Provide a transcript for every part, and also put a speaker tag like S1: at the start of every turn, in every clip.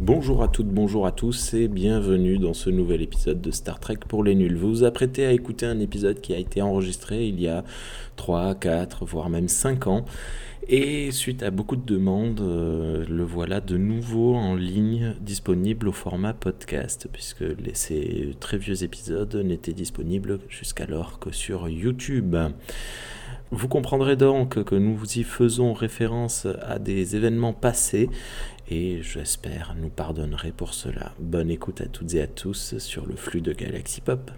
S1: Bonjour à toutes, bonjour à tous et bienvenue dans ce nouvel épisode de Star Trek pour les nuls. Vous vous apprêtez à écouter un épisode qui a été enregistré il y a 3, 4, voire même 5 ans. Et suite à beaucoup de demandes, euh, le voilà de nouveau en ligne, disponible au format podcast, puisque ces très vieux épisodes n'étaient disponibles jusqu'alors que sur YouTube. Vous comprendrez donc que nous y faisons référence à des événements passés et j'espère nous pardonnerez pour cela. Bonne écoute à toutes et à tous sur le flux de Galaxy Pop.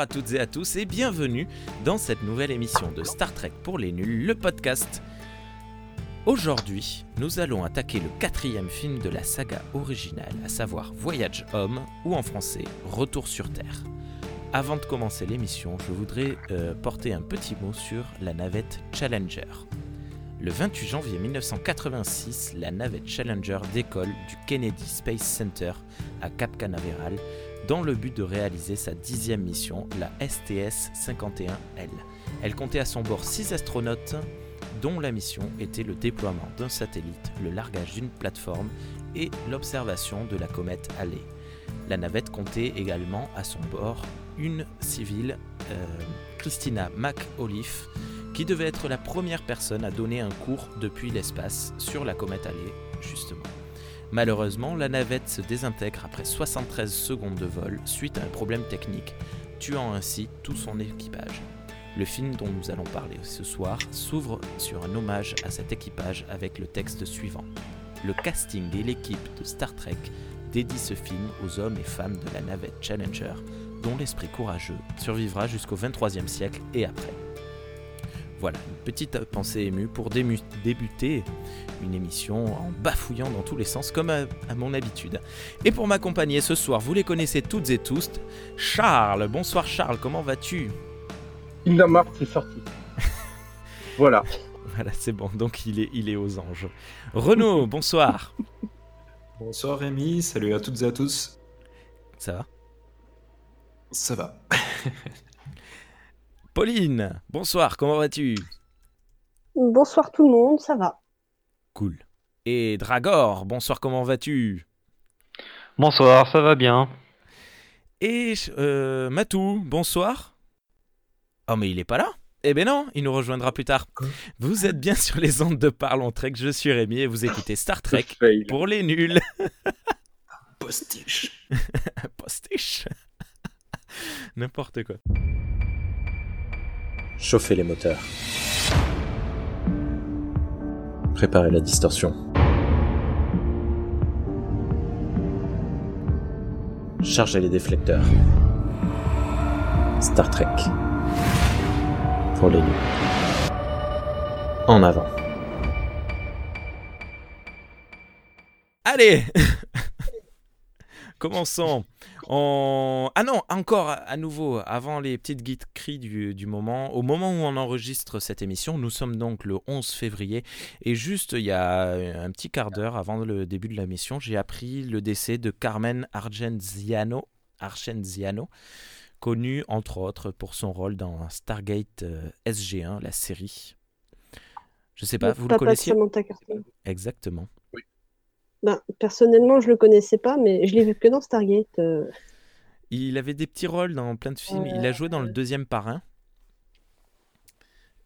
S1: À toutes et à tous et bienvenue dans cette nouvelle émission de Star Trek pour les nuls, le podcast. Aujourd'hui, nous allons attaquer le quatrième film de la saga originale, à savoir Voyage Homme ou en français Retour sur Terre. Avant de commencer l'émission, je voudrais euh, porter un petit mot sur la navette Challenger. Le 28 janvier 1986, la navette Challenger décolle du Kennedy Space Center à Cap Canaveral dans le but de réaliser sa dixième mission, la STS-51L. Elle comptait à son bord six astronautes dont la mission était le déploiement d'un satellite, le largage d'une plateforme et l'observation de la comète Halley. La navette comptait également à son bord une civile, euh, Christina McAuliffe, qui devait être la première personne à donner un cours depuis l'espace sur la comète Halley, justement. Malheureusement, la navette se désintègre après 73 secondes de vol suite à un problème technique, tuant ainsi tout son équipage. Le film dont nous allons parler ce soir s'ouvre sur un hommage à cet équipage avec le texte suivant. Le casting et l'équipe de Star Trek dédie ce film aux hommes et femmes de la navette Challenger, dont l'esprit courageux survivra jusqu'au 23e siècle et après. Voilà, une petite pensée émue pour débuter une émission en bafouillant dans tous les sens comme à, mon habitude. Et pour m'accompagner ce soir, vous les connaissez toutes et tous, Charles. Bonsoir Charles, comment vas-tu?
S2: Il a marre, c'est sorti. voilà.
S1: Voilà, c'est bon, donc il est, il est aux anges. Renaud, bonsoir.
S3: Bonsoir Rémi, salut à toutes et à tous.
S1: Ça va?
S3: Ça va.
S1: Pauline, bonsoir, comment vas-tu?
S4: Bonsoir tout le monde, ça va.
S1: Cool. Et Dragor, bonsoir, comment vas-tu?
S5: Bonsoir, ça va bien.
S1: Et euh, Matou, bonsoir. Oh mais il est pas là? Eh ben non, il nous rejoindra plus tard. Vous êtes bien sur les ondes de Parlons Trek, je suis Rémi et vous écoutez Star Trek pour les nuls.
S3: Postiche.
S1: Postiche. N'importe quoi.
S6: Chauffez les moteurs. Préparez la distorsion. Chargez les déflecteurs. Star Trek. Pour les nuls. En avant.
S1: Allez Commençons. Ah non, encore à nouveau, avant les petites guides du, du moment, au moment où on enregistre cette émission, nous sommes donc le 11 février, et juste il y a un petit quart d'heure avant le début de la mission, j'ai appris le décès de Carmen Argenziano, Argenziano connu entre autres pour son rôle dans Stargate euh, SG1, la série. Je sais pas, vous le connaissiez? Exactement.
S4: Ben, personnellement, je le connaissais pas, mais je l'ai vu que dans Stargate. Euh.
S1: Il avait des petits rôles dans plein de films. Il a joué dans le deuxième parrain.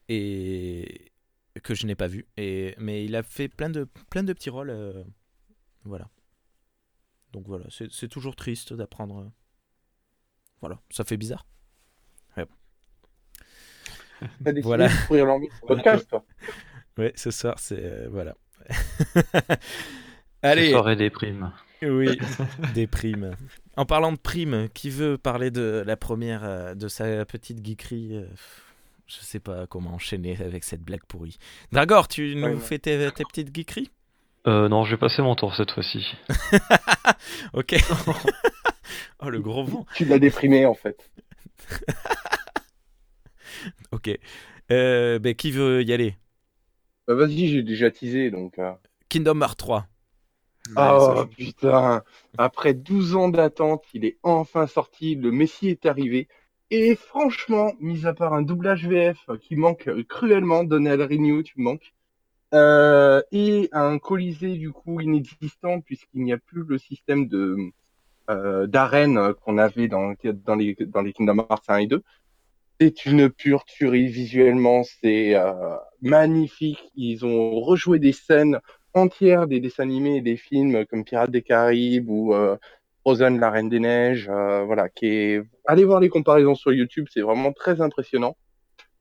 S1: Et que je n'ai pas vu. Et... Mais il a fait plein de, plein de petits rôles. Euh, voilà. Donc voilà, c'est toujours triste d'apprendre. Euh, voilà, ça fait bizarre.
S2: Ouais. voilà. podcast, toi.
S1: Ouais, ce soir, c'est. voilà.
S5: Allez. Soirée des primes.
S1: Oui, des primes. En parlant de primes, qui veut parler de la première, euh, de sa petite geekerie euh, Je sais pas comment enchaîner avec cette blague pourrie. Dragor, tu nous fais tes, petites geekeries?
S5: Euh, Non, je vais passer mon tour cette fois-ci.
S1: ok. oh, le gros vent.
S2: Tu l'as déprimé en fait.
S1: ok. Euh, ben, qui veut y aller?
S2: Bah vas-y, j'ai déjà teasé donc. euh.
S1: Kingdom Hearts 3.
S2: Oh putain, après 12 ans d'attente, il est enfin sorti, le Messi est arrivé. Et franchement, mis à part un doublage VF qui manque cruellement, Donald Renew, tu manques, euh, et un Colisée du coup inexistant puisqu'il n'y a plus le système de euh, d'arène qu'on avait dans, dans, les, dans les Kingdom Hearts 1 et 2. C'est une pure tuerie visuellement, c'est euh, magnifique. Ils ont rejoué des scènes entières des dessins animés et des films comme Pirates des Caraïbes ou euh, Frozen, la Reine des Neiges, euh, voilà, qui est... Allez voir les comparaisons sur YouTube, c'est vraiment très impressionnant.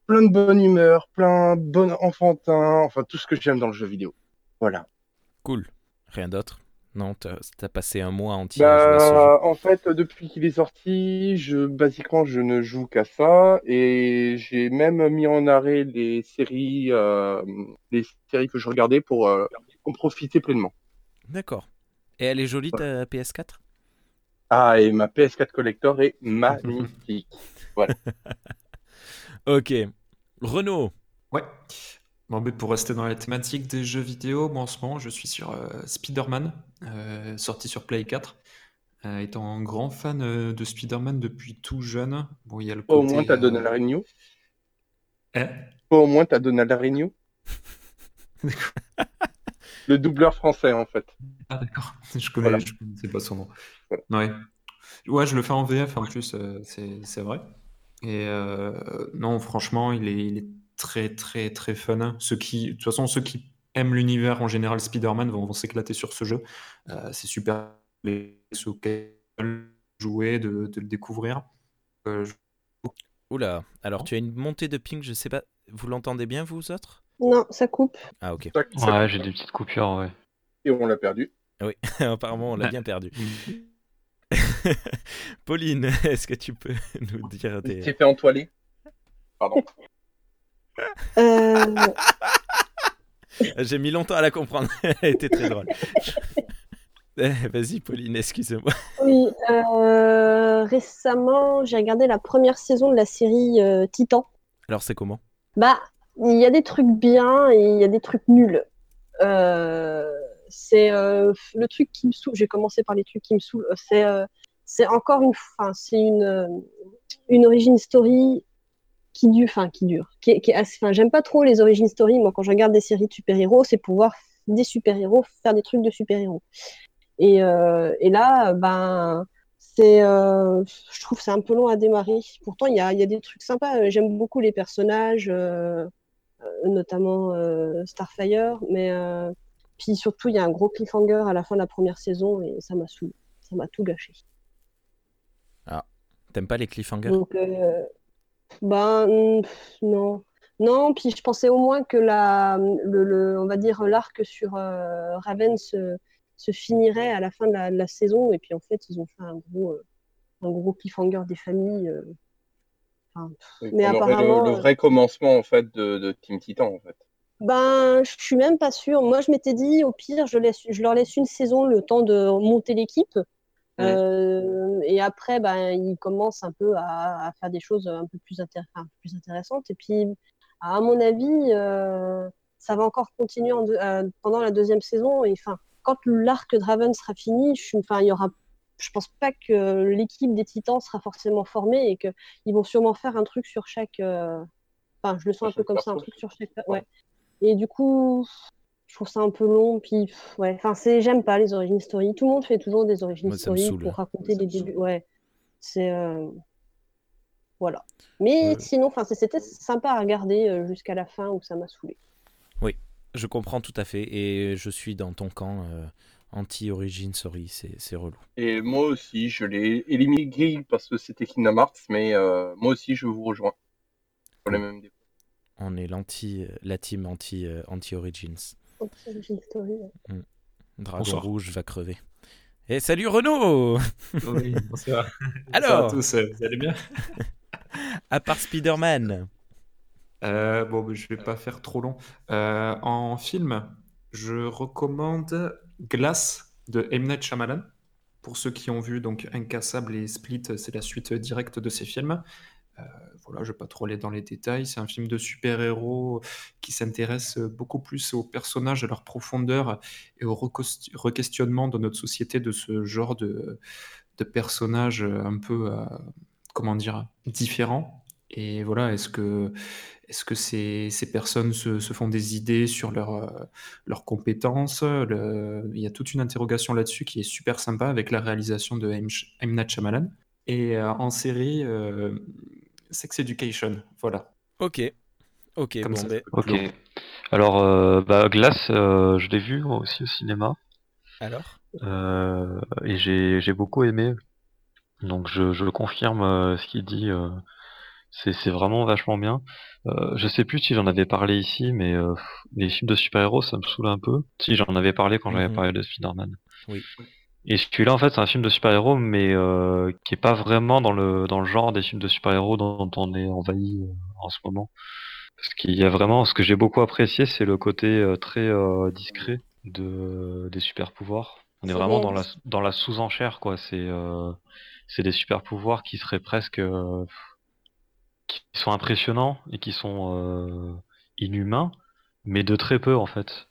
S2: Plein de bonne humeur, plein de bon enfantin, enfin tout ce que j'aime dans le jeu vidéo. Voilà.
S1: Cool. Rien d'autre Non, t'as as passé un mois entier à jouer à ce jeu.
S2: Bah, en fait, depuis qu'il est sorti, je, basiquement, je ne joue qu'à ça et j'ai même mis en arrêt les séries, euh, les séries que je regardais pour euh, en profiter pleinement.
S1: D'accord. Et elle est jolie ta PS4
S2: Ah, et ma PS4 Collector est magnifique.
S1: Ok. Renaud.
S3: Ouais. Bon, mais pour rester dans la thématique des jeux vidéo, moi en ce moment je suis sur euh, Spider-Man, euh, sorti sur Play 4. Euh, étant grand fan euh, de Spider-Man depuis tout jeune, bon, il y a le
S2: au moins t'as
S3: euh,
S2: Donald Renew.
S3: hein
S2: Pas au moins t'as Donald Renew. Le doubleur français, en fait.
S3: Ah d'accord, je connais,
S2: Voilà.
S3: je connaissais pas son nom.
S2: Voilà.
S3: Ouais. Ouais, je le fais en VF en plus, c'est c'est vrai. Et non, franchement, il est, il est très très très fun. Ceux qui, de toute façon, ceux qui aiment l'univers en général Spider-Man vont, vont s'éclater sur ce jeu. Euh, c'est super jouer, de, de le découvrir. Euh, je-
S1: Oula. Alors, tu as une montée de ping, je sais pas. Vous l'entendez bien, vous autres?
S4: Non, ça coupe.
S1: Ah, ok.
S5: Ouais, j'ai des petites coupures, ouais.
S2: Et on l'a perdu.
S1: Apparemment, on l'a bien perdu. Pauline, est-ce que tu peux nous dire des...
S2: s'est fait entoiler. Pardon.
S4: Euh,
S1: J'ai mis longtemps à la comprendre. Elle était très drôle. Eh, Vas-y, Pauline, excuse-moi.
S4: oui, euh, récemment, j'ai regardé la première saison de la série euh, Titan.
S1: Alors, c'est comment?
S4: Bah, il y a des trucs bien et il y a des trucs nuls. C'est le truc qui me saoule. J'ai commencé par les trucs qui me saoulent. C'est c'est encore une, c'est une une origin story qui dure, enfin qui dure, qui. Enfin, j'aime pas trop les origin story. Moi, quand je regarde des séries de super-héros, c'est pour voir des super-héros faire des trucs de super-héros. Et, euh, et là, ben, c'est, euh, je trouve que c'est un peu long à démarrer. Pourtant, il y a, il y a des trucs sympas. J'aime beaucoup les personnages, euh, notamment Starfire, mais puis surtout, il y a un gros cliffhanger à la fin de la première saison et ça m'a saoulé. Ça m'a tout gâché.
S1: T'aimes pas les cliffhangers?
S4: Donc, ben, non. Non, puis je pensais au moins que la, le, le- on va dire l'arc sur euh, Raven se, se finirait à la fin de la, de la saison, et puis en fait, ils ont fait un gros, euh, un gros cliffhanger des familles. euh. Enfin, Mais apparemment,
S2: le, le vrai commencement, en fait, de, de Team Titan, en fait.
S4: Ben, je suis même pas sûre. Moi, je m'étais dit, au pire, je laisse, je leur laisse une saison le temps de monter l'équipe. Euh, et après, ben, ils commencent un peu à, à faire des choses un peu plus, intér- plus intéressantes. Et puis, à mon avis, euh, ça va encore continuer en euh, pendant la deuxième saison. Et enfin, quand l'arc Draven sera fini, je enfin, il y aura, je pense pas que l'équipe des Titans sera forcément formée et que ils vont sûrement faire un truc sur chaque. Enfin, je le sens un peu comme ça, un truc sur chaque. Ouais. Et du coup, je trouve ça un peu long. Puis, pff, ouais, enfin, c'est, j'aime pas les origin story. Tout le monde fait toujours des origin
S1: Moi,
S4: story pour raconter
S3: saoule.
S4: débuts. Ouais, c'est. euh, Voilà. Mais
S3: Ouais.
S4: sinon, enfin, c'était sympa à regarder euh, jusqu'à la fin où ça m'a saoulé.
S1: Je comprends tout à fait et je suis dans ton camp euh, anti-origine, sorry, c'est c'est relou.
S2: Et moi aussi, je l'ai éliminé parce que c'était Kingdom Hearts, mais euh, moi aussi, je vous rejoins. Les mêmes.
S1: On est l'anti, la team anti, euh, anti-origins.
S4: Origin story, ouais.
S1: Dragon
S3: Bonsoir.
S1: rouge va crever. Et salut Renaud
S3: Oui, bonsoir.
S1: Alors
S3: Bonsoir à tous, euh, vous allez bien
S1: À part Spider-Man,
S3: Euh, bon, je vais pas faire trop long. Euh, en film, je recommande Glass de M. Night Shyamalan. Pour ceux qui ont vu donc Incassable et Split, c'est la suite directe de ces films. Euh, voilà, je ne vais pas trop aller dans les détails. C'est un film de super-héros qui s'intéresse beaucoup plus aux personnages, à leur profondeur et au requestionnement de notre société de ce genre de, de personnages un peu, euh, comment dire, différents. Et voilà, est-ce que, est-ce que ces, ces personnes se, se, font des idées sur leur, leurs compétences? Il y a toute une interrogation là-dessus qui est super sympa avec la réalisation de M. Night Shyamalan. Et euh, en série, euh, Sex Education, voilà.
S1: Ok, ok,
S3: Comme
S1: bon,
S3: ça,
S1: ben,
S5: Ok. Alors, euh, bah, Glace, euh, je l'ai vu moi aussi au cinéma.
S1: alors?
S5: Euh, et j'ai j'ai beaucoup aimé. Donc, je, je confirme euh, ce qu'il dit. euh, c'est c'est vraiment vachement bien. Euh, je sais plus si j'en avais parlé ici, mais euh, les films de super-héros, ça me saoule un peu. Si, j'en avais parlé quand j'avais
S1: Mhm.
S5: parlé de Spider-Man.
S1: Oui.
S5: Et celui-là, en fait, c'est un film de super-héros, mais euh, qui est pas vraiment dans le, dans le genre des films de super-héros dont on est envahi euh, en ce moment. Parce qu'il y a vraiment, ce que j'ai beaucoup apprécié, c'est le côté euh, très euh, discret de, des super-pouvoirs. On est vraiment
S4: bien.
S5: dans la, dans la sous-enchère, quoi. C'est euh, c'est des super-pouvoirs qui seraient presque... qui sont impressionnants et qui sont euh, inhumains, mais de très peu, en fait.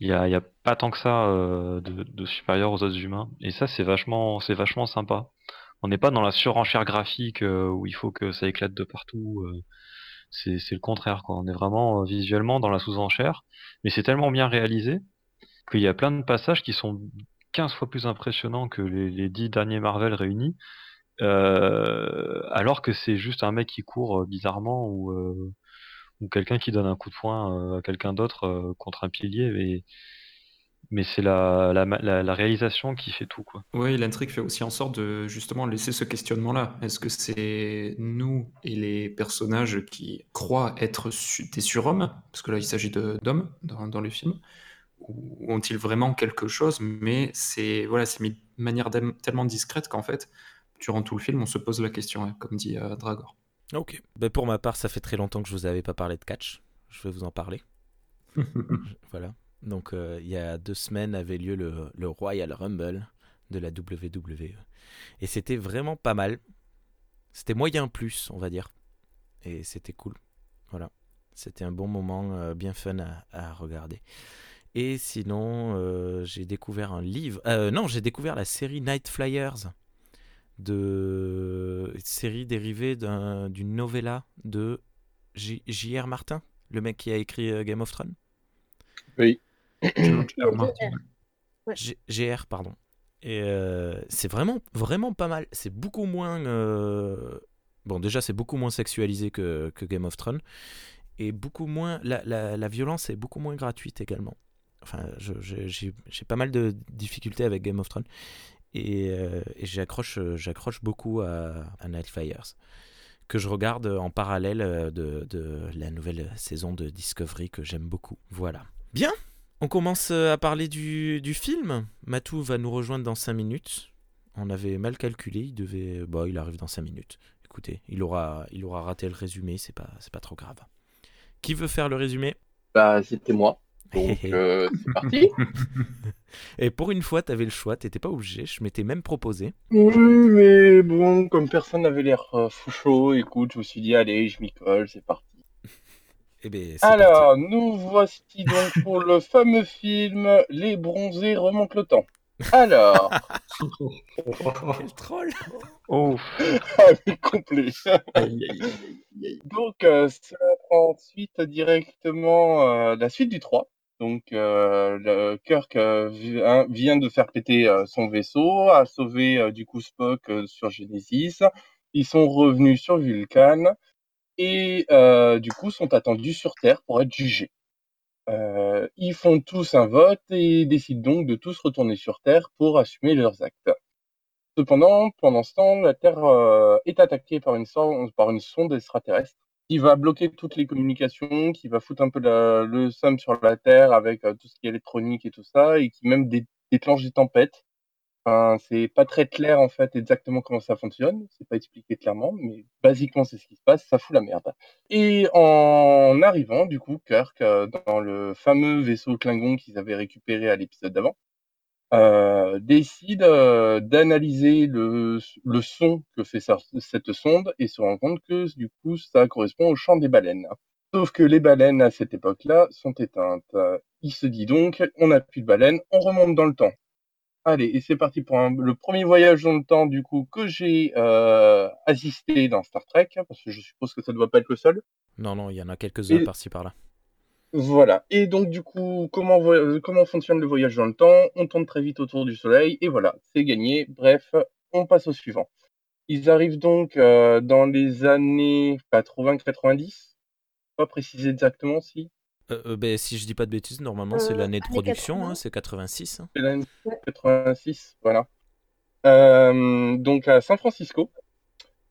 S5: Il y a, y a pas tant que ça euh, de, supérieur aux autres humains. Et ça, c'est vachement, c'est vachement sympa. On n'est pas dans la surenchère graphique euh, où il faut que ça éclate de partout. euh. c'est, le contraire. On est vraiment visuellement dans la sous-enchère, mais c'est tellement bien réalisé qu'il y a plein de passages qui sont 15 fois plus impressionnants que les, les 10 derniers Marvel réunis. alors que c'est juste un mec qui court bizarrement ou, ou quelqu'un qui donne un coup de poing euh, à quelqu'un d'autre euh, contre un pilier. Mais, mais c'est la, la, réalisation qui fait tout.
S3: Oui, l'intrigue fait aussi en sorte de justement laisser ce questionnement-là. Est-ce que c'est nous et les personnages qui croient être des surhommes, parce que là il s'agit d'hommes dans, dans le film, ou ont-ils vraiment quelque chose? Mais c'est voilà, mis de manière tellement discrète qu'en fait, durant tout le film, on se pose la question, hein, comme dit euh, Dragor.
S1: Ok. Ben, pour ma part, ça fait très longtemps que je vous avais pas parlé de catch. Je vais vous en parler. Voilà. Donc, euh, il y a deux semaines avait lieu le, le Royal Rumble de la WWE. Et c'était vraiment pas mal. C'était moyen plus, on va dire. Et c'était cool. Voilà. C'était un bon moment, euh, bien fun à, à regarder. Et sinon, euh, j'ai découvert un livre. euh, non, j'ai découvert la série Night Flyers. De série dérivée d'un- d'une novella de J- J.R. Martin, le mec qui a écrit euh, Game of Thrones?
S3: George R. Martin.
S1: G- GR, pardon. Et euh, c'est vraiment, vraiment pas mal. C'est beaucoup moins. euh, Bon, déjà, c'est beaucoup moins sexualisé que, que Game of Thrones. Et beaucoup moins. La, la- la violence est beaucoup moins gratuite également. Enfin, j'ai pas mal de difficultés avec Game of Thrones. Et, euh, et j'accroche j'accroche beaucoup à, à Nightfires. Que je regarde en parallèle euh, de, de la nouvelle saison de Discovery que j'aime beaucoup. Voilà. Bien! On commence euh, à parler du, du film. Matou va nous rejoindre dans 5 minutes. On avait mal calculé, il devait. Bon, il arrive dans 5 minutes. Écoutez, il aura, il aura raté le résumé, c'est pas, c'est pas trop grave. Qui veut faire le résumé?
S2: Bah, c'était moi. Donc, euh, c'est parti.
S1: Et pour une fois, t'avais le choix, t'étais pas obligé, je m'étais même proposé.
S2: Oui, mais bon, comme personne n'avait l'air euh, fou chaud, écoute, je me suis dit, allez, je m'y colle, c'est parti.
S1: Eh ben, c'est parti.
S2: Alors, nous voici donc pour le fameux film Les bronzés remontent le temps. Alors,
S1: Quel troll
S5: Oh,
S2: complet.
S3: Aïe, aïe, aïe.
S2: Donc, euh, ça prend ensuite directement euh, la suite du 3. Donc, euh, Kirk euh, hein, vient de faire péter euh, son vaisseau, a sauvé du coup Spock sur Genesis. Ils sont revenus sur Vulcan et du coup sont attendus sur Terre pour être jugés. Ils font tous un vote et décident donc de tous retourner sur Terre pour assumer leurs actes. Cependant, pendant ce temps, la Terre est attaquée par une sonde extraterrestre qui va bloquer toutes les communications, qui va foutre un peu le somme sur la Terre avec euh, tout ce qui est électronique et tout ça, et qui même dé- déclenche des tempêtes. Enfin, c'est pas très clair en fait exactement comment ça fonctionne, c'est pas expliqué clairement, mais basiquement c'est ce qui se passe, ça fout la merde. Et en arrivant, du coup, Kirk, euh, dans le fameux vaisseau Klingon qu'ils avaient récupéré à l'épisode d'avant, euh, décide euh, d'analyser le, le son que fait sa- cette sonde et se rend compte que du coup ça correspond au chant des baleines. Sauf que les baleines à cette époque-là sont éteintes. Il se dit donc, on n'a plus de baleines, on remonte dans le temps. Allez, et c'est parti pour un- le premier voyage dans le temps du coup que j'ai euh, assisté dans Star Trek, parce que je suppose que ça ne doit pas être le seul.
S1: Non, non, il y en a quelques-uns
S2: Et-
S1: par-ci par-là.
S2: Voilà. Et donc, du coup, comment, euh, comment fonctionne le voyage dans le temps? On tourne très vite autour du Soleil, et voilà, c'est gagné. Bref, on passe au suivant. Ils arrivent donc euh, dans les années 80-90. Pas préciser exactement si.
S1: Euh, euh, ben, si je dis pas de bêtises, normalement c'est
S4: Euh,
S1: l'année de production,
S4: 80.
S1: hein, c'est 86. hein.
S2: C'est l'année
S4: Ouais.
S2: 86, voilà. Euh, donc à San Francisco,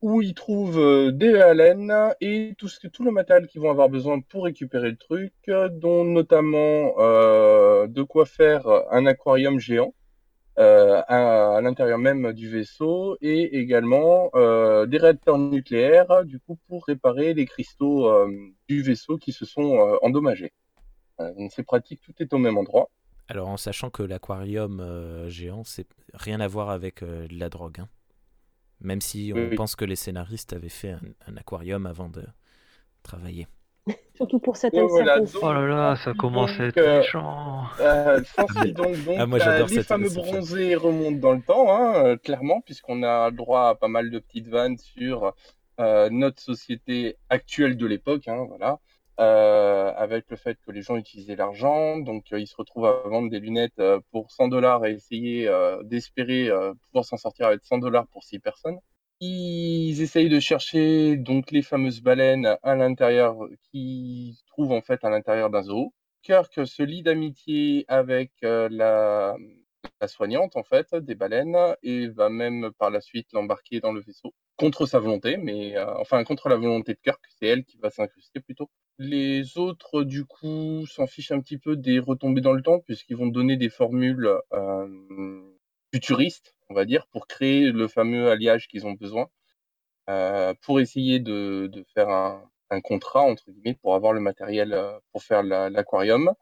S2: où ils trouvent euh, des baleines et tout, ce tout le matériel qu'ils vont avoir besoin pour récupérer le truc, dont notamment euh, de quoi faire un aquarium géant euh, à, l'intérieur même du vaisseau et également euh, des réacteurs nucléaires du coup pour réparer les cristaux euh, du vaisseau qui se sont euh, endommagés. C'est pratique, tout est au même endroit.
S1: Alors en sachant que l'aquarium géant, c'est rien à voir avec de la drogue. hein. Même si on
S2: Oui,
S1: pense que les scénaristes avaient fait un, un aquarium avant de travailler.
S4: Surtout pour certaines,
S2: Ouais, voilà, donc-
S5: Oh là là, ça commence à être
S2: euh,
S5: méchant.
S2: Euh, donc, donc
S1: Ah, moi,
S2: euh, les
S1: cette-
S2: fameux bronzés remontent dans le temps, hein, euh, clairement, puisqu'on a droit à pas mal de petites vannes sur euh, notre société actuelle de l'époque, hein, voilà, euh, avec le fait que les gens utilisaient l'argent, donc euh, ils se retrouvent à vendre des lunettes euh, pour 100 dollars et essayer euh, d'espérer euh, pouvoir s'en sortir avec 100 dollars pour 6 personnes. Ils essayent de chercher donc les fameuses baleines à l'intérieur, qui se trouvent en fait à l'intérieur d'un zoo. Kirk se lie d'amitié avec la, la soignante en fait des baleines et va même par la suite l'embarquer dans le vaisseau contre sa volonté, mais euh, enfin contre la volonté de Kirk, c'est elle qui va s'incruster plutôt. Les autres du coup s'en fichent un petit peu des retombées dans le temps puisqu'ils vont donner des formules euh, futuristes, on va dire, pour créer le fameux alliage qu'ils ont besoin euh, pour essayer de, faire un, contrat entre guillemets pour avoir le matériel euh, pour faire la- l'aquarium.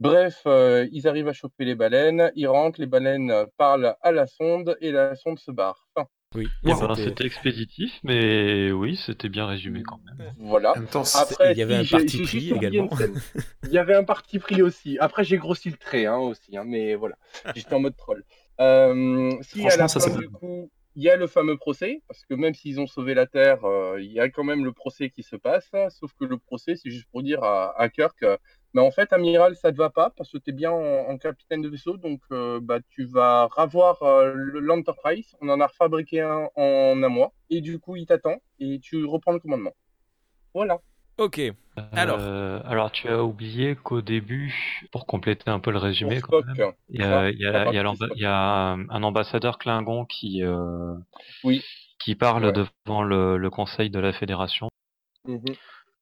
S2: Bref, ils arrivent à choper les baleines, ils rentrent, les baleines parlent à la sonde et la sonde se barre.
S1: Oui,
S5: Eh ben,
S1: c'était-
S5: expéditif, mais oui, c'était bien résumé quand même.
S2: Voilà.
S3: En même temps,
S2: Après,
S1: il y avait un parti pris également.
S2: Il y avait un parti pris aussi. Après, j'ai grossi le trait hein, aussi, hein, mais voilà. J'étais en mode troll. Euh, si à
S3: Franchement,
S2: la
S3: ça,
S2: fin, du coup, il y a le fameux procès, parce que même s'ils ont sauvé la Terre, euh, il y a quand même le procès qui se passe. Sauf que le procès, c'est juste pour dire à, Kirk, euh, mais en fait, amiral, ça te va pas parce que tu es bien en, capitaine de vaisseau, donc euh, bah, tu vas ravoir euh, le- l'Enterprise. On en a refabriqué un en un mois, et du coup, il t'attend et tu reprends le commandement. Voilà.
S1: Ok, Alors.
S5: Euh, alors, tu as oublié qu'au début, pour compléter un peu le résumé, quand il y a, il y a- il y a
S2: pardon,
S5: l'amba-
S2: Spock.
S5: il y a un ambassadeur Klingon qui, euh,
S2: Oui.
S5: qui parle
S2: Ouais.
S5: devant le, le conseil de la fédération,
S2: Mhm.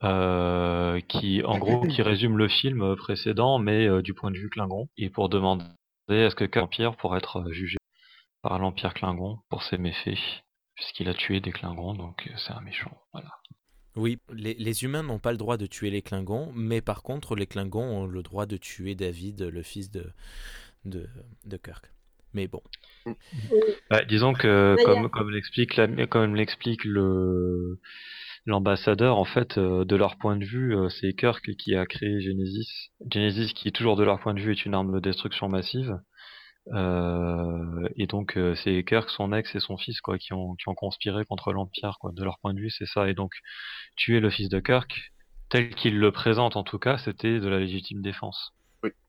S5: euh, qui, en gros, qui résume le film précédent, mais euh, du point de vue Klingon, et pour demander est-ce que l'Empire pourrait être jugé par l'Empire Klingon pour ses méfaits, puisqu'il a tué des Klingons, donc c'est un méchant. Voilà.
S1: Oui, les, les humains n'ont pas le droit de tuer les Klingons, mais par contre les Klingons ont le droit de tuer David, le fils de, de, de Kirk. Mais bon,
S5: Ouais, disons que
S4: Ouais, y a-
S5: comme comme l'explique la- comme l'explique le l'ambassadeur en fait euh, de leur point de vue euh, c'est Kirk qui a créé Genesis. Genesis qui toujours de leur point de vue est une arme de destruction massive Euh, et donc euh, c'est Kirk son ex et son fils quoi qui ont qui ont conspiré contre l'empire quoi de leur point de vue c'est ça et donc tuer le fils de Kirk tel qu'il le présente en tout cas c'était de la légitime défense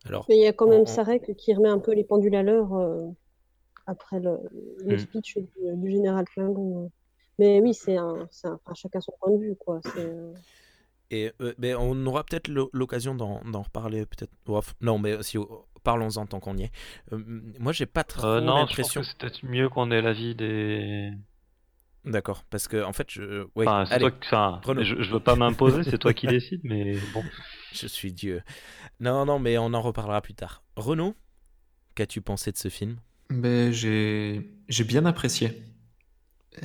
S1: alors
S4: Mais il y a quand même
S1: on-
S4: Sarek qui remet un peu les pendules à l'heure euh, après le, le
S1: Mm.
S4: speech du, du général Klingon. Mais oui, c'est un, c'est un- enfin, chacun son point de vue, quoi. C'est, euh,
S1: Et euh, ben, on aura peut-être l'o- l'occasion d'en d'en reparler, peut-être. Ouf, Non, mais si, parlons-en tant qu'on y est. Euh, moi, j'ai pas trop
S5: euh, non je pense
S1: l'impression.
S5: que c'est peut-être mieux qu'on ait l'avis des
S1: D'accord, parce que en fait, je,
S5: Enfin, c'est
S1: allez,
S5: toi enfin, je veux pas m'imposer, c'est toi qui décides, mais bon.
S1: je suis Dieu. Non, non, mais on en reparlera plus tard. Renaud, qu'as-tu pensé de ce film?
S3: Ben, j'ai j'ai bien apprécié.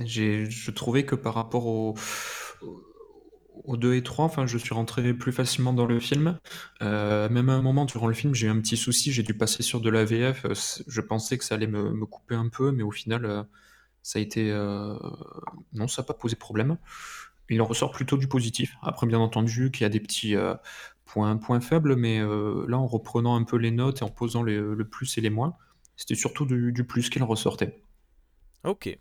S3: J'ai je trouvais que par rapport au, au- au 2 et 3, enfin, je suis rentré plus facilement dans le film. Euh, même à un moment durant le film, j'ai eu un petit souci, j'ai dû passer sur de la VF. Euh, Je pensais que ça allait me, couper un peu, mais au final, euh, ça a été. Non, ça n'a pas posé problème. Il en ressort plutôt du positif. Après, bien entendu, qu'il y a des petits points, faibles, mais là, en reprenant un peu les notes et en posant le plus et les moins, c'était surtout du, plus qu'il ressortait.
S1: Ok.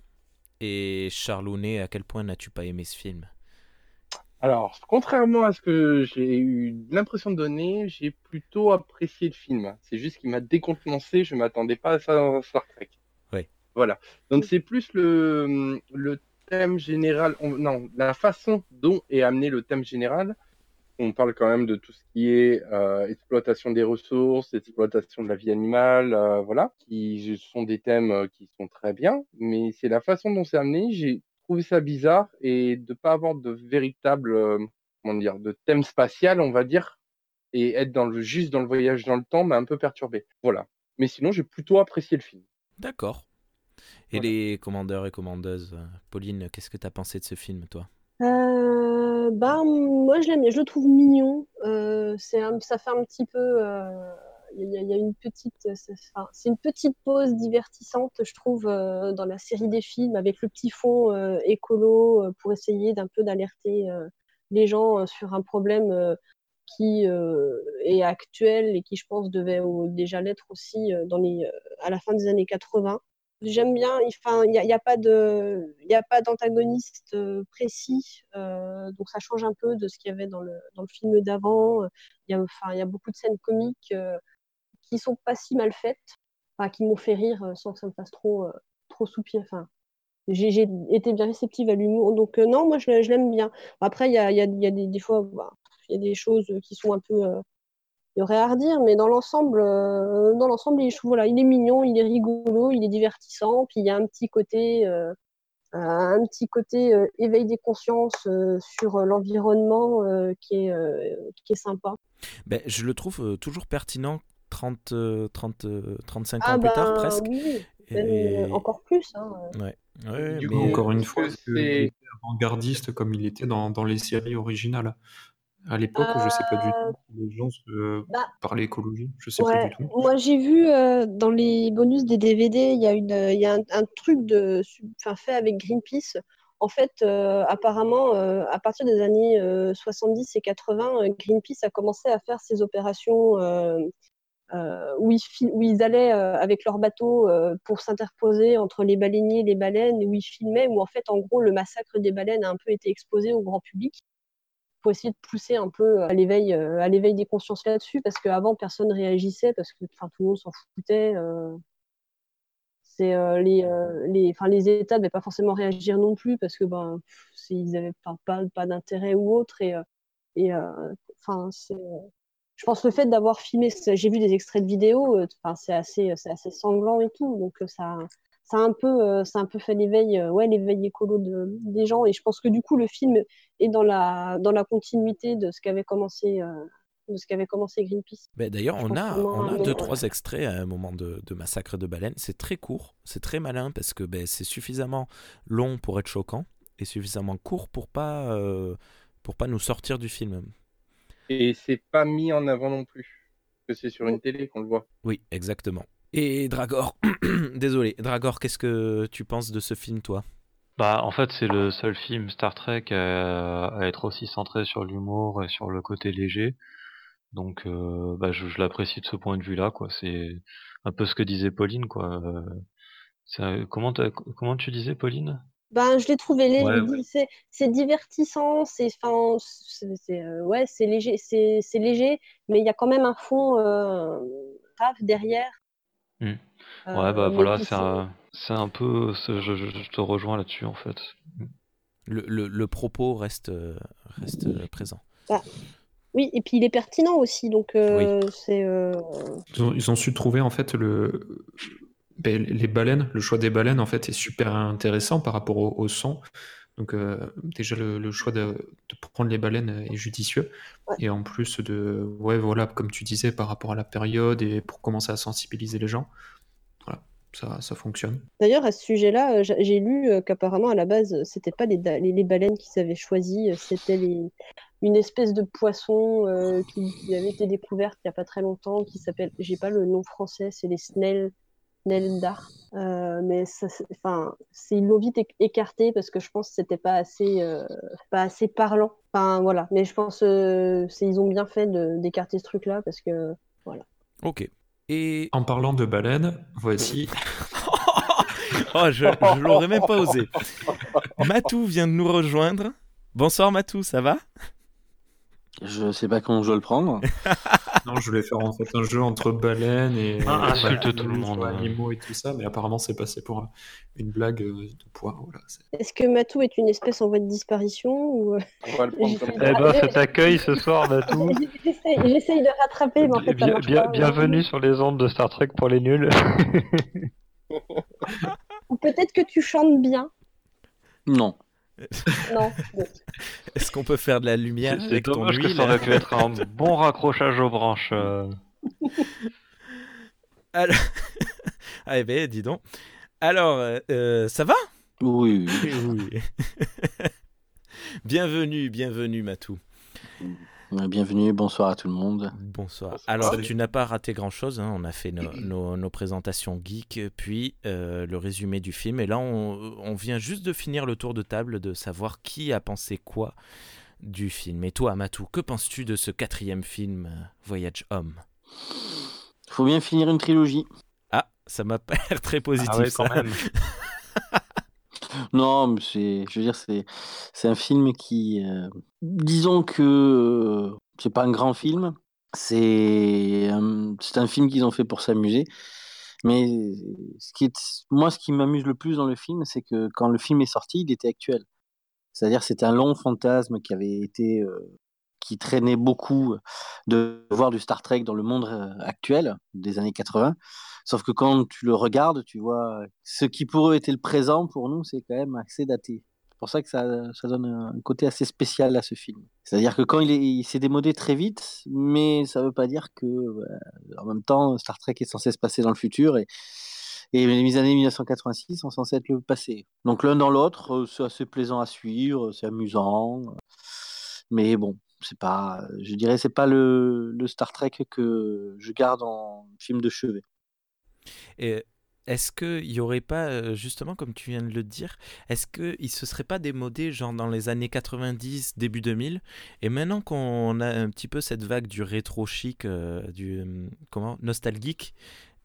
S1: Et Charlounet, à quel point n'as-tu pas aimé ce film?
S2: Alors, contrairement à ce que j'ai eu l'impression de donner, j'ai plutôt apprécié le film. C'est juste qu'il m'a décontenancé, je m'attendais pas à ça dans Star Trek.
S1: Oui.
S2: Voilà. Donc c'est plus le, le thème général, on- non, la façon dont est amené le thème général. On parle quand même de tout ce qui est euh, exploitation des ressources, exploitation de la vie animale, euh, voilà, qui sont des thèmes euh, qui sont très bien, mais c'est la façon dont c'est amené. J'ai trouvé ça bizarre et de pas avoir de véritable, euh, comment dire, de thème spatial, on va dire, et être dans le juste dans le voyage dans le temps m'a un peu perturbé. Voilà. Mais sinon, j'ai plutôt apprécié le film.
S1: D'accord. Et
S2: Voilà.
S1: les commandeurs et commandeuses, Pauline, qu'est-ce que t'as pensé de ce film, toi?
S4: Euh, bah, moi, je l'aime je le trouve mignon. Euh, c'est un- ça fait un petit peu. euh, Il y, a- une petite. Enfin, c'est une petite pause divertissante, je trouve, euh, dans la série des films, avec le petit fond euh, écolo euh, pour essayer d'un peu d'alerter euh, les gens euh, sur un problème euh, qui euh, est actuel et qui, je pense, devait déjà l'être aussi euh, dans les, euh, à la fin des années 80. J'aime bien, il n'y a, y a pas d'antagoniste euh, précis, euh, donc ça change un peu de ce qu'il y avait dans le, dans le film d'avant. Il y a, beaucoup de scènes comiques euh, qui sont pas si mal faites, enfin, qui m'ont fait rire euh, sans que ça me fasse trop, euh, trop soupirer. Enfin, j'ai été bien réceptive à l'humour, donc euh, non, moi je, l'ai- je l'aime bien. Après, il y a, des, fois, bah, il y a des choses qui sont un peu il y aurait à redire, mais dans l'ensemble, dans l'ensemble, il, est mignon, il est rigolo, il est divertissant, puis il y a un petit côté, un petit côté éveil des consciences sur l'environnement qui est, qui est sympa.
S1: ben, Je le trouve toujours pertinent 30, euh, 30, euh, 35 ans
S4: Ah
S1: plus
S4: bah
S1: tard, presque.
S4: oui, même,
S1: Et-
S4: euh, encore plus. hein.
S1: Ouais, ouais,
S2: Du
S1: mais-
S2: coup,
S3: Encore une fois,
S2: c'est-
S3: était avant-gardiste comme il était dans, dans les séries originales. À l'époque, je sais pas du
S4: Euh,
S3: tout si les gens se
S4: bah,
S3: parlaient écologie, je sais pas du tout.
S4: moi j'ai vu euh, dans les bonus des DVD, il y a une, il y a un, un truc de, enfin, fait avec Greenpeace. En fait, euh, apparemment, euh, à partir des années euh, 70 et 80, euh, Greenpeace a commencé à faire ces opérations euh, euh, où, ils où ils allaient euh, avec leur bateau euh, pour s'interposer entre les baleiniers et les baleines, où ils filmaient, où en fait, en gros, le massacre des baleines a un peu été exposé au grand public pour essayer de pousser un peu à l'éveil, euh, à l'éveil des consciences là-dessus, parce qu'avant, personne ne réagissait, parce que tout le monde s'en foutait. euh. c'est, euh, les, euh, les, les États ne devaient pas forcément réagir non plus, parce que ben, ils n'avaient pas, pas, pas d'intérêt ou autre. Et, euh, et euh, enfin, c'est, euh, je pense que le fait d'avoir filmé, j'ai vu des extraits de vidéos, euh, enfin, c'est assez, c'est assez sanglant et tout, donc euh, ça, ça a un peu, euh, ça a un peu fait l'éveil, euh, ouais, l'éveil écolo de, des gens. Et je pense que du coup, le film est dans la, dans la continuité de ce qu'avait commencé, euh, de ce qu'avait commencé Greenpeace.
S1: Ben, D'ailleurs, on a, on a deux, trois extraits à un moment de, de Massacre de baleines. C'est très court, c'est très malin parce que ben, c'est suffisamment long pour être choquant et suffisamment court pour pas, euh, pour pas nous sortir du film.
S2: Et c'est pas mis en avant non plus. Parce que c'est sur une télé qu'on le voit.
S1: Oui, exactement. Et Dragor, désolé, Dragor, qu'est-ce que tu penses de ce film, toi?
S5: Bah, en fait, c'est le seul film Star Trek à, à être aussi centré sur l'humour et sur le côté léger. Donc, euh, bah, je, je l'apprécie de ce point de vue-là, quoi. C'est un peu ce que disait Pauline, quoi. Euh, comment, comment tu disais, Pauline?
S4: Ben, je l'ai trouvé léger.
S5: Ouais, ouais.
S4: C'est, c'est divertissant, c'est, enfin, c'est, c'est, euh, ouais, c'est léger, c'est, c'est léger, mais il y a quand même un fond euh, grave derrière. Euh,
S5: Ouais, bah
S4: mais
S5: voilà, c'est un, c'est un peu. c'est- Je, je- je te rejoins là-dessus, en fait.
S1: le, le, le propos reste, euh, reste euh, présent.
S4: Oui, et puis il est pertinent aussi, donc euh, c'est. euh,
S3: Ils ont, ils ont su trouver en fait le, ben, les baleines, le choix des baleines en fait est super intéressant par rapport au, au son. Donc euh, déjà le, le choix de, de prendre les baleines est judicieux.
S4: Ouais.
S3: Et en plus de, ouais voilà, comme tu disais, par rapport à la période et pour commencer à sensibiliser les gens. Voilà. ça, ça fonctionne.
S4: D'ailleurs, à ce sujet-là, euh, j'ai lu euh, qu'apparemment, à la base, c'était pas les, les, les baleines qu'ils avaient choisies, c'était les- une espèce de poisson euh, qui, qui avait été découverte il y a pas très longtemps, qui s'appelle, j'ai pas le nom français, c'est les snell, Sneldar. Euh, mais ça, c'est- enfin, ils l'ont vite éc- écarté parce que je pense que c'était pas assez, euh, pas assez parlant. Enfin, voilà. Mais je pense euh, c'est ils ont bien fait d'écarter ce truc-là parce que
S1: Ok. Et.
S3: En parlant de baleines, voici.
S1: oh, je, je l'aurais même pas osé. Matou vient de nous rejoindre. Bonsoir Matou, ça va?
S7: Je sais pas comment je dois le prendre.
S3: Non, je voulais faire en fait un jeu entre baleines et
S5: Ah, insulte
S3: baleines,
S5: tout le monde,
S3: animaux et tout ça, mais apparemment c'est passé pour un- une blague euh, de poids. Voilà,
S4: est-ce que Matou est une espèce en voie de disparition ou...
S2: On va le prendre comme
S5: Eh
S2: ça.
S5: ben, cet accueil ce soir, Matou.
S4: J'essaye de rattraper, mais en fait, ça
S5: Bien-
S4: marche
S5: bien-
S4: pas.
S5: bienvenue sur les ondes de Star Trek pour les nuls.
S4: Ou peut-être que tu chantes bien.
S7: Non.
S4: Non.
S1: Est-ce qu'on peut faire de la lumière
S5: C'est
S1: avec ton
S5: dommage que
S1: huile
S5: ça aurait pu être un bon raccrochage aux branches. euh.
S1: Alors... ah eh ben, dis donc. Alors, euh, euh, ça va?
S7: Oui, oui.
S1: Oui. bienvenue, bienvenue Matou.
S7: Bienvenue, bonsoir à tout le monde.
S1: Bonsoir. Alors,
S3: Salut.
S1: tu n'as pas raté grand-chose. hein. On a fait nos, nos- nos présentations geek, puis euh, le résumé du film. Et là, on, on vient juste de finir le tour de table de savoir qui a pensé quoi du film. Et toi, Matou, que penses-tu de ce quatrième film, euh, Voyage Homme
S7: Faut bien finir une trilogie.
S1: Ah, ça m'a pas l'air très positif.
S5: Ah ouais, quand
S1: ça.
S5: même.
S7: Non, je veux dire, c'est, un film qui, euh, disons que euh, c'est pas un grand film. C'est, un- c'est un film qu'ils ont fait pour s'amuser. Mais ce qui moi, ce qui m'amuse le plus dans le film, c'est que quand le film est sorti, il était actuel. C'est-à-dire, c'était un long fantasme qui avait été, euh, qui traînait beaucoup de voir du Star Trek dans le monde euh, actuel des années 80. Sauf que quand tu le regardes, tu vois, ce qui pour eux était le présent, pour nous, c'est quand même assez daté. C'est pour ça que ça, donne un côté assez spécial à ce film. C'est-à-dire que quand il, est, il s'est démodé très vite, mais ça veut pas dire que, euh, en même temps, Star Trek est censé se passer dans le futur et, et les années 1986 sont censées être le passé. Donc l'un dans l'autre, euh, c'est assez plaisant à suivre, c'est amusant, mais bon, c'est pas, je dirais, c'est pas le, le Star Trek que je garde en film de chevet.
S1: Et est-ce qu'il n'y aurait pas, euh, justement, comme tu viens de le dire, est-ce qu'il ne se serait pas démodé, genre dans les années 90, début 2000, et maintenant qu'on a un petit peu cette vague du rétro chic, euh, du euh, comment, nostalgique,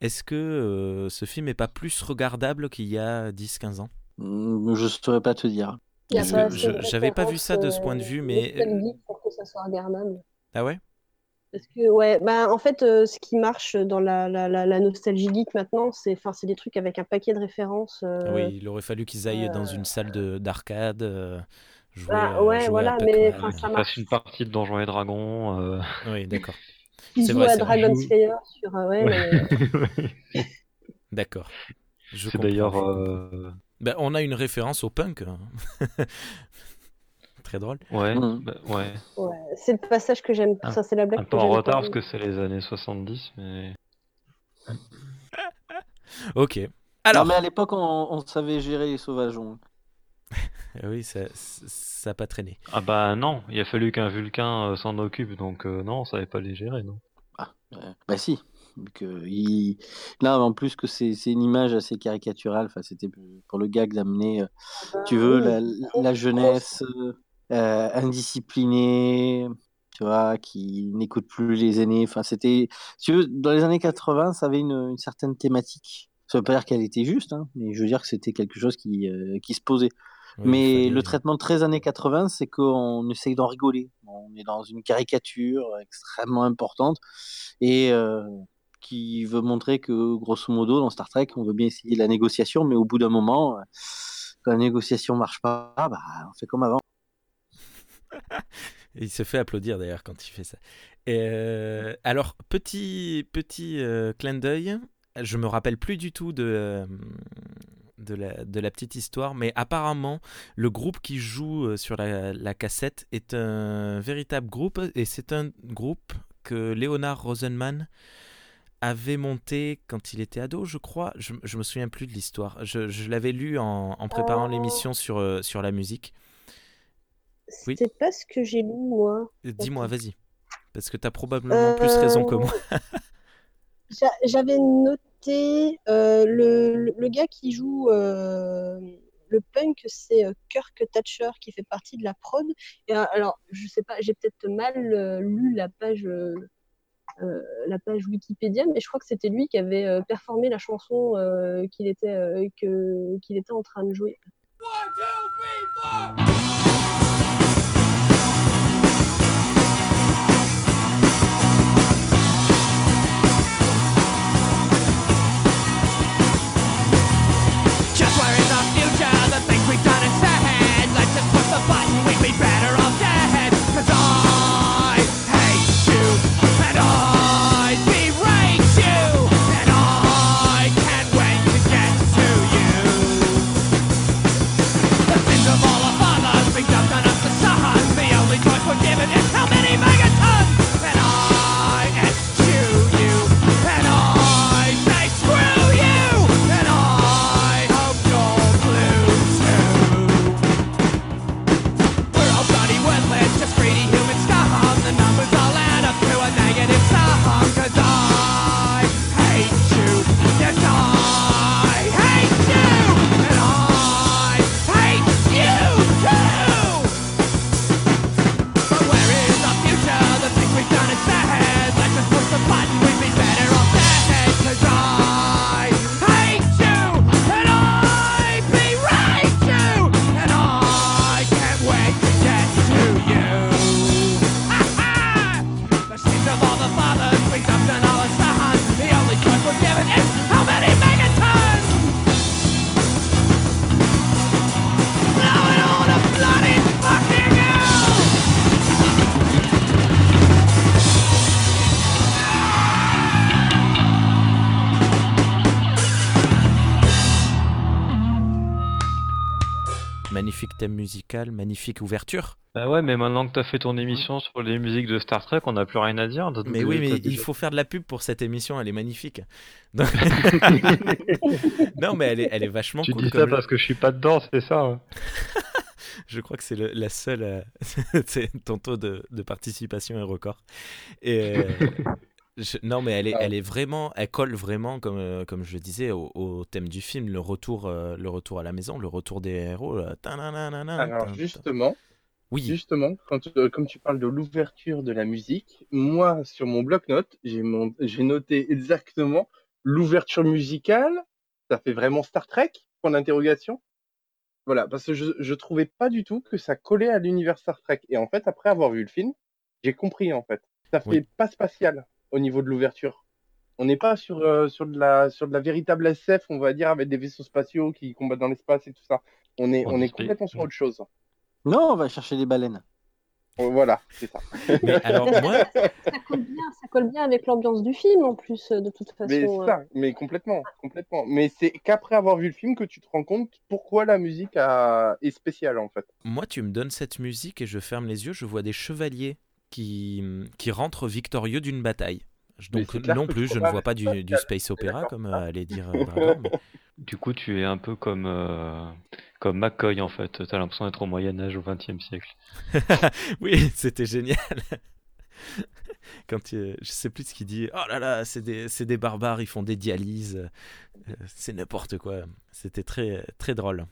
S1: est-ce que euh, ce film n'est pas plus regardable qu'il y a 10-15 ans?
S7: Hmm, Je saurais pas te dire.
S1: J'avais pas vu ça de ce point de vue,
S4: euh,
S1: mais-
S4: pour que ça soit regardable.
S1: Ah ouais?
S4: Parce que, ouais, bah, en fait, euh, ce qui marche dans la, la, la, la nostalgie geek maintenant, c'est enfin, c'est des trucs avec un paquet de références. euh,
S1: Ah Oui, il aurait fallu qu'ils aillent dans
S4: euh,
S1: une salle de- d'arcade, euh, jouer,
S4: Bah,
S1: euh,
S4: ouais,
S1: jouer
S4: voilà,
S1: à
S4: mais, enfin, ça
S5: fasse
S4: marche.
S5: une partie de Donjons et Dragons. euh.
S1: Oui, d'accord.
S4: Ils
S1: c'est
S4: jouent
S1: vrai,
S4: à. Dragon
S5: Joue-
S4: Slayer sur. euh, ouais, mais-
S1: D'accord.
S5: C'est d'ailleurs.
S1: Ben, on a une référence au punk. hein. Très drôle.
S5: Ouais,
S7: Mhm.
S5: bah, ouais.
S4: ouais, c'est le passage que j'aime.
S5: Un-
S4: Ça, c'est la blague
S5: Un
S4: que
S5: peu en retard parce que c'est les années 70, mais.
S1: Ok. Alors,
S7: Non, mais à l'époque, on, on savait gérer les sauvageons.
S1: Oui, ça ça n'a pas traîné.
S5: Ah bah non, il a fallu qu'un Vulcain euh, s'en occupe, donc euh, non, on savait pas les gérer, non.
S7: Ah, euh, bah si. Que il- Là, en plus que c'est une image assez caricaturale, enfin, c'était pour le gag d'amener, euh,
S4: Ah,
S7: tu veux, la, la jeunesse euh, indisciplinée, tu vois, qui n'écoute plus les aînés. Enfin, c'était, tu veux, dans les années 80, ça avait une, une certaine thématique. Ça veut pas dire qu'elle était juste, hein, mais je veux dire que c'était quelque chose qui, euh, qui se posait.
S1: Oui,
S7: Mais le traitement de 13 années 80, c'est qu'on essaye d'en rigoler. On est dans une caricature extrêmement importante et euh, qui veut montrer que, grosso modo, dans Star Trek, on veut bien essayer la négociation, mais au bout d'un moment, euh, quand la négociation marche pas, bah, on fait comme avant.
S1: Il se fait applaudir d'ailleurs quand il fait ça. Euh, alors, petit, petit euh, clin d'œil, je me rappelle plus du tout de, de, la, petite histoire, mais apparemment, le groupe qui joue sur la, la cassette est un véritable groupe, et c'est un groupe que Leonard Rosenman avait monté quand il était ado, je crois. Je, je me souviens plus de l'histoire. Je, je l'avais lu en, en préparant
S8: Oh.
S1: l'émission sur, euh, sur la musique. Oui.
S8: C'est pas ce que j'ai lu, moi.
S1: Euh, Dis-moi, vas-y. Parce que tu as probablement plus raison que
S8: Euh,
S1: moi.
S8: J'a- J'avais noté euh, le, le- gars qui joue euh, le punk, c'est euh, Kirk Thatcher qui fait partie de la prod. Et euh, alors, je sais pas, j'ai peut-être mal euh, lu la page, euh, euh, la page Wikipédia, mais je crois que c'était lui qui avait euh, performé la chanson euh, qu'il était, euh, en train de jouer.
S1: Magnifique thème musical, magnifique ouverture.
S5: Bah ouais, mais maintenant que t'as fait ton émission sur les musiques de Star Trek, on n'a plus rien à dire.
S1: Mais oui, mais il faut faire de la pub pour cette émission, elle est magnifique. Donc- non, mais elle est, elle est vachement
S5: Tu
S1: cool.
S5: dis
S1: comme
S5: ça parce que je suis pas dedans, c'est ça hein
S1: Je crois que c'est la seule. euh, ton taux de, de participation est record. Et, euh, je- non, mais elle est, elle est vraiment. Elle colle vraiment, comme, euh, comme je le disais, au, au thème du film, le retour, euh, le retour à la maison, le retour des héros. là. Ta-na-na-na-na,
S2: Alors justement,
S1: Oui,
S2: justement, quand, euh, comme tu parles de l'ouverture de la musique, moi sur mon bloc-notes, j'ai mon- j'ai noté exactement l'ouverture musicale. Ça fait vraiment Star Trek Point d'interrogation. Voilà, parce que je, je trouvais pas du tout que ça collait à l'univers Star Trek. Et en fait, après avoir vu le film, j'ai compris en fait. Ça fait
S1: Oui.
S2: pas spatial au niveau de l'ouverture. On n'est pas sur euh, sur de la sur de la véritable SF, on va dire, avec des vaisseaux spatiaux qui combattent dans l'espace et tout ça. On est
S5: On
S2: on est complètement sur autre chose.
S7: Non, on va chercher des baleines.
S2: Euh, Voilà, c'est ça.
S1: mais alors moi,
S8: Ça colle bien, ça colle bien avec l'ambiance du film en plus, de toute façon.
S2: Mais
S8: euh.
S2: ça, mais complètement, complètement. Mais c'est qu'après avoir vu le film que tu te rends compte pourquoi la musique a... est spéciale en fait.
S1: moi, tu me donnes cette musique et je ferme les yeux, je vois des chevaliers qui, qui rentrent victorieux d'une bataille. Donc non plus,
S2: tu
S1: je ne
S2: vois
S1: pas du, du space opéra comme euh, allait dire euh, mais-
S5: Du coup, tu es un peu comme, euh, comme McCoy en fait. T'as l'impression d'être au Moyen-Âge au XXe siècle.
S1: oui, c'était génial. Quand il- je sais plus ce qu'il dit. Oh là là, c'est des, c'est des barbares, ils font des dialyses. C'est n'importe quoi. C'était très, très drôle.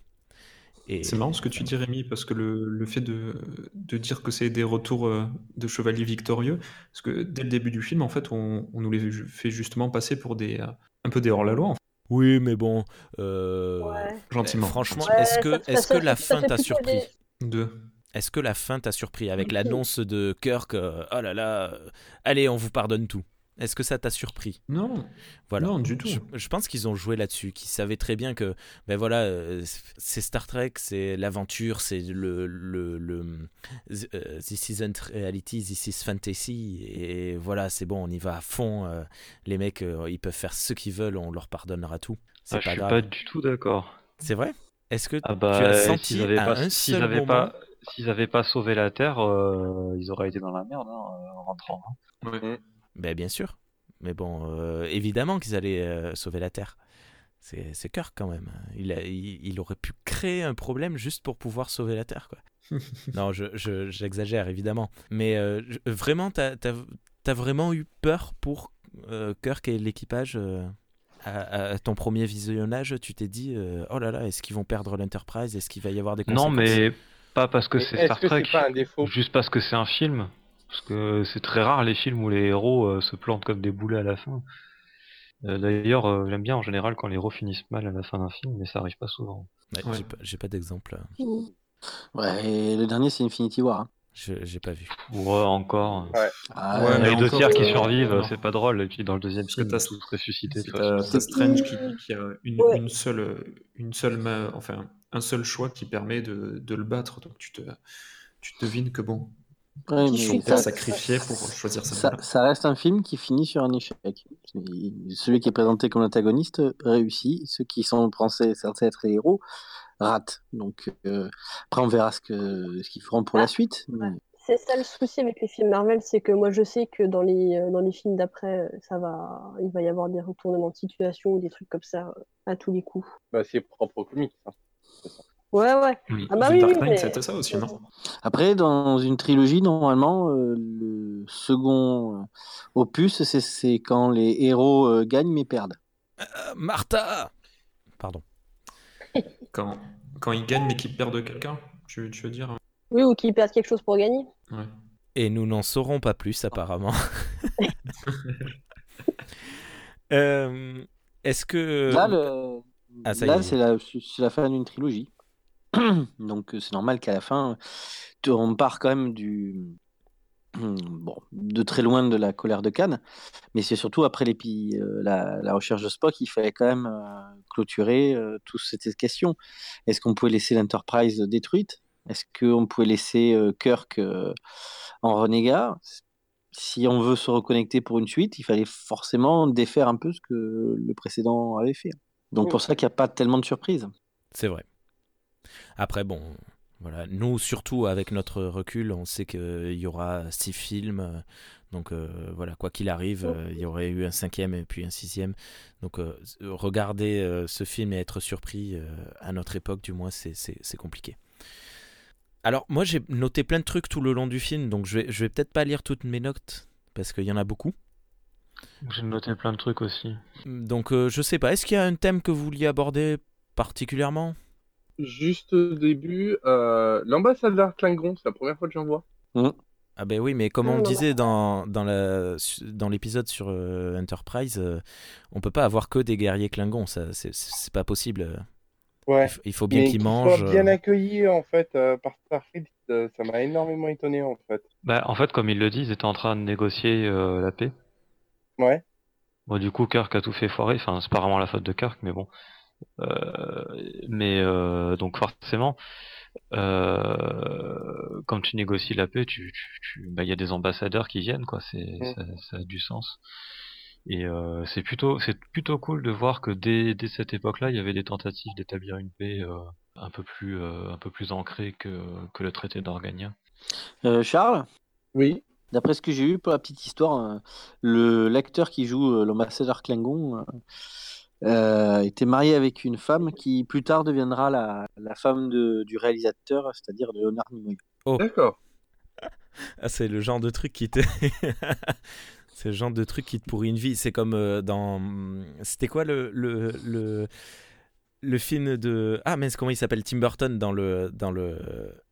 S1: Et
S3: C'est marrant ce que tu dis, Rémi, parce que le, le fait de, de dire que c'est des retours euh, de chevaliers victorieux, parce que dès le début du film, en fait, on, on nous les fait justement passer pour des euh, un peu des hors-la-loi, en fait,
S1: Oui, mais bon. euh,
S8: Ouais.
S3: gentiment.
S1: Franchement,
S8: Ouais,
S1: est-ce que,
S8: ça-
S1: que la fin t'a surpris
S3: Deux.
S1: Est-ce que la fin t'a surpris avec l'annonce de Kirk euh, Oh là là, allez, on vous pardonne tout. Est-ce que ça t'a surpris?
S3: Non,
S1: Voilà.
S3: non, du tout.
S1: Je, je pense qu'ils ont joué là-dessus, qu'ils savaient très bien que, ben voilà, euh, c'est Star Trek, c'est l'aventure, c'est le, le, le euh, This isn't reality, this is fantasy, et voilà, c'est bon, on y va à fond. euh, les mecs, euh, ils peuvent faire ce qu'ils veulent, on leur pardonnera tout. C'est
S5: Ah, je suis
S1: grave.
S5: pas du tout d'accord.
S1: C'est vrai? Est-ce que
S5: Ah
S1: tu
S5: bah,
S1: as senti
S5: s'ils avaient
S1: à
S5: pas,
S1: un
S5: s'ils
S1: seul
S5: avaient
S1: moment
S5: pas, s'ils avaient pas sauvé la Terre, euh, ils auraient été dans la merde hein, en rentrant. hein.
S1: Ben bien sûr. mais bon, euh, évidemment qu'ils allaient euh, sauver la Terre. C'est Kirk quand même. Il, a- il, il aurait pu créer un problème juste pour pouvoir sauver la Terre. Quoi. non, je- je- j'exagère évidemment. Mais euh, je- vraiment, t'as as, vraiment eu peur pour euh, Kirk et l'équipage euh, à, à ton premier visionnage Tu t'es dit, euh, oh là là, est-ce qu'ils vont perdre l'Enterprise? Est-ce qu'il va y avoir des
S5: Non,
S1: conséquences?
S5: mais pas parce que
S2: Mais
S5: c'est Star
S2: que
S5: Trek,
S2: c'est pas un défaut?
S5: juste parce que c'est un film. Parce que c'est très rare les films où les héros euh, se plantent comme des boulets à la fin. Euh, D'ailleurs, euh, j'aime bien en général quand les héros finissent mal à la fin d'un film, mais ça arrive pas souvent.
S1: Ouais,
S3: Ouais.
S1: J'ai pas, d'exemple.
S7: Ouais, et le dernier, c'est Infinity War. hein.
S1: Je J'ai pas vu.
S5: Ouais, encore.
S7: Ah,
S3: Ouais,
S5: Il y
S3: mais
S5: a les deux
S3: encore,
S5: tiers qui
S3: euh,
S5: survivent, c'est pas drôle. Et puis dans le deuxième
S3: Parce que
S5: film,
S3: t'as-
S5: tous ressuscités.
S3: C'est Strange qui dit qu'il y a une,
S4: Ouais.
S3: une seule, une seule main, enfin un seul choix qui permet de, de le battre. Donc tu te, tu devines que bon,
S7: ouais,
S4: Je
S7: mais
S4: suis
S3: ils ont
S7: ça,
S3: sacrifié pour choisir sa
S7: ça, ça reste un film qui finit sur un échec. Celui qui est présenté comme l'antagoniste réussit. Ceux qui sont censés, censés être les héros ratent. Donc euh, après, on verra ce que ce qu'ils feront pour la
S4: Ah,
S7: suite. mais-
S4: C'est ça le souci avec les films Marvel, c'est que moi je sais que dans les, euh, dans les films d'après, euh, ça va, il va y avoir des retournements de situation ou des trucs comme ça euh, à tous les coups.
S2: Bah, c'est propre au comics. hein.
S4: Ouais, ouais.
S3: Oui,
S4: Ah bah
S3: The
S4: oui,
S3: Dark Knight,
S4: mais-
S3: c'était ça aussi, non?
S7: Après, dans une trilogie, normalement, euh, le second euh, opus, c'est- c'est quand les héros euh, gagnent mais perdent.
S1: Euh, Martha Pardon.
S3: quand, quand ils gagnent mais qu'ils perdent quelqu'un, tu, tu veux dire hein?
S4: Oui, ou qu'ils perdent quelque chose pour gagner.
S3: Ouais.
S1: Et nous n'en saurons pas plus, apparemment. Euh, Est-ce que.
S7: Là, le-
S1: Ah, ça y
S7: là,
S1: est.
S7: c'est la, c'est la fin d'une trilogie. Donc, euh, c'est normal qu'à la fin, on part quand même du. Bon, de très loin de la colère de Cannes, mais c'est surtout après l'épi- euh, la, la recherche de Spock, il fallait quand même euh, clôturer euh, toutes ces questions. Est-ce qu'on pouvait laisser l'Enterprise détruite? Est-ce qu'on pouvait laisser euh, Kirk euh, en renégat? Si on veut se reconnecter pour une suite, il fallait forcément défaire un peu ce que le précédent avait fait. Donc pour ça qu'il n'y a pas tellement de surprises.
S1: C'est vrai. Après, bon, voilà, nous, surtout avec notre recul, on sait qu'il y aura six films. euh, Donc euh, voilà, quoi qu'il arrive, euh, il y aurait eu un cinquième et puis un sixième. Donc euh, regarder euh, ce film et être surpris euh, à notre époque, du moins, c'est- compliqué. Alors moi, j'ai noté plein de trucs tout le long du film, donc je vais, je vais peut-être pas lire toutes mes notes parce qu'il y en a beaucoup.
S5: J'ai noté plein de trucs aussi.
S1: Donc euh, je sais pas, est-ce qu'il y a un thème que vous vouliez aborder particulièrement?
S2: Juste au début, euh, l'ambassadeur Klingon, c'est la première fois que j'en vois.
S1: Ah ben oui, mais comme on
S4: non,
S1: disait dans, dans, l'épisode sur euh, Enterprise, euh, on peut pas avoir que des guerriers Klingons, ça c'est- pas possible.
S2: Ouais.
S1: Il faut- Il faut bien qu'ils
S2: qu'il
S1: mangent.
S2: soit bien
S1: euh,
S2: accueilli en fait euh, par Starfleet, euh, ça m'a énormément étonné en fait.
S5: Bah, en fait, comme il le dit, ils étaient en train de négocier euh, la paix.
S2: Ouais.
S5: Bon, du coup, Kirk a tout fait foirer. Enfin, c'est pas vraiment la faute de Kirk, mais bon. Euh, mais euh, donc forcément, euh, quand tu négocies la paix, tu, tu, tu- bah, il y a des ambassadeurs qui viennent, quoi. C'est, ça, ça a du sens. Et euh, c'est plutôt, c'est plutôt cool de voir que dès, dès cette époque-là, il y avait des tentatives d'établir une paix euh, un peu plus, euh, un peu plus ancrée que, que le traité d'Organia.
S7: Euh, Charles,
S2: Oui.
S7: d'après ce que j'ai eu pour la petite histoire, euh, le l'acteur qui joue euh, l'ambassadeur Klingon euh, était marié avec une femme qui plus tard deviendra la, la femme de- du réalisateur, c'est-à-dire de Leonard Nimoy.
S2: D'accord.
S1: Ah, c'est le genre de truc qui te. c'est le genre de truc qui te pourrit une vie. C'est comme euh, dans. C'était quoi le, le, le, le film de. Ah, mais comment il s'appelle? Tim Burton dans le, dans le,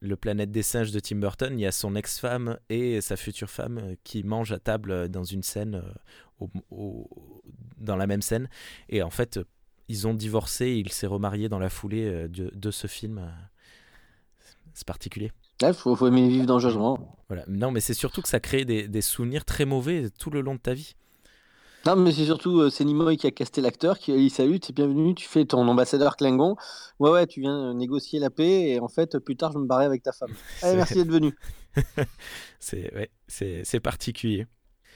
S1: le Planète des singes de Tim Burton. Il y a son ex-femme et sa future femme euh, qui mangent à table euh, dans une scène, au- au- dans la même scène. Et en fait, ils ont divorcé et il s'est remarié dans la foulée euh, de, de ce film. C'est particulier.
S7: Il faut, faut aimer vivre dangereusement.
S1: Voilà. Non, mais c'est surtout que ça crée des, des souvenirs très mauvais tout le long de ta vie.
S7: Non, mais c'est surtout, euh, c'est Nimoy qui a casté l'acteur, qui a dit salut, t'es bienvenu, tu fais ton ambassadeur Klingon. Ouais, ouais, tu viens euh, négocier la paix, et en fait, plus tard, je me barrais avec ta femme. Allez, merci d'être venu.
S1: C'est ouais, particulier.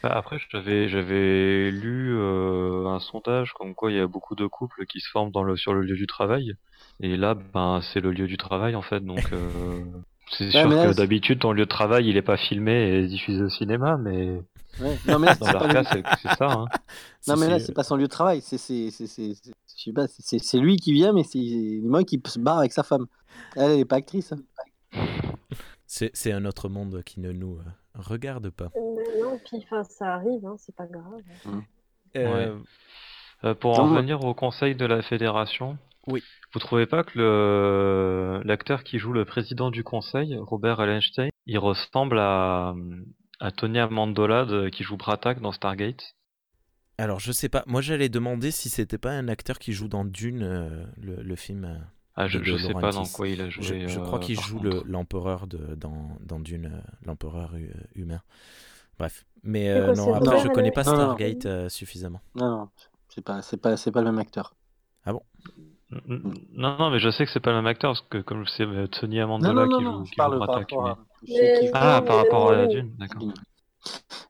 S5: Bah, Après, j'avais j'avais lu euh, un sondage comme quoi il y a beaucoup de couples qui se forment dans le sur le lieu du travail. Et là, ben c'est le lieu du travail en fait, donc euh, c'est
S7: Ouais,
S5: sûr
S7: mais là,
S5: que
S7: c'est-
S5: d'habitude ton lieu de travail il est pas filmé et diffusé au cinéma, mais
S7: Ouais. Non, mais là,
S5: Dans
S7: c'est
S5: leur
S7: pas,
S5: cas, c'est c'est ça. hein.
S7: non, mais là,
S1: c'est-
S7: c'est pas son lieu de travail. C'est, c'est, c'est, c'est, c'est- je sais pas, c'est- c'est, c'est lui qui vient, mais c'est moi qui se barre avec sa femme. Elle, elle est pas actrice. hein.
S1: c'est c'est un autre monde qui ne nous euh, regarde pas.
S4: Mais non, puis ça arrive, hein, c'est pas grave.
S1: Euh,
S5: Euh, pour en revenir au conseil de la fédération,
S1: Oui.
S5: vous trouvez pas que le l'acteur qui joue le président du conseil, Robert Ellenstein, il ressemble à, à Tony Amandola de- qui joue Bratak dans Stargate?
S1: Alors, je sais pas. Moi, j'allais demander si c'était pas un acteur qui joue dans Dune, euh, le, le film. Euh,
S5: Ah, je, je sais pas dans quoi il a joué.
S1: Je, je crois
S5: euh,
S1: qu'il joue
S5: contre.
S1: le- l'empereur de dans, dans Dune, euh, l'empereur hu- humain. Bref. Mais euh,
S4: quoi,
S1: non, après, je connais pas
S7: Non.
S1: Stargate euh, suffisamment.
S7: Non, non, c'est pas, c'est pas, c'est pas le même acteur.
S5: N- n- Non, non, mais je sais que c'est pas le même acteur parce que comme c'est euh, Tony
S7: Non,
S5: Amandola
S7: non, non,
S5: qui
S7: non,
S5: joue, qui
S7: parle
S5: joue
S7: par rapport à.
S4: Mais-
S5: Ah, par rapport à
S4: même
S5: Dune, d'accord.
S7: Dune.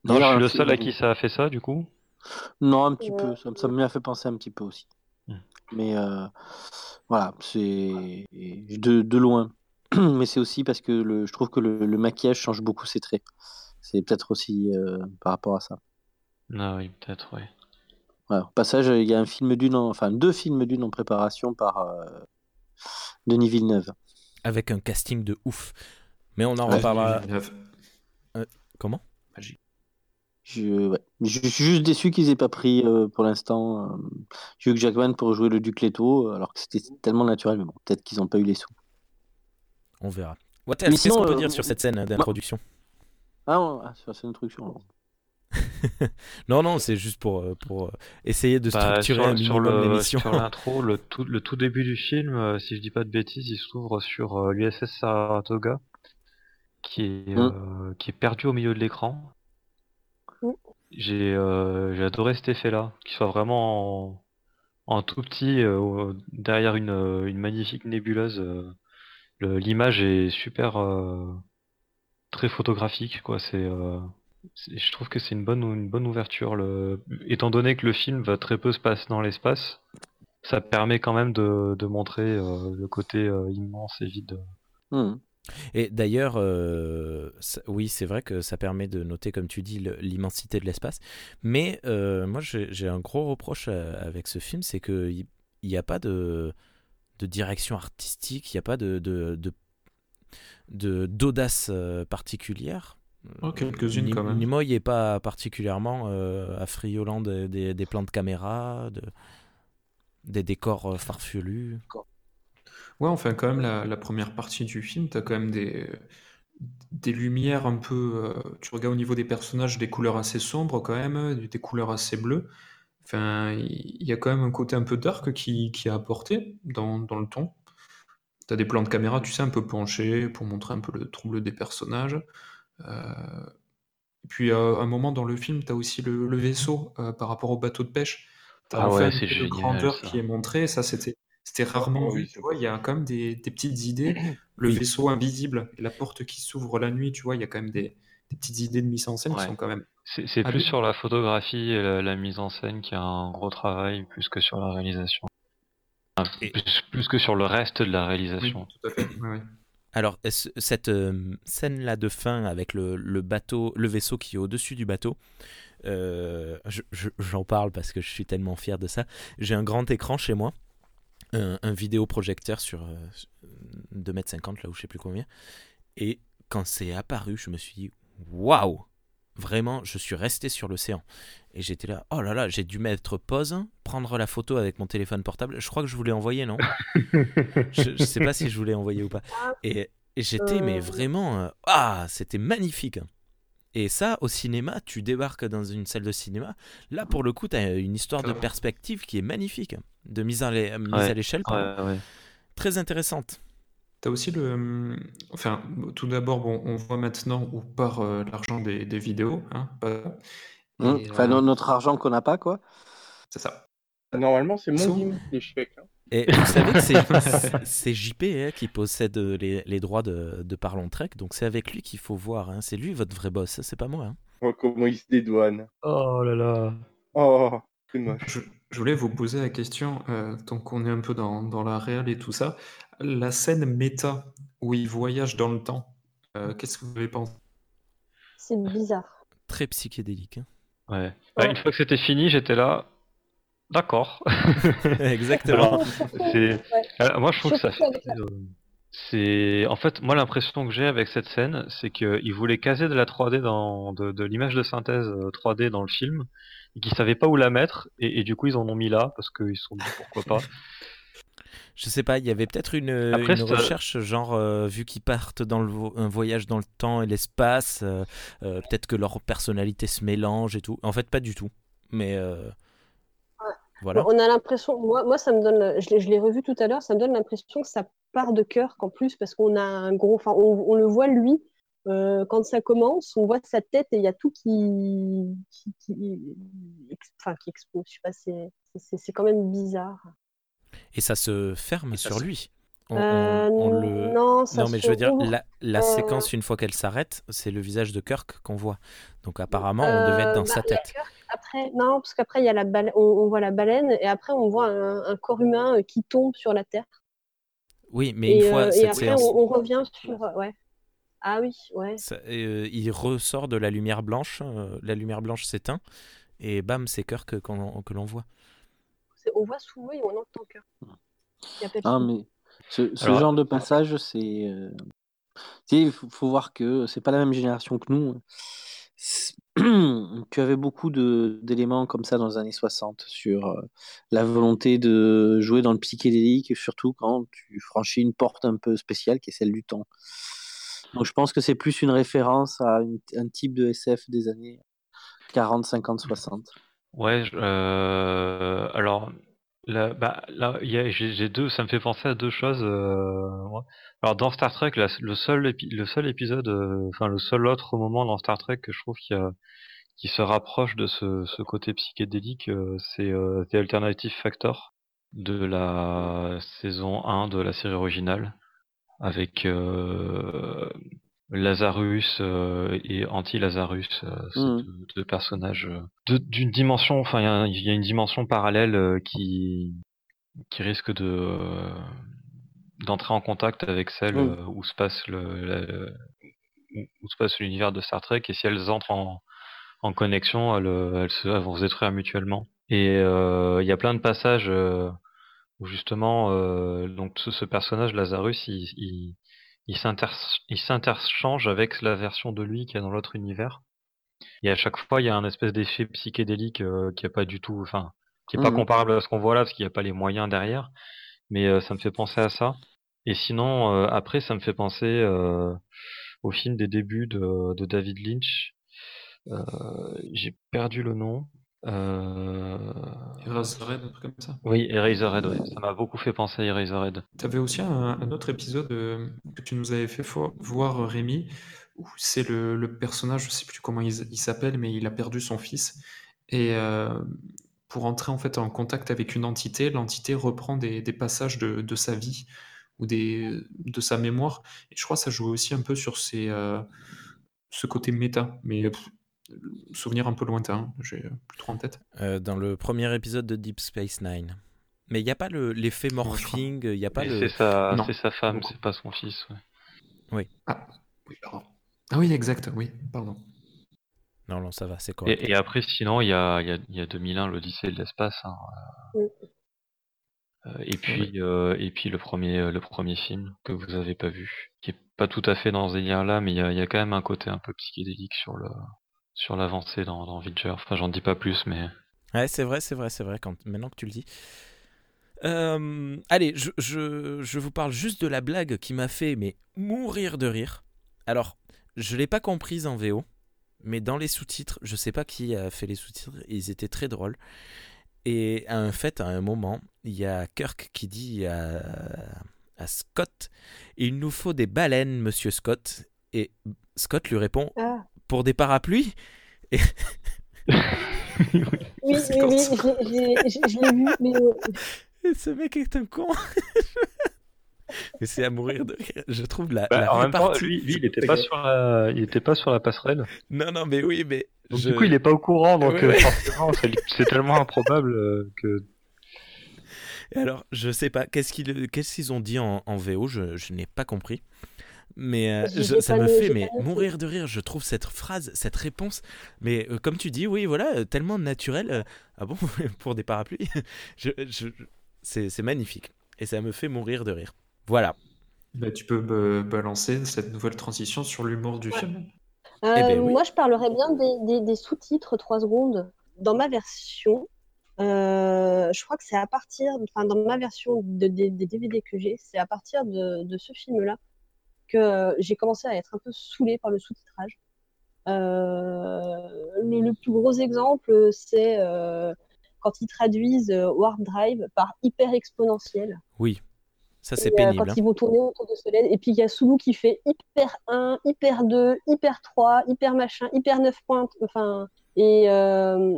S5: Non, je suis
S7: un
S5: le seul à qui ça a fait ça, du coup?
S7: Non, un petit
S4: Ouais.
S7: peu. Ça, ça me l'a fait penser un petit peu aussi. Mais euh, voilà, c'est de, de loin. Mais c'est aussi parce que le, je trouve que le, le maquillage change beaucoup ses traits. C'est peut-être aussi euh, par rapport à ça.
S5: Ah oui, peut-être, oui.
S7: Voilà. Au passage, il y a un film d'une, en- enfin deux films d'une en préparation par euh, Denis Villeneuve.
S1: Avec un casting de ouf. Mais on en
S7: Ouais.
S1: reparlera. Comment?
S7: Je, ouais. je, je suis juste déçu qu'ils aient pas pris euh, pour l'instant euh, Hugh Jackman pour jouer le Duc Leto, alors que c'était tellement naturel. Mais bon, peut-être qu'ils n'ont pas eu les sous.
S1: On verra. What else? Qu'est-ce qu'on peut
S7: euh,
S1: dire sur cette scène d'introduction?
S7: Ah, ouais, ah, sur cette introduction.
S1: Non, non, c'est juste pour, euh, pour euh, essayer de
S5: Bah,
S1: structurer un
S5: sur,
S1: l'émission.
S5: sur l'intro, le tout, le tout début du film, euh, si je dis pas de bêtises, il s'ouvre sur euh, l'USS Saratoga, qui est
S7: Mm.
S5: euh, qui est perdu au milieu de l'écran. J'ai euh, j'ai adoré cet effet-là, qu'il soit vraiment en, tout petit euh, derrière une, euh, une magnifique nébuleuse. le- L'image est super très photographique, je trouve que c'est une bonne une bonne ouverture. Étant donné que le film va très peu se passer dans l'espace, ça permet quand même de, de montrer le côté immense et vide.
S7: Hmm.
S1: Et d'ailleurs, euh, oui, c'est vrai que ça permet de noter, comme tu dis, le- l'immensité de l'espace. Mais euh, moi, j'ai un gros reproche euh, avec ce film, c'est qu'il n'y a pas de, de direction artistique, il n'y a pas de de- de- de- d'audace particulière.
S3: Oh, quelques-unes quand même.
S1: Nimoy n'est pas particulièrement euh, affriolant des, des- des plans de caméra, de- des décors farfelus.
S3: Ouais, enfin, quand même, la, la première partie du film, t'as quand même des, des lumières un peu. euh, tu regardes au niveau des personnages, des couleurs assez sombres quand même, des couleurs assez bleues. Enfin, il y a quand même un côté un peu dark qui, qui est apporté dans, dans le ton. T'as des plans de caméra, tu sais, un peu penchés pour montrer un peu le trouble des personnages. Euh, et puis, euh, à un moment dans le film, t'as aussi le, le vaisseau euh, par rapport au bateau de pêche. T'as
S5: Ah
S3: enfin
S5: ouais,
S3: un
S5: c'est
S3: peu de
S5: génial,
S3: grandeur
S5: ça.
S3: qui est montrée. Ça, c'était c'était rarement
S2: oui,
S3: vu, tu vois. Il y a quand même des, des petites idées. Le vaisseau invisible et la porte qui s'ouvre la nuit, tu vois, il y a quand même des, des petites idées de mise en scène qui sont quand même.
S5: C'est plus sur la photographie et la, la mise en scène qui a un gros travail, plus que sur la réalisation. Enfin,
S1: Et-
S5: plus, plus que sur le reste de la
S3: Oui,
S5: réalisation.
S3: tout à fait. Ouais, ouais.
S1: Alors, cette euh, scène-là de fin avec le, le bateau, le vaisseau qui est au-dessus du bateau, euh, je- je- j'en parle parce que je suis tellement fier de ça. J'ai un grand écran chez moi, un, un vidéoprojecteur sur euh, 2m50, là où je sais plus combien. Et quand c'est apparu, je me suis dit, waouh! Vraiment, je suis resté sur l'océan. Et j'étais là, oh là là, j'ai dû mettre pause, prendre la photo avec mon téléphone portable. Je crois que je voulais envoyer, non? Je, je sais pas si je voulais envoyer ou pas. Et, et j'étais, mais
S4: Euh.
S1: vraiment, euh, ah, c'était magnifique. Et ça, au cinéma, tu débarques dans une salle de cinéma. Là, pour le coup, tu as une histoire de perspective qui est magnifique, de mise, à
S5: Ouais,
S1: l'échelle.
S5: Ouais, ouais.
S1: très intéressante.
S3: T'as aussi le. Enfin, tout d'abord, bon, on voit maintenant où part euh, l'argent des, des vidéos. Hein, pas-. Et,
S7: Enfin,
S3: euh,
S7: no- notre argent qu'on n'a pas, quoi.
S3: c'est ça.
S2: Normalement, c'est
S3: So-
S2: les chèques. hein.
S1: Et vous savez que c'est- JP hein, qui possède les, les droits de, de Parlons Trek, donc c'est avec lui qu'il faut voir. hein. C'est lui votre vrai boss, c'est pas moi. hein.
S2: Oh, comment il se dédouane.
S5: Oh là là.
S2: Oh, c'est moche.
S3: Je, je voulais vous poser la question, euh, tant qu'on est un peu dans, dans la réelle et tout ça. La scène méta où il voyage dans le temps, euh, qu'est-ce que vous avez pensé?
S4: C'est bizarre.
S1: très psychédélique. hein.
S5: Ouais. Bah,
S4: Ouais.
S5: une fois que c'était fini, j'étais là. D'accord.
S1: Exactement.
S5: Alors, moi, je trouve que ça fait. euh, C'est en fait moi l'impression que j'ai avec cette scène, c'est qu'ils voulaient caser de la 3D dans de, de l'image de synthèse euh, 3D dans le film et qu'ils savaient pas où la mettre et, et du coup ils en ont mis là parce qu'ils se sont dit pourquoi pas.
S1: Je sais pas, il y avait peut-être une,
S5: Après,
S1: une
S5: c'est-
S1: recherche, genre, euh, vu qu'ils partent dans le vo- un voyage dans le temps et l'espace, euh, euh, peut-être que leur personnalité se mélange et tout. En fait, pas du tout. Mais euh, voilà.
S4: On a l'impression, moi, moi, ça me donne, je l'ai, je l'ai revu tout à l'heure, ça me donne l'impression que ça part de cœur qu'en plus, parce qu'on a un gros, enfin, on, on le voit lui, euh, quand ça commence, on voit sa tête et il y a tout qui, qui, qui, ex- enfin, qui explose. Je sais pas, c'est, c'est, c'est quand même bizarre.
S1: Et ça se ferme sur
S3: se-
S1: lui. On,
S4: Euh,
S1: on- on le...
S4: Non, ça
S1: Non, mais je veux dire, la, la
S4: Euh,
S1: séquence, une fois qu'elle s'arrête, c'est le visage de Kirk qu'on voit. Donc apparemment, on devait être
S4: Euh,
S1: dans
S4: bah,
S1: sa tête.
S4: Kirk, Après, non, parce qu'après, il y a la baleine, on, on voit la baleine et après, on voit un, un corps humain qui tombe sur la Terre.
S1: Oui, mais
S4: et,
S1: une fois
S4: euh, et après,
S1: séance,
S4: on, on revient sur. Ouais. Ah oui, ouais.
S1: ça- euh, il ressort de la lumière blanche, euh, la lumière blanche s'éteint, et bam, c'est Kirk qu'on- que l'on voit.
S4: On voit sous l'eau et on entend Kirk.
S7: Ah, mais ce, ce
S5: Alors-
S7: genre de passage, c'est. euh, il faut, faut voir que c'est pas la même génération que nous. Tu avais beaucoup d'éléments comme ça dans les années 60 sur euh, la volonté de jouer dans le psychédélique, surtout quand tu franchis une porte un peu spéciale qui est celle du temps. Donc je pense que c'est plus une référence à une- un type de SF des années 40, 50, 60.
S5: Ouais, euh, alors bah, là, j'ai deux, ça me fait penser à deux choses. euh. Alors dans Star Trek, le seul épisode, euh, enfin le seul autre moment dans Star Trek que je trouve qui a- qui se rapproche de ce, côté psychédélique, euh, c'est euh, The Alternative Factor de la saison 1 de la série originale avec Lazarus euh, et Anti-Lazarus, euh,
S7: Mhm.
S5: deux, deux personnages euh, d'une dimension, enfin il y a- il y, a une dimension parallèle qui qui risque de d'entrer en contact avec celle euh, où se passe le, la- où, où se passe l'univers de Star Trek et si elles entrent en, en connexion, elles, elles, se, elles vont se détruire mutuellement. Et il y a plein de passages où justement donc ce, ce personnage Lazarus il, il, il s'inter- il s'interchange avec la version de lui qui est dans l'autre univers. Et à chaque fois, il y a un espèce d'effet psychédélique euh, qui est pas du tout, enfin, qui est pas
S7: Mhm.
S5: comparable à ce qu'on voit là, parce qu'il n'y a pas les moyens derrière. Mais euh, ça me fait penser à ça. Et sinon, euh, après, ça me fait penser au film des débuts de, de David Lynch. J'ai perdu le nom. Euh...
S3: Eraserhead, un truc comme ça.
S5: Oui, Eraserhead, ouais. Ça m'a beaucoup fait penser à Eraserhead.
S3: T'avais aussi un, un autre épisode euh, que tu nous avais fait voir, Rémi, où c'est le, le personnage, je sais plus comment il, s'appelle, mais il a perdu son fils. Et euh, pour entrer en fait en contact avec une entité, l'entité reprend des, des passages de, de sa vie ou des, de sa mémoire. Et je crois que ça joue aussi un peu sur ces, ce côté méta, mais pff, souvenir un peu lointain, j'ai plus trop en tête.
S1: Euh, dans le premier épisode de Deep Space Nine. Mais il n'y a pas le- l'effet morphing, il n'y a pas
S5: Mais
S1: le...
S5: C'est sa, femme, c'est pas son fils. ouais.
S3: Ah, oui, pardon. Ah oui, exact, oui, pardon.
S1: Non, non, ça va, c'est correct.
S5: Et, et après, sinon, il y a, il y a, il y a 2001, l'Odyssée de l'espace. hein.
S4: Oui.
S5: Euh, et puis, euh, et puis le premier, le premier film que vous avez pas vu, qui est pas tout à fait dans ce délire-là, mais il y a, il y a quand même un côté un peu psychédélique sur le, sur l'avancée dans, dans Voyager. Enfin, j'en dis pas plus, mais
S1: Ouais, c'est vrai, c'est vrai, c'est vrai, quand... maintenant que tu le dis. Euh, allez, je, je, je vous parle juste de la blague qui m'a fait mais mourir de rire. Alors, je l'ai pas comprise en VO, mais dans les sous-titres, je sais pas qui a fait les sous-titres, ils étaient très drôles. Et en fait, à un moment, il y a Kirk qui dit à, à Scott Il nous faut des baleines, monsieur Scott. Et Scott lui répond
S4: Ah.
S1: Pour des parapluies
S4: Oui, oui, oui, je l'ai- vu, mais euh,
S1: Et Ce mec est un con. Mais c'est à mourir de rire. Je trouve la,
S5: Bah,
S1: la
S5: en même temps, lui, lui, il était pas sur la, il était pas sur la passerelle.
S1: Non, non, mais oui, mais.
S5: Donc
S1: je-
S5: du coup, il est pas au courant, donc
S1: Ouais,
S5: euh,
S1: ouais.
S5: c'est tellement improbable euh, que.
S1: Et Alors, je sais pas, qu'est-ce qu'ils qu'est-ce qu'ils ont dit en, en VO Je, je n'ai pas compris. Mais euh, je- ça me
S4: le-
S1: fait mais mourir de rire. Je trouve cette phrase, cette réponse, mais euh, comme tu dis, oui, voilà, euh, tellement naturel. euh, ah bon, pour des parapluies, je, je- c'est c'est magnifique et ça me fait mourir de rire. Voilà.
S3: Bah, tu peux ba- balancer cette nouvelle transition sur l'humour du film.
S4: Euh,
S1: Eh ben oui.
S4: Moi, je parlerais bien des, des- des sous-titres 3 secondes. Dans ma version, euh, je crois que c'est à partir, enfin, dans ma version de- des- des DVD que j'ai, c'est à partir de, de ce film-là que j'ai commencé à être un peu saoulée par le sous-titrage. Euh, le, le plus gros exemple, c'est euh, quand ils traduisent euh, Warp Drive par hyper exponentiel.
S1: Oui, ça c'est
S4: euh,
S1: pénible.
S4: quand
S1: hein.
S4: ils vont tourner autour de Solène, et puis il y a Soulou qui fait hyper 1, hyper 2, hyper 3, hyper machin, hyper 9 points. Enfin, et euh,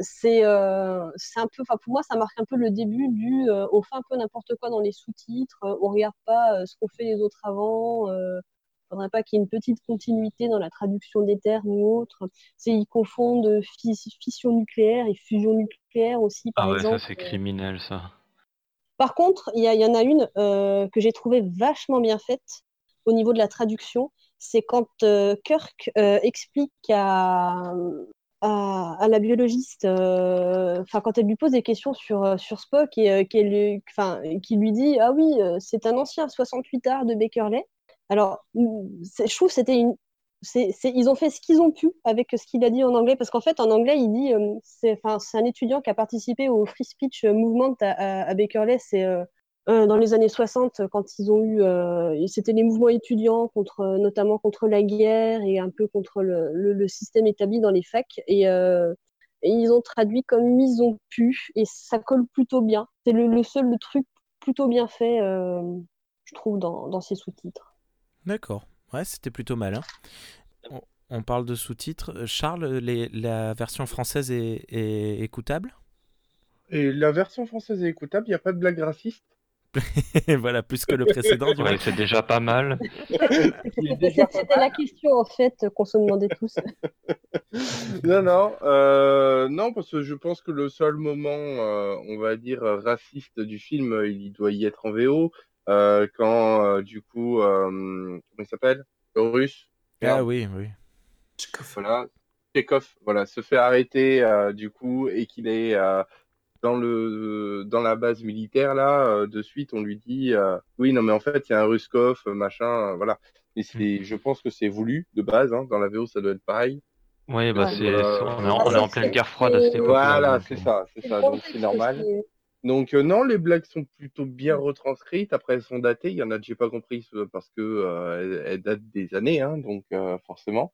S4: c'est euh, c'est un peu, enfin pour moi, ça marque un peu le début du euh, on fait un peu n'importe quoi dans les sous-titres, euh, on regarde pas ce qu'ont fait les autres avant. Faudrait pas qu'il y ait une petite continuité dans la traduction des termes ou autre. C'est ils confondent fis- fission nucléaire et fusion nucléaire aussi, par
S5: Ah ouais,
S4: exemple.
S5: ça c'est criminel ça.
S4: Par contre, il y, en a une euh, que j'ai trouvée vachement bien faite au niveau de la traduction. C'est quand euh, Kirk euh, explique à, à, la biologiste, euh, quand elle lui pose des questions sur, euh, sur Spock et euh, qu'elle qui lui dit Ah oui, euh, c'est un ancien 68 art de Beckerley. Alors, je trouve c'était une. ils ont fait ce qu'ils ont pu avec ce qu'il a dit en anglais, parce qu'en fait, en anglais, il dit, c'est un étudiant qui a participé au Free Speech Movement à, à, à Beckerley, c'est euh, dans les années 60, quand ils ont eu, euh, c'était les mouvements étudiants contre, euh, notamment contre la guerre et un peu contre le, le- le système établi dans les facs, et, euh, et ils ont traduit comme ils ont pu, et ça colle plutôt bien. C'est le, le seul truc plutôt bien fait, euh, je trouve, dans, dans ces sous-titres.
S1: D'accord. Ouais, c'était plutôt malin. On, on parle de sous-titres. Charles, les- la version française est, est écoutable?
S2: Et la version française est écoutable, il n'y a pas de blague raciste?
S1: Voilà, plus que le précédent.
S5: Ouais, c'est déjà pas mal.
S4: C'était la question, en fait, qu'on se demandait tous.
S2: Non, non, euh, non, parce que je pense que le seul moment, euh, on va dire, raciste du film, il doit y être en VO, euh, quand, euh, du coup, euh, comment il s'appelle? Le russe?
S1: Ah oui, oui.
S2: Voilà, Chekhov, voilà, se fait arrêter, euh, du coup, et qu'il est euh, dans le dans la base militaire, là, euh, de suite, on lui dit, euh, oui, non, mais en fait, il y a un Ruskov, machin, euh, voilà. Et c'est, je pense que c'est voulu, de base, hein, dans la VO, ça doit être pareil.
S5: Oui, bah
S4: Ouais.
S5: c'est,
S2: Euh,
S5: on, est en, on est en pleine guerre froide à cette époque-là.
S2: Voilà, c'est
S5: euh,
S2: ça, c'est ça, donc c'est normal. Donc euh, non, les blagues sont plutôt bien retranscrites. Après, elles sont datées. Il y en a que j'ai pas compris euh, parce que euh, elles, elles datent des années, hein, donc euh, forcément.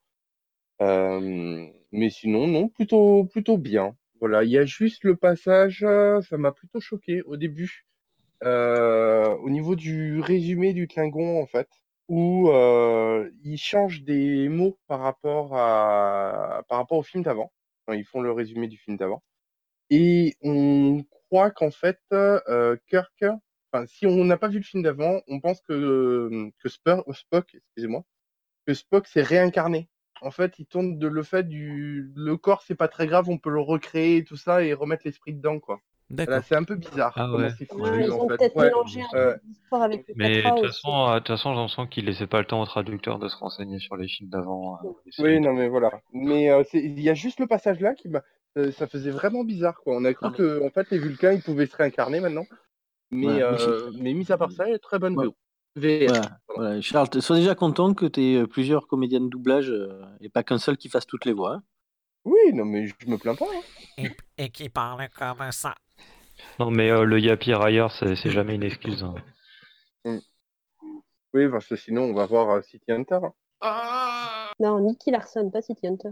S2: Euh, mais sinon, non, plutôt plutôt bien. Voilà, il y a juste le passage, euh, ça m'a plutôt choqué au début, euh, au niveau du résumé du Klingon en fait, où euh, ils changent des mots par rapport au film d'avant. Ils font le résumé du film d'avant. Et on croit qu'en fait, Kirk, si on n'a pas vu le film d'avant, on pense que, Spock, excusez-moi, que Spock s'est réincarné. En fait, il tourne de le fait du, le corps, c'est pas très grave, on peut le recréer et tout ça et remettre l'esprit dedans, quoi.
S1: D'accord.
S2: Voilà, c'est un peu bizarre
S5: Ah
S2: comment
S5: ouais.
S4: ils ont peut-être
S2: Ouais.
S4: mélangé un
S2: Euh,
S4: peu l'histoire avec le
S5: Mais de
S4: Catra
S5: toute
S4: aussi.
S5: façon, euh, de toute façon, j'ai l'impression qu'il laissait pas le temps au traducteur de se renseigner sur les films d'avant. euh,
S2: Oui, non, mais voilà. Mais euh, il y a juste le passage là qui m'a, euh, ça faisait vraiment bizarre, quoi. On a cru
S7: Ah,
S2: que, en fait, les Vulcains, ils pouvaient se réincarner maintenant. Mais,
S7: Ouais, mais
S2: euh, mais mis à part ça, il y a très bonne
S7: Ouais.
S2: VO. VF.
S7: Voilà, voilà. Charles, sois déjà content que tu aies plusieurs comédiens de doublage euh, et pas qu'un seul qui fasse toutes les voix. hein.
S2: Oui, non, mais je me plains pas. hein.
S9: Et, et qui parle comme ça.
S5: Non, mais euh, le Yapi Rayer, c'est jamais une excuse. hein.
S2: Oui, parce que sinon, on va voir euh, City Hunter. hein.
S4: Non, Nicky Larson, pas City Hunter.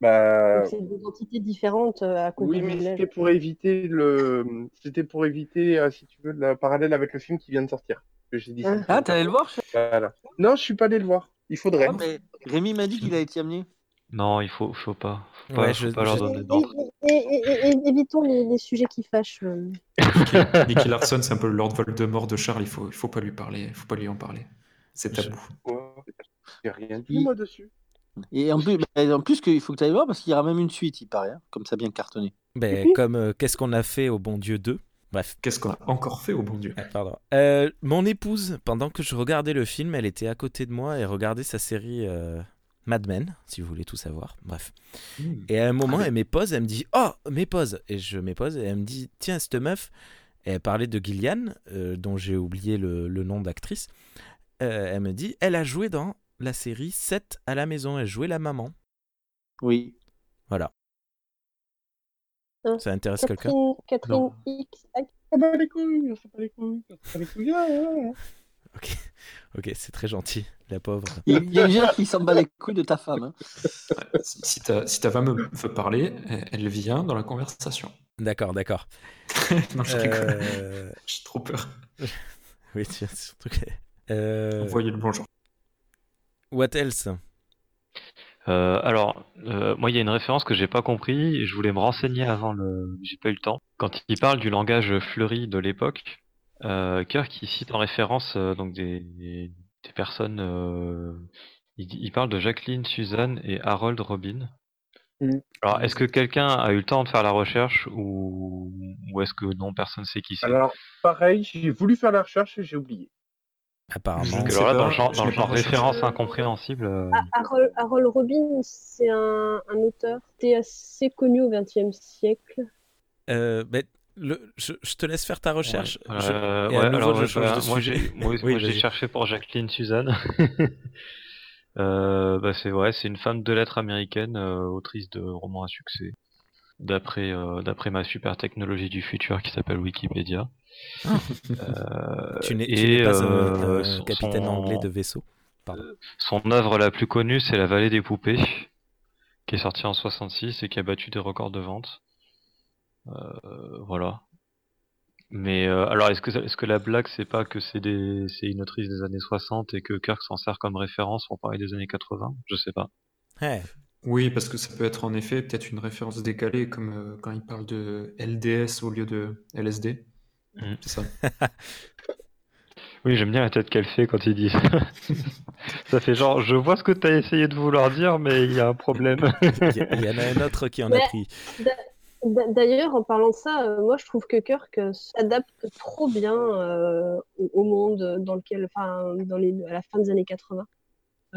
S2: Bah,
S4: C'est des entités différentes euh, à cause
S2: oui, mais c'était pour éviter le, c'était pour éviter, euh, si tu veux, le parallèle avec le film qui vient de sortir. Que j'ai dit.
S4: Ah.
S7: Ah, t'es allé le voir
S2: Voilà. Non, je suis pas allé le voir. Il faudrait.
S7: Ah, mais Rémi m'a dit qu'il a été amené.
S5: Non, il faut, faut pas. Faut pas,
S1: Ouais,
S5: faut
S1: je-
S5: pas leur
S1: je-
S5: donner
S4: Et,
S5: d'ordre.
S4: et- et- et- et- évitons les, les sujets qui fâchent. euh.
S3: Nicky, Nicky Larson, c'est un peu le Lord Voldemort de Charles. Il faut, il faut pas lui parler. Il faut pas lui en parler. C'est
S1: Je-
S3: tabou.
S2: J'ai rien dit moi dessus.
S7: Et en plus, bah, en plus qu'il faut que tu ailles le voir parce qu'il y aura même une suite, il paraît, hein, comme ça a bien cartonné.
S1: Ben, comme euh, Qu'est-ce qu'on a fait au bon Dieu 2 Bref.
S3: Qu'est-ce qu'on a encore fait au bon Dieu
S1: Ah, Pardon. Euh, mon épouse, pendant que je regardais le film, elle était à côté de moi et regardait sa série euh, Mad Men, si vous voulez tout savoir. Bref.
S3: Hmm.
S1: Et à un moment,
S3: Très bien.
S1: elle m'épose, elle me dit Oh, m'épose Et je m'épose et elle me dit Tiens, cette meuf, et elle parlait de Gillian, euh, dont j'ai oublié le, le nom d'actrice. Euh, elle me dit Elle a joué dans la série 7 à la maison, elle jouait la maman.
S7: Oui.
S1: Voilà.
S4: Hein,
S1: Ça intéresse quelqu'un?
S4: Catherine. X.
S2: On bat les couilles, s'en bat les couilles, bat les couilles. ah, ah, ah.
S1: Ok, ok, c'est très gentil, la pauvre.
S7: Il y a une gens qui s'en bat les couilles de ta femme. hein.
S3: Si si ta, si ta femme veut parler, elle- vient dans la conversation.
S1: D'accord, d'accord.
S3: non, je rigole.
S1: Euh,
S3: J'ai trop peur.
S1: Oui, tiens, surtout que- Euh,
S3: Envoyez le bonjour.
S1: What else?
S5: Euh, alors, euh, moi, il y a une référence que j'ai pas compris et je voulais me renseigner avant le. J'ai pas eu le temps. Quand il parle du langage fleuri de l'époque, euh, Kirk il cite en référence euh, donc des, des personnes. euh, il, il parle de Jacqueline, Suzanne et Harold Robin.
S2: Mhm.
S5: Alors, est-ce que quelqu'un a eu le temps de faire la recherche ou, ou est-ce que non, personne sait qui c'est?
S2: Alors, pareil, j'ai voulu faire la recherche et j'ai oublié.
S1: Apparemment.
S5: Parce que là, dans le genre, dans le référence incompréhensible. euh,
S4: Ah, Harold, Harold Robin, c'est un, un auteur qui était assez connu au XXe siècle.
S1: Euh, ben, le, je, je te laisse faire ta recherche.
S5: Ouais,
S1: Je-
S5: euh, ouais,
S1: nouveau,
S5: alors,
S1: je
S5: bah, moi, j'ai moi,
S1: Oui,
S5: moi, j'ai
S1: vas-y.
S5: cherché pour Jacqueline Suzanne. Euh, bah, c'est vrai, c'est une femme de lettres américaine, euh, autrice de romans à succès, d'après euh, d'après ma super technologie du futur qui s'appelle Wikipédia. Euh,
S1: Tu n'es pas un,
S5: euh,
S1: un
S5: son-
S1: capitaine
S5: son-
S1: anglais de vaisseau.
S5: Son œuvre la plus connue, c'est La Vallée des poupées, qui est sortie en 66 et qui a battu des records de vente. Euh, voilà. Mais euh, alors, est-ce que, la blague, c'est pas que c'est une autrice des années 60 et que Kirk s'en sert comme référence pour parler des années 80 Je sais pas.
S3: Oui, parce que ça peut être en effet peut-être une référence décalée, comme euh, quand il parle de LDS au lieu de LSD. C'est ça.
S5: Oui, j'aime bien la tête qu'elle fait quand il dit ça. ça fait genre, je vois ce que t'as essayé de vouloir dire, mais il y a un problème.
S1: Il y, en a un autre qui en a pris.
S4: D'a- D'ailleurs, en parlant de ça, euh, moi je trouve que Kirk euh, s'adapte trop bien euh, au, monde dans lequel, enfin, dans les, à la fin des années 80.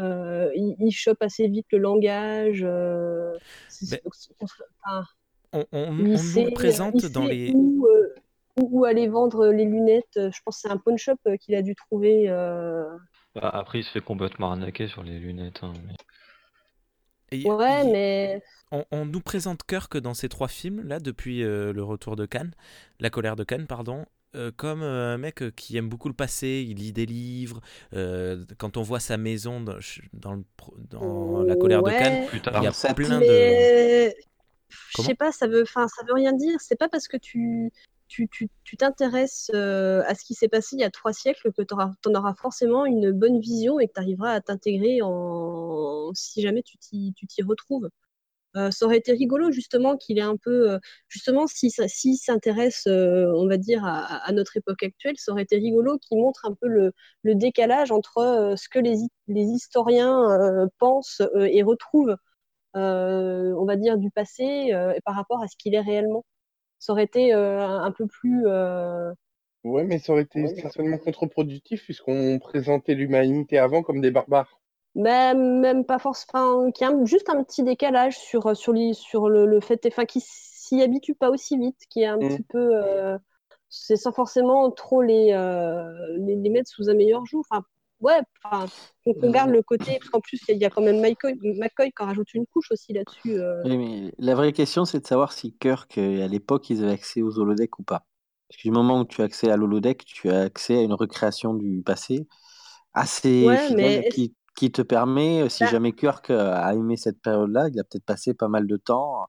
S4: Euh, il, il chope assez vite le langage. euh, c'est- c'est- enfin,
S1: On, on- on nous le présente dans les.
S4: Où, euh, où- aller vendre les lunettes. Je pense que c'est un pawn shop euh, qu'il a dû trouver. euh,
S5: Bah, après, il se fait complètement arnaquer sur les lunettes. hein, mais-
S1: Et-
S4: Ouais,
S1: il-
S4: mais
S1: on, on nous présente Kirk dans ces trois films là depuis euh, le retour de Cannes, la colère de Cannes, pardon, euh, comme euh, un mec euh, qui aime beaucoup le passé. Il lit des livres. euh, quand on voit sa maison dans, dans le pro- dans la colère de. Cannes,
S5: Plus
S1: il y a plein de.
S4: Je sais pas, ça veut, enfin, ça veut rien dire. C'est pas parce que tu tu t'intéresses euh, à ce qui s'est passé il y a trois siècles que tu en auras forcément une bonne vision et que tu arriveras à t'intégrer en si jamais tu t'y retrouves. Euh, ça aurait été rigolo justement qu'il ait un peu, euh, justement, si s'il s'intéresse, on va dire, à, notre époque actuelle, ça aurait été rigolo qu'il montre un peu le, décalage entre ce que les, hi- les historiens pensent et retrouvent, on va dire, du passé par rapport à ce qu'il est réellement. Ça aurait été euh, un peu plus. euh,
S2: Ouais, mais ça aurait été certainement contre-productif puisqu'on présentait l'humanité avant comme des barbares.
S4: Même, même pas forcément, qu'il y a juste un petit décalage sur, sur, les- sur le, le fait, enfin, qui s'y habitue pas aussi vite, qui est un
S2: Mm.
S4: petit peu, euh, c'est sans forcément trop les, euh, les, les mettre sous un meilleur. Enfin, ouais, enfin, qu'on qu'on garde le côté, parce qu'en plus, il y a quand même McCoy, McCoy qui en rajoute une couche aussi là-dessus. euh.
S7: Oui, mais la vraie question, c'est de savoir si Kirk, euh, à l'époque, ils avaient accès aux holodecks ou pas. Parce que du moment où tu as accès à l'holodeck, tu as accès à une recréation du passé assez
S4: Ouais,
S7: fidèle
S4: mais est-ce-
S7: qui, qui te permet, euh, si
S4: Bah-
S7: jamais Kirk euh, a aimé cette période-là, il a peut-être passé pas mal de temps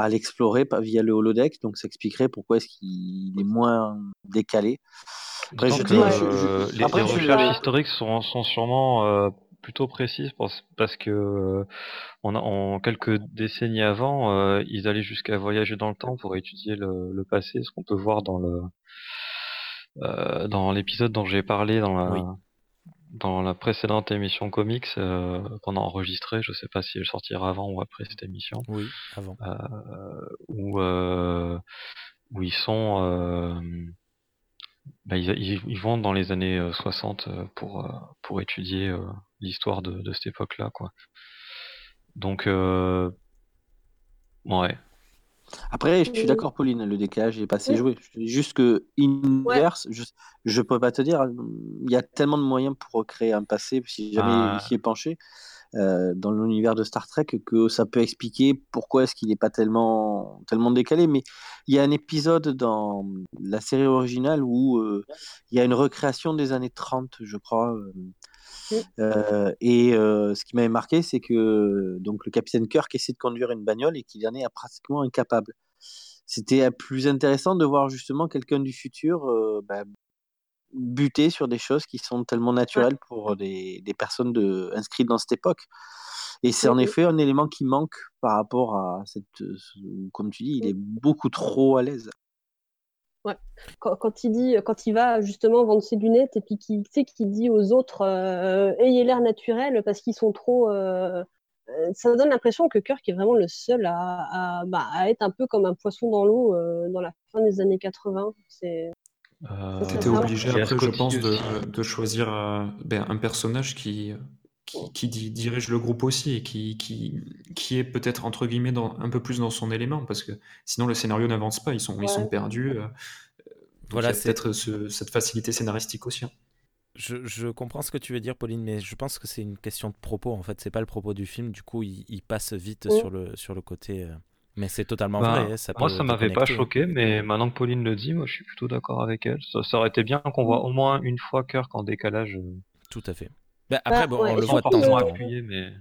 S7: à l'explorer pas- via le holodeck, donc ça expliquerait pourquoi est-ce qu'il est moins décalé. Après, je dis-
S5: euh,
S7: je-
S5: les,
S7: après,
S5: les
S7: je-
S5: recherches historiques sont, sont sûrement euh, plutôt précises parce, parce que euh, on a, en quelques décennies avant, euh, ils allaient jusqu'à voyager dans le temps pour étudier le, le passé, ce qu'on peut voir dans le euh, dans l'épisode dont j'ai parlé dans la
S1: Oui.
S5: Dans la précédente émission comics euh, qu'on a enregistrée. Je sais pas si elle sortira avant ou après cette émission
S1: Oui, avant.
S5: où euh, où ils sont, euh, bah, ils, ils- ils vont dans les années euh, 60 euh, pour, euh, pour étudier euh, l'histoire de, de cette époque-là, quoi. Donc, euh, ouais.
S7: Après, je suis d'accord, Pauline, le décalage n'est pas assez
S4: Oui.
S7: joué. Je dis juste que Inverse, je je peux pas te dire, il y a tellement de moyens pour recréer un passé, si jamais
S5: Ah.
S7: il s'y est penché, euh, dans l'univers de Star Trek, que ça peut expliquer pourquoi est-ce qu'il n'est pas tellement, tellement décalé. Mais il y a un épisode dans la série originale où euh, il y a une recréation des années 30, je crois. euh. Euh, et euh, ce qui m'avait marqué, c'est que donc le capitaine Kirk essaie de conduire une bagnole et qu'il en est pratiquement incapable. C'était plus intéressant de voir justement quelqu'un du futur euh, bah, buter sur des choses qui sont tellement naturelles pour des, des personnes de, inscrites dans cette époque. Et c'est en
S4: Mhm.
S7: effet un élément qui manque par rapport à cette. ce- Comme tu dis, il est beaucoup trop à l'aise.
S4: Quand, quand il dit, quand il va justement vendre ses lunettes et puis qu'il tu sais, qu'il dit aux autres euh, ayez l'air naturel parce qu'ils sont trop. euh, euh, ça donne l'impression que Kirk est vraiment le seul à, à, bah, à être un peu comme un poisson dans l'eau euh, dans la fin des années 80. C'est
S5: Euh,
S4: vraiment-
S3: obligé après, je pense, de, de choisir euh, ben, un personnage qui, qui, qui di- dirige le groupe aussi et qui, qui, qui est peut-être entre guillemets dans, un peu plus dans son élément parce que sinon le scénario n'avance pas, ils sont, ils sont perdus. euh,
S1: Voilà, c'est-
S3: peut-être ce- cette facilité scénaristique aussi. hein.
S1: Je, je comprends ce que tu veux dire, Pauline, mais je pense que c'est une question de propos. En fait, c'est pas le propos du film. Du coup, il, il passe vite
S4: Mm.
S1: sur le sur le côté. euh, Mais c'est totalement
S5: Bah,
S1: vrai. Ça
S5: moi, ça m'avait pas choqué, mais maintenant que Pauline le dit, moi, je suis plutôt d'accord avec elle. Ça, ça aurait été bien qu'on voit au moins une fois Kirk en décalage. euh,
S1: Tout à fait. Bah, après,
S4: Bah,
S1: bon,
S4: ouais,
S1: on le voit de
S4: surtout
S1: temps
S4: le-
S1: en temps.
S5: mais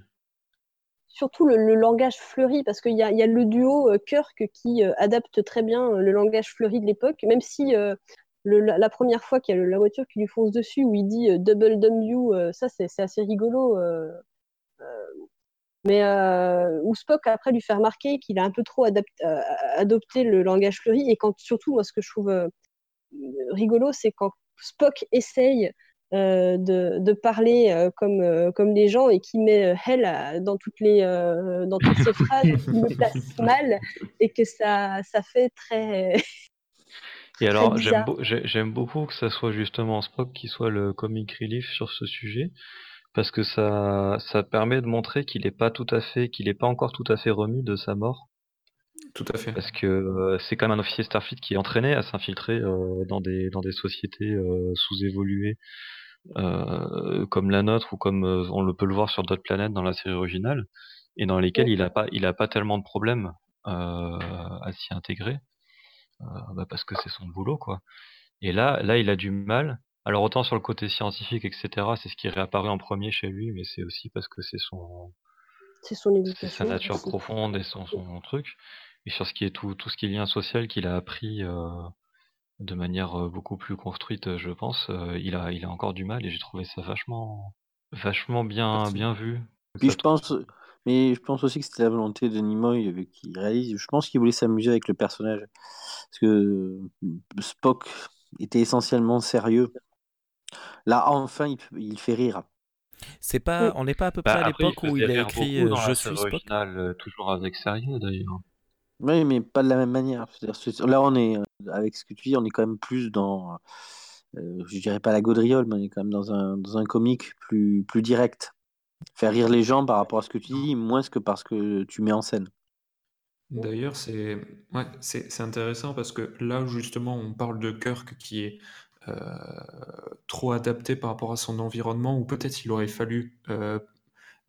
S4: surtout le, le langage fleuri, parce qu'il y y a le duo euh, Kirk qui euh, adapte très bien euh, le langage fleuri de l'époque, même si euh, le- la, la première fois qu'il y a le- la voiture qui lui fonce dessus, où il dit euh, Double Dumb You, euh, ça c'est assez rigolo. euh, euh, mais euh, où Spock après lui fait remarquer qu'il a un peu trop euh, adopté le langage fleuri, et quand surtout, moi ce que je trouve euh, rigolo, c'est quand Spock essaye euh, de, de parler euh, comme, euh, comme les gens et qui met hell à- dans toutes, les, dans toutes ses phrases, qui le place mal et que ça, ça fait très.
S5: Et alors, j'aime beaucoup que ça soit justement Spock qui soit le comic relief sur ce sujet, parce que ça, ça permet de montrer qu'il est pas tout à fait, qu'il est pas encore tout à fait remis de sa mort,
S3: Tout à fait.
S5: parce que euh, c'est quand même un officier Starfleet qui est entraîné à s'infiltrer euh, dans des dans des sociétés euh, sous-évoluées euh, comme la nôtre ou comme euh, on le peut le voir sur d'autres planètes dans la série originale, et dans lesquelles il a pas il a pas tellement de problèmes euh, à s'y intégrer, euh, bah, parce que c'est son boulot quoi. Et là, là, il a du mal. Alors autant sur le côté scientifique, etc., c'est ce qui est réapparu en premier chez lui, mais c'est aussi parce que c'est son,
S4: C'est son
S5: c'est
S4: éducation.
S5: sa nature
S4: aussi.
S5: profonde et son, son truc. Et sur ce qui est tout, tout ce qui est lien social qu'il a appris euh, de manière euh, beaucoup plus construite, euh, je pense, euh, il a, il a encore du mal et j'ai trouvé ça vachement, vachement bien, bien vu.
S7: Puis
S5: Ça
S7: je pense, mais je pense aussi que c'était la volonté de Nimoy qui réalise. Je pense qu'il voulait s'amuser avec le personnage. Parce que Spock était essentiellement sérieux. Là, enfin, il, il fait rire.
S1: C'est pas, on n'est pas à peu
S5: Bah,
S1: près à l'époque où il a écrit Je suis Spock.
S5: originale, euh, toujours avec sérieux d'ailleurs.
S7: Oui, mais pas de la même manière. Là, on est, euh, avec ce que tu dis, on est quand même plus dans, euh, je dirais pas la gaudriole, mais on est quand même dans un, dans un comique plus, plus direct. Faire rire les gens par rapport à ce que tu dis, moins que parce que tu mets en scène.
S3: D'ailleurs, c'est ouais, intéressant parce que là, justement, on parle de Kirk qui est euh, trop adapté par rapport à son environnement, ou peut-être il aurait fallu euh,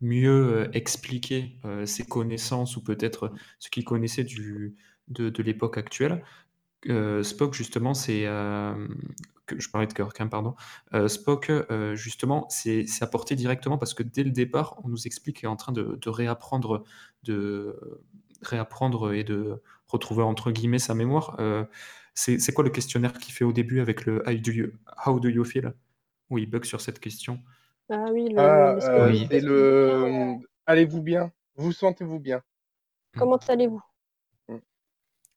S3: mieux euh, expliquer euh, ses connaissances, ou peut-être ce qu'il connaissait du, de, l'époque actuelle. Euh, Spock, justement, c'est. euh, je parlais de Kirk, pardon. Euh, Spock, euh, justement, c'est apporté directement parce que dès le départ, on nous explique qu'il est en train de, de réapprendre, de réapprendre et de retrouver entre guillemets sa mémoire. Euh, c'est c'est quoi le questionnaire qu'il fait au début avec le How do you, how do you feel? Où il bug sur cette question.
S4: Ah oui, le,
S2: Ah, euh,
S4: de-
S5: Oui.
S2: c'est le. Allez-vous bien? Vous sentez-vous bien?
S4: Comment allez-vous?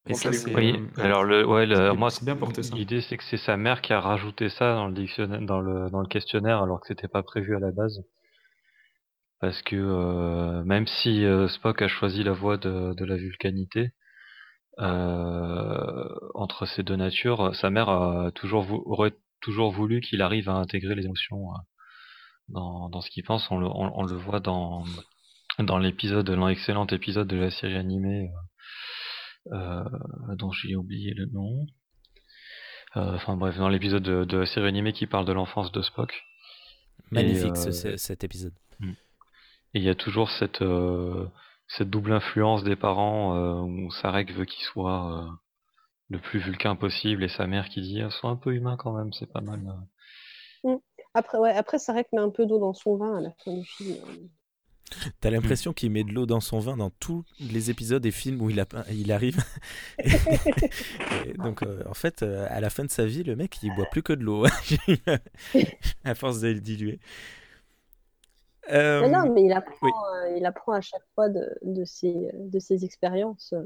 S3: Et
S2: Donc,
S3: ça,
S2: allez-.
S5: Oui, alors le, ouais, le-
S3: c'est-
S5: moi,
S3: c'est bien porté, ça.
S5: L'idée, c'est que c'est sa mère qui a rajouté ça dans le dictionnaire, dans le, dans le questionnaire, alors que c'était pas prévu à la base. Parce que euh, même si euh, Spock a choisi la voie de, de la vulcanité, euh, entre ces deux natures, sa mère a toujours vou- aurait toujours voulu qu'il arrive à intégrer les émotions euh, dans, dans ce qu'il pense. On le, on, on le voit dans, dans l'épisode, dans l'excellent épisode de la série animée euh, euh, dont j'ai oublié le nom. Euh, Enfin bref, dans l'épisode de, de la série animée qui parle de l'enfance de Spock.
S1: Magnifique
S5: euh,
S1: ce- ce- cet épisode.
S5: Et il y a toujours cette, euh, cette double influence des parents euh, où Sarek veut qu'il soit euh, le plus vulcain possible et sa mère qui dit ah, sois un peu humain quand même, c'est pas mal. euh.
S4: Après, ouais, après, Sarek met un peu d'eau dans son vin à la fin du film.
S1: T'as l'impression qu'il met de l'eau dans son vin dans tous les épisodes et films où il, a, il arrive. Et- et donc, euh, en fait, euh, à la fin de sa vie, le mec, il boit plus que de l'eau. à force de le diluer. Euh,
S4: Mais non, mais il apprend,
S1: oui.
S4: euh, il apprend à chaque fois de, de, ses, de ses expériences. euh.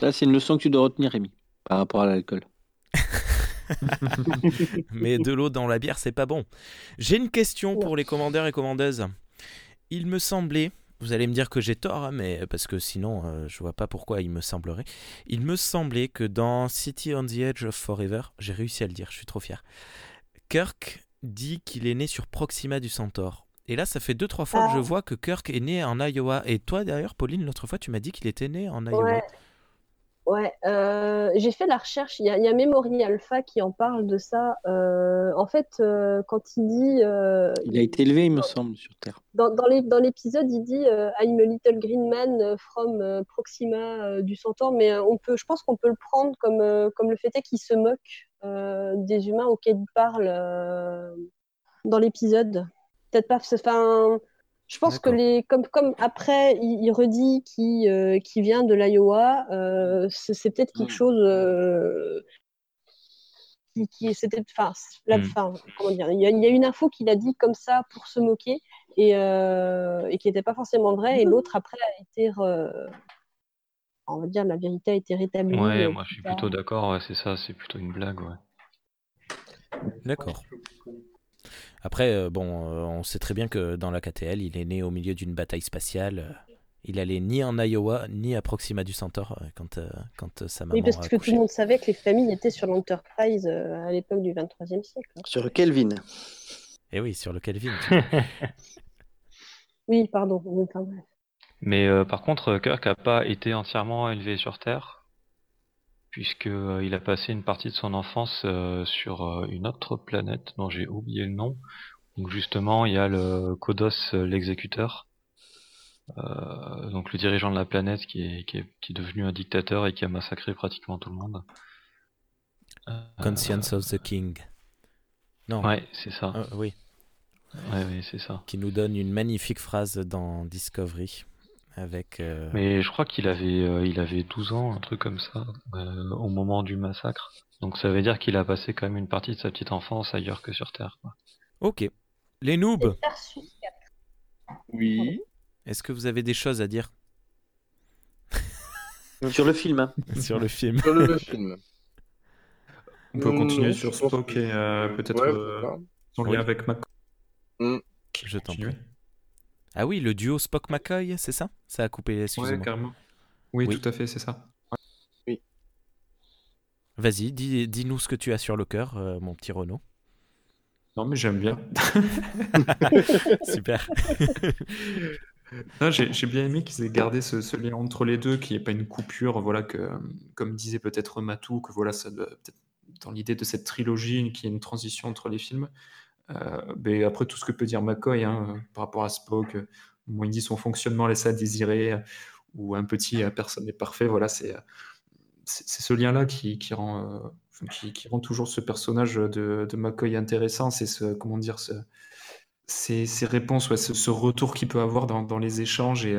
S7: Là, c'est une leçon que tu dois retenir, Rémi, par rapport à l'alcool.
S1: mais de l'eau dans la bière, c'est pas bon. J'ai une question pour les commandeurs et commandeuses. Il me semblait, vous allez me dire que j'ai tort, hein, mais parce que sinon, euh, je vois pas pourquoi il me semblerait. Il me semblait que dans City on the Edge of Forever, j'ai réussi à le dire, je suis trop fier. Kirk dit qu'il est né sur Proxima du Centaure. Et là, ça fait deux trois fois que je
S4: Ah.
S1: vois que Kirk est né en Iowa. Et toi, d'ailleurs, Pauline, l'autre fois, tu m'as dit qu'il était né en Iowa.
S4: Ouais, ouais. euh, j'ai fait la recherche. Il y a, il y a Memory Alpha qui en parle de ça. Euh, en fait, euh, quand il dit. euh,
S7: Il a été élevé, il me semble, sur Terre.
S4: Dans, dans l'épisode, il dit I'm a little green man from Proxima du Centaure, mais on peut, je pense qu'on peut le prendre comme, comme le fait est qu'il se moque des humains auxquels il parle dans l'épisode. Peut-être pas. Enfin, je pense que les, comme, comme après, il, il redit qu'il euh, qu'il vient de l'Iowa, euh, c'est c'est peut-être quelque
S7: Mm.
S4: chose. euh, qui, qui c'était enfin la
S5: Mm.
S4: fin comment dire il y, a, il y a une info qu'il a dit comme ça pour se moquer et, euh, et qui n'était pas forcément vraie et l'autre après a été re- on va dire la vérité a été rétablie
S5: Ouais, moi je suis plutôt d'accord, ouais, c'est ça, c'est plutôt une blague, ouais.
S1: D'accord. Après, euh, bon, euh, on sait très bien que dans la KTL, il est né au milieu d'une bataille spatiale. Il allait ni en Iowa, ni à Proxima du Centaure euh, quand, euh, quand sa maman
S4: oui parce que tout le monde savait que les familles étaient sur l'Enterprise euh, à l'époque du 23e siècle hein.
S7: Sur Kelvin.
S1: Et Eh oui, sur le Kelvin.
S4: oui pardon.
S5: Mais euh, par contre, Kirk n'a pas été entièrement élevé sur Terre, puisque euh, a passé une partie de son enfance euh, sur euh, une autre planète dont j'ai oublié le nom. Donc justement, il y a le Kodos, l'exécuteur, euh, donc le dirigeant de la planète qui est, qui, est, qui est devenu un dictateur et qui a massacré pratiquement tout le monde. Euh,
S1: Conscience of the King. Non.
S5: Ouais, c'est ça.
S1: Euh, oui.
S5: Ouais, ouais, c'est ça.
S1: Qui nous donne une magnifique phrase dans Discovery. Avec. euh,
S5: Mais je crois qu'il avait, euh, il avait 12 ans, un truc comme ça, euh, au moment du massacre. Donc ça veut dire qu'il a passé quand même une partie de sa petite enfance ailleurs que sur Terre. quoi.
S1: Ok. Les noobs,
S2: Oui.
S1: est-ce que vous avez des choses à dire?
S7: Sur le film, hein.
S1: sur le film
S2: Sur le film.
S3: On peut continuer sur Spock et euh, peut-être
S2: Ouais,
S3: euh, son lien
S1: Oui.
S3: avec Mac.
S1: Je t'en prie. Ah oui, le duo Spock-McCoy, c'est ça? Ça a coupé,
S3: Ouais,
S1: excusez-moi.
S3: carrément. Oui,
S1: Oui.
S3: tout à fait, c'est ça.
S1: Vas-y, dis- dis-nous ce que tu as sur le cœur, euh, mon petit Renaud.
S3: Non, mais j'aime bien.
S1: Super.
S3: J'ai bien aimé qu'ils aient gardé ce, ce lien entre les deux, qu'il n'y ait pas une coupure, voilà, que, comme disait peut-être Matou, que voilà, ça doit- peut-être dans l'idée de cette trilogie, qu'il y ait une transition entre les films. Euh, mais après, tout ce que peut dire McCoy hein, par rapport à Spock, euh, où il dit son fonctionnement laisse à désirer, euh, ou un petit personne n'est parfait, voilà, c'est ce lien-là qui, qui rend, qui, rend toujours ce personnage de, de McCoy intéressant, c'est ce, comment dire, ce, ces, ces réponses, ouais, ce, ce retour qu'il peut avoir dans, les échanges et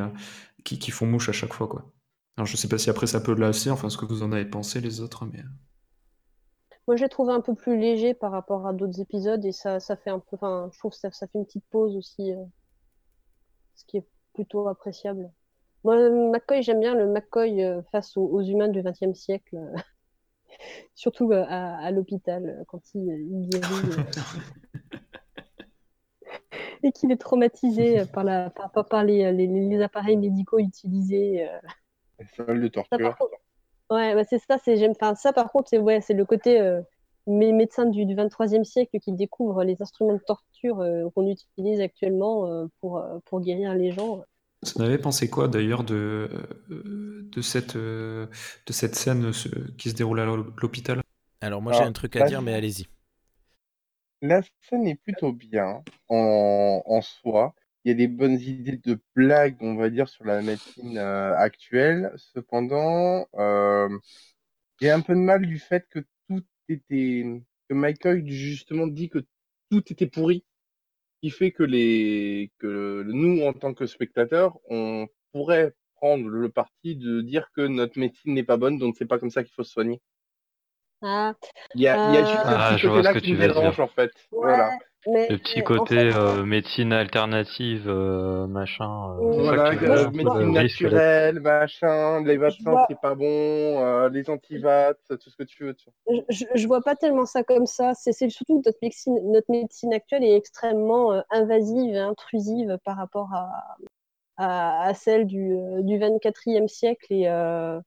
S3: qui, font mouche à chaque fois, quoi. Alors, je sais pas si après ça peut lasser, enfin, ce que vous en avez pensé, les autres, mais.
S4: Moi, je l'ai trouvé un peu plus léger par rapport à d'autres épisodes et ça, ça fait un peu, enfin, je trouve que ça, ça fait une petite pause aussi, euh, ce qui est plutôt appréciable. Moi, McCoy, j'aime bien le McCoy euh, face aux, aux humains du XXe siècle, euh, surtout euh, à, à l'hôpital quand il, il guérit euh, et qu'il est traumatisé par la, par, par- par les, les, les appareils médicaux utilisés. euh.
S2: Les salles de
S4: Ça,
S2: torture.
S4: par contre, ouais, bah, c'est ça, c'est j'aime. Enfin, ça, par contre, c'est ouais, c'est le côté euh, mé- médecin du, du 23e siècle qui découvre les instruments de torture euh, qu'on utilise actuellement euh, pour, euh, pour guérir les gens.
S3: Vous en avez pensé quoi d'ailleurs de, de, cette, de cette scène ce- qui se déroule à l'hô- l'hôpital?
S1: Alors moi j'ai un truc à dire, mais allez-y.
S2: La scène est plutôt bien en, en soi. Il y a des bonnes idées de blagues, on va dire, sur la médecine euh, actuelle. Cependant, euh, j'ai un peu de mal du fait que tout était, que Michael justement dit que tout était pourri, qui fait que les, que nous en tant que spectateurs, on pourrait prendre le parti de dire que notre médecine n'est pas bonne, donc c'est pas comme ça qu'il faut se soigner.
S4: Ah,
S2: Il y a, il y a
S4: Euh,
S2: juste
S5: Ah,
S2: ce côté-là qui me dérange en fait.
S4: ouais,
S2: Voilà.
S4: Mais,
S5: Le petit
S4: mais en
S5: côté
S4: fait,
S5: euh, médecine alternative, euh, machin. euh, ça
S2: euh, médecine naturelle, machin, les vaccins
S4: vois-
S2: c'est pas bon, euh, les antivax, tout ce que tu veux. Tu vois.
S4: je, je- je vois pas tellement ça comme ça. C'est c'est surtout que notre médecine, notre médecine actuelle est extrêmement euh, invasive et intrusive par rapport à, à, à celle du, euh, du 24e siècle et euh,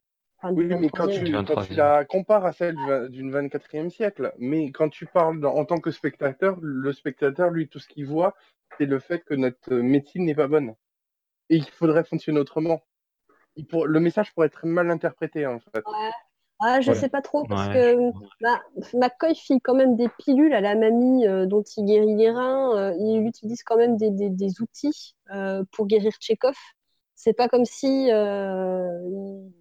S2: Oui, mais quand
S4: 23e.
S2: tu, quand tu
S5: 23e.
S2: la compares à celle d'une 24e siècle, mais quand tu parles dans- en tant que spectateur, le spectateur, lui, tout ce qu'il voit, c'est le fait que notre médecine n'est pas bonne. Et il faudrait fonctionner autrement. Il pour... Le message pourrait être mal interprété, en fait.
S4: Ah, je
S2: Voilà.
S4: sais pas trop parce
S5: Ouais,
S4: que
S5: je-
S4: bah, McCoy file quand même des pilules à la mamie euh, dont il guérit les reins. euh, il utilise quand même des, des, des outils euh, pour guérir Tchekhov. C'est pas comme si, euh, il,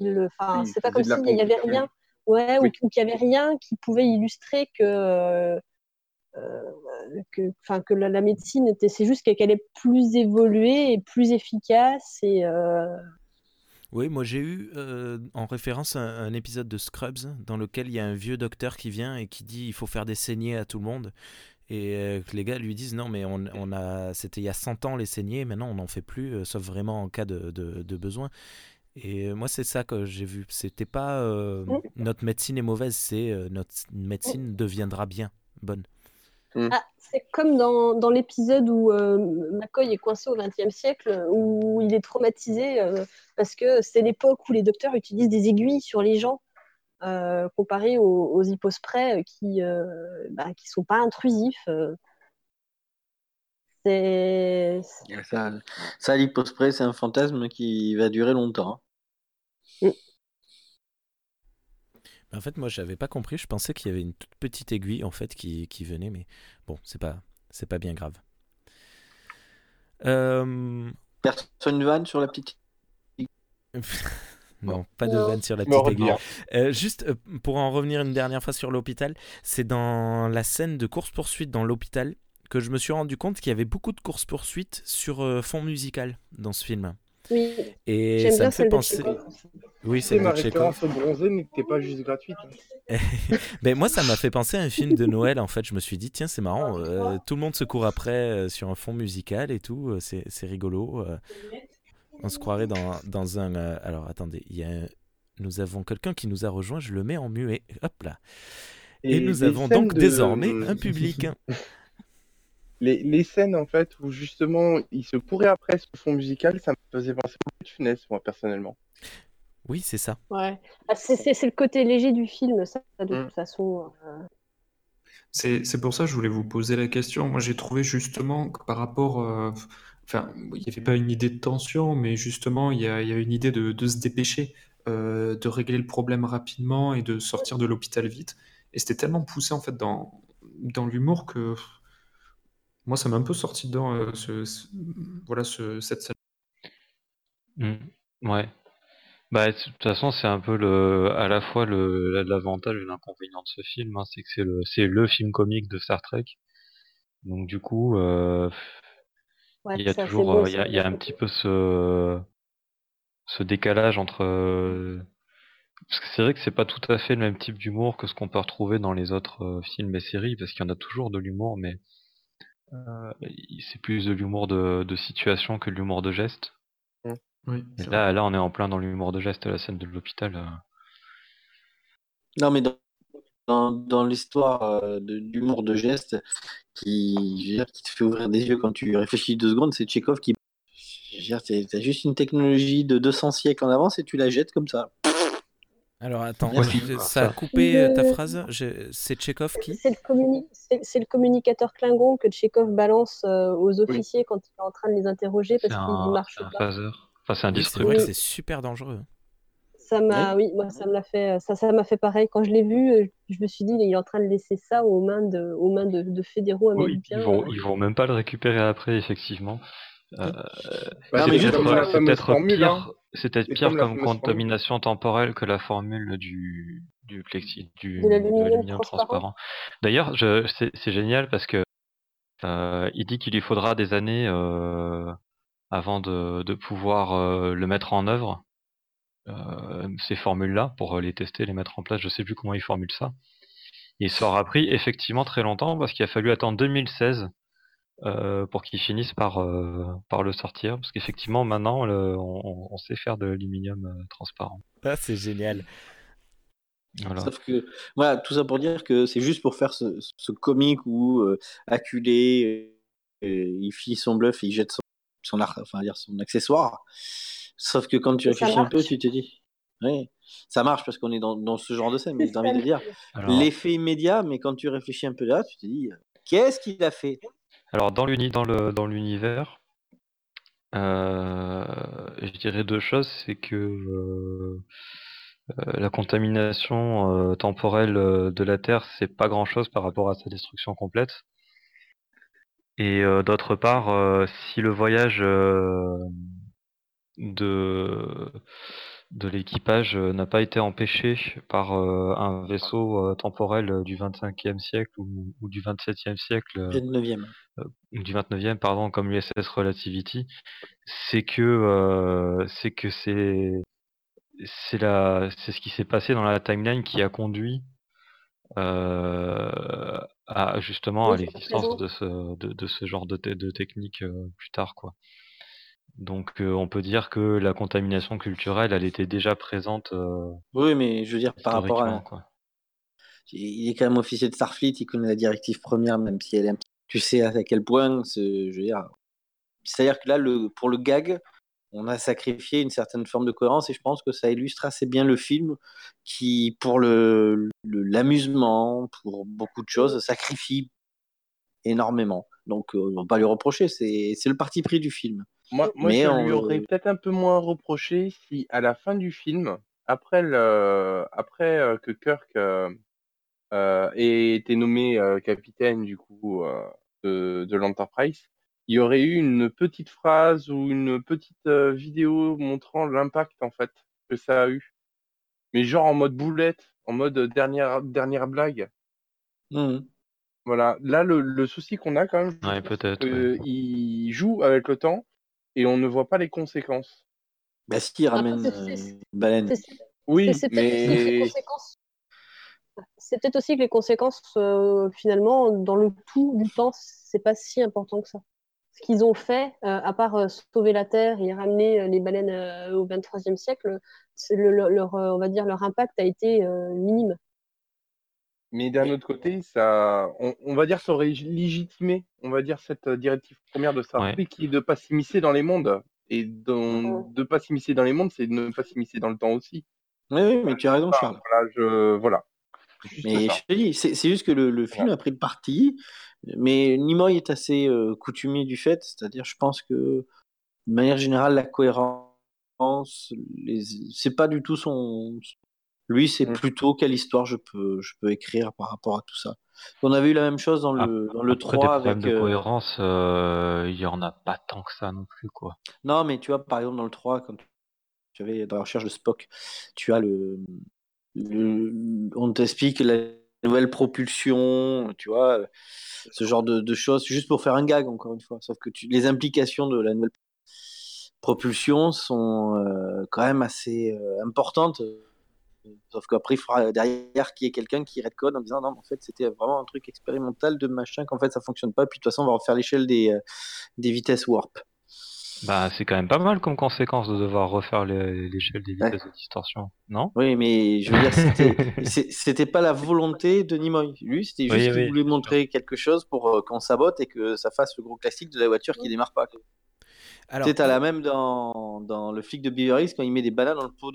S4: enfin,
S2: Oui, il
S4: c'est pas comme s'il y avait rien, ouais,
S2: Oui.
S4: ou, ou qu'il y avait rien qui pouvait illustrer que, euh, euh, que, enfin, que la, la médecine était, c'est juste qu'elle est plus évoluée et plus efficace et euh,
S1: Oui, moi j'ai eu euh, en référence un, un épisode de Scrubs dans lequel il y a un vieux docteur qui vient et qui dit il faut faire des saignées à tout le monde. Et euh, que les gars lui disent non mais on, on a c'était il y a 100 ans les saignées, maintenant on n'en fait plus, euh, sauf vraiment en cas de, de- de besoin. Et moi c'est ça que j'ai vu. C'était pas euh,
S4: Mm.
S1: notre médecine est mauvaise, c'est euh, notre médecine deviendra bien bonne.
S4: Ah, c'est comme dans, dans l'épisode où euh, McCoy est coincé au XXe siècle, où il est traumatisé euh, parce que c'est l'époque où les docteurs utilisent des aiguilles sur les gens, euh, comparé aux, aux hypospray euh, qui euh, bah, qui sont pas intrusifs. C'est
S7: Ça, ça l'hypospray, c'est un fantasme qui va durer longtemps.
S1: En fait, moi, j'avais pas compris. Je pensais qu'il y avait une toute petite aiguille en fait qui, qui venait, mais bon, c'est pas c'est pas bien grave. Euh,
S7: Personne ne vanne sur la petite.
S1: non, pas de vanne sur la petite aiguille. Euh, juste euh, pour en revenir une dernière fois sur l'hôpital, c'est dans la scène de course-poursuite dans l'hôpital que je me suis rendu compte qu'il y avait beaucoup de course-poursuite sur euh, fond musical dans ce film.
S4: oui,
S1: Et ça
S4: bien
S1: me fait penser. Oui, c'est
S2: ma référence au bronzé n'était pas juste gratuite.
S1: Ben, moi, ça m'a fait penser à un film de Noël. En fait, je me suis dit, tiens, c'est marrant. euh, tout le monde se court après euh, sur un fond musical et tout. euh, c'est, c'est rigolo. euh, on se croirait dans, dans un. euh, alors, attendez, il y a un- nous avons quelqu'un qui nous a rejoint. Je le mets en muet. Hop là. Et, nous avons donc
S2: de-
S1: désormais un public.
S2: Les, les scènes, en fait, où justement, il se courait après ce fond musical, ça me faisait penser à de Funès, moi, personnellement.
S1: Oui, c'est ça.
S4: Ouais. Ah, c'est le côté léger du film, ça, de
S2: Mm.
S4: toute façon. euh.
S3: C'est c'est pour ça que je voulais vous poser la question. Moi, j'ai trouvé justement que par rapport, euh, enfin, il n'y avait pas une idée de tension, mais justement, il y a, il y a une idée de, de se dépêcher, euh, de régler le problème rapidement et de sortir de l'hôpital vite. Et c'était tellement poussé en fait dans, dans l'humour que moi, ça m'a un peu sorti dedans, euh, ce, ce- voilà, ce, cette scène.
S5: Mm. Ouais. Bah, de toute façon, c'est un peu le, à la fois le, l'avantage et l'inconvénient de ce film, hein, c'est que c'est le, c'est le film comique de Star Trek. Donc du coup, euh,
S4: Ouais,
S5: il y a
S4: c'est
S5: toujours,
S4: beau,
S5: euh, il y a,
S4: ça.
S5: il y a un petit peu ce, ce décalage entre, euh, parce que c'est vrai que c'est pas tout à fait le même type d'humour que ce qu'on peut retrouver dans les autres euh, films et séries, parce qu'il y en a toujours de l'humour, mais c'est plus de l'humour de, de situation que de l'humour de geste.
S3: Oui,
S5: Et là, là, on est en plein dans l'humour de geste, la scène de l'hôpital. euh.
S7: Non, mais dans, dans, dans l'histoire euh, de- d'humour de geste qui, dire, te fait ouvrir des yeux quand tu réfléchis deux secondes, c'est Tchekhov qui. T'as juste une technologie de 200 siècles en avance et tu la jettes comme ça.
S1: Alors attends, je- ça a coupé euh, ta
S4: Le-
S1: phrase Je- C'est Tchekhov qui
S4: C'est le, communi- communicateur Klingon que Tchekhov balance euh, aux officiers quand il est en train de les interroger
S5: C'est
S4: parce
S5: un,
S4: qu'ils ne marchent
S5: c'est un
S4: pas.
S5: Enfin, c'est un
S1: Oui, c'est super dangereux.
S4: Ça m'a, oui, moi ça me l'a fait, ça, ça m'a fait pareil. Quand je l'ai vu, euh, je me suis dit, il est en train de laisser ça aux mains de, aux mains de, de fédéraux
S5: Oui,
S4: américains.
S5: ils vont, ils vont même pas le récupérer après, effectivement. Euh,
S2: Bah,
S7: Non,
S2: c'est
S5: peut-être pire,
S2: hein.
S5: c'est peut-être
S2: C'est
S5: pire
S2: comme
S5: contamination temporelle que la formule du, du plexi, du,
S4: De l'aluminium transparent.
S5: D'ailleurs, c'est, génial parce que euh, il dit qu'il lui faudra des années euh, avant de, de pouvoir euh, le mettre en œuvre, euh, ces formules-là, pour les tester, les mettre en place. Je sais plus comment il formule ça. Et ça aura pris effectivement très longtemps parce qu'il a fallu attendre 2016 euh, pour qu'ils finissent par, euh, par le sortir. Parce qu'effectivement, maintenant, le- on, on sait faire de l'aluminium euh, transparent.
S1: Ah, c'est génial.
S5: Voilà.
S7: Sauf que, voilà, tout ça pour dire que c'est juste pour faire ce, ce comique où euh, acculé, euh, il fit son bluff et il jette son, son, ar- enfin, dire son accessoire. Sauf que quand tu réfléchis un peu, tu te dis, oui, ça marche parce qu'on est dans, dans ce genre de scène, mais j'ai envie de dire,
S5: Alors,
S7: l'effet immédiat, mais quand tu réfléchis un peu là, tu te dis, qu'est-ce qu'il a fait?
S5: Alors dans dans l'univers, euh, je dirais deux choses. C'est que euh, la contamination euh, temporelle de la Terre, c'est pas grand-chose par rapport à sa destruction complète. Et d'autre part, si le voyage de, de l'équipage euh, n'a pas été empêché par euh, un vaisseau euh, temporel du 25e siècle ou, ou du 27e siècle, euh,
S7: Le 9e.
S5: ou du 29e, pardon, comme l'USS Relativity, c'est que c'est que c'est c'est la c'est ce qui s'est passé dans la timeline qui a conduit euh, à justement à l'existence de ce de, de ce genre de, de technique euh, plus tard quoi. Donc euh, on peut dire que la contamination culturelle, elle était déjà présente euh,
S7: Oui, mais je veux dire, par rapport
S5: historiquement
S7: à.
S5: quoi.
S7: Il est quand même officier de Starfleet, il connaît la directive première, même si elle est un petit- Tu sais à quel point, je veux dire. C'est-à-dire que là, le, pour le gag, on a sacrifié une certaine forme de cohérence et je pense que ça illustre assez bien le film qui, pour le le- l'amusement, pour beaucoup de choses, sacrifie énormément. Donc, euh, on va pas lui reprocher, c'est c'est le parti pris du film.
S2: Moi, moi
S7: Mais
S2: je
S7: on
S2: lui aurais peut-être un peu moins reproché si, à la fin du film, après, le, après euh, que Kirk euh, euh, ait été nommé euh, capitaine du coup euh, de, de l'Enterprise, il y aurait eu une petite phrase ou une petite euh, vidéo montrant l'impact en fait que ça a eu. Mais genre en mode boulette, en mode dernière dernière blague.
S7: Mhm.
S2: Voilà. Là, le, le souci qu'on a quand même,
S5: Ouais, peut-être. ouais.
S2: il joue avec le temps et on ne voit pas les conséquences.
S7: Bah, il
S4: Après,
S7: ramène euh, baleine.
S2: Oui,
S4: c'est- c'est peut-être aussi que les
S2: mais
S4: conséquences. C'est peut-être aussi que les conséquences, euh, finalement, dans le tout du temps, c'est pas si important que ça. Ce qu'ils ont fait, euh, à part euh, sauver la Terre et ramener euh, les baleines euh, au 23e siècle, c'est le- le- leur, euh, on va dire, leur impact a été euh, minime.
S2: Mais d'un autre côté, ça, on, on va dire, ça aurait légitimé, on va dire, cette euh, directive première de Starfleet qui est de pas s'immiscer dans les mondes. Et dans, de pas s'immiscer dans les mondes, c'est de ne pas s'immiscer dans le temps aussi.
S7: Oui, oui, mais tu as raison, Charles.
S2: Voilà, je, voilà.
S7: Mais
S2: ça.
S7: je te dis, c'est juste que le, le film a pris le parti, mais Nimoy est assez euh, coutumier du fait, c'est-à-dire, je pense que, de manière générale, la cohérence, les... c'est pas du tout son. Lui, c'est
S2: Mm.
S7: plutôt quelle histoire je peux, je peux écrire par rapport à tout ça. On avait eu la même chose dans le, dans le
S5: Après,
S7: 3
S5: des
S7: avec.
S5: problèmes de
S7: euh,
S5: cohérence, euh, il y en a pas tant que ça non plus, quoi.
S7: Non, mais tu vois, par exemple, dans le 3, quand tu avais dans la recherche de Spock, tu as le. le- on t'explique la nouvelle propulsion, tu vois, ce genre de, de choses, juste pour faire un gag, encore une fois. Sauf que tu, les implications de la nouvelle propulsion sont euh, quand même assez euh, importantes. Sauf qu'après, il faudra derrière qu'il y ait quelqu'un qui redcode en disant non, mais en fait, c'était vraiment un truc expérimental de machin, qu'en fait, ça fonctionne pas. Puis de toute façon, on va refaire l'échelle des, euh, des vitesses warp.
S5: Bah, c'est quand même pas mal comme conséquence de devoir refaire l'échelle des
S7: Ouais.
S5: vitesses de distorsion, non?
S7: Oui, mais je veux dire, c'était- pas la volonté de Nimoy. Lui, c'était juste
S5: Oui,
S7: qu'il
S5: oui,
S7: voulait montrer quelque chose pour euh, qu'on sabote et que ça fasse le gros classique de la voiture qui démarre pas. quoi.
S1: Alors,
S7: Tu sais, t'as la même dans, dans le flic de Beverly Hills quand il met des bananes dans le pot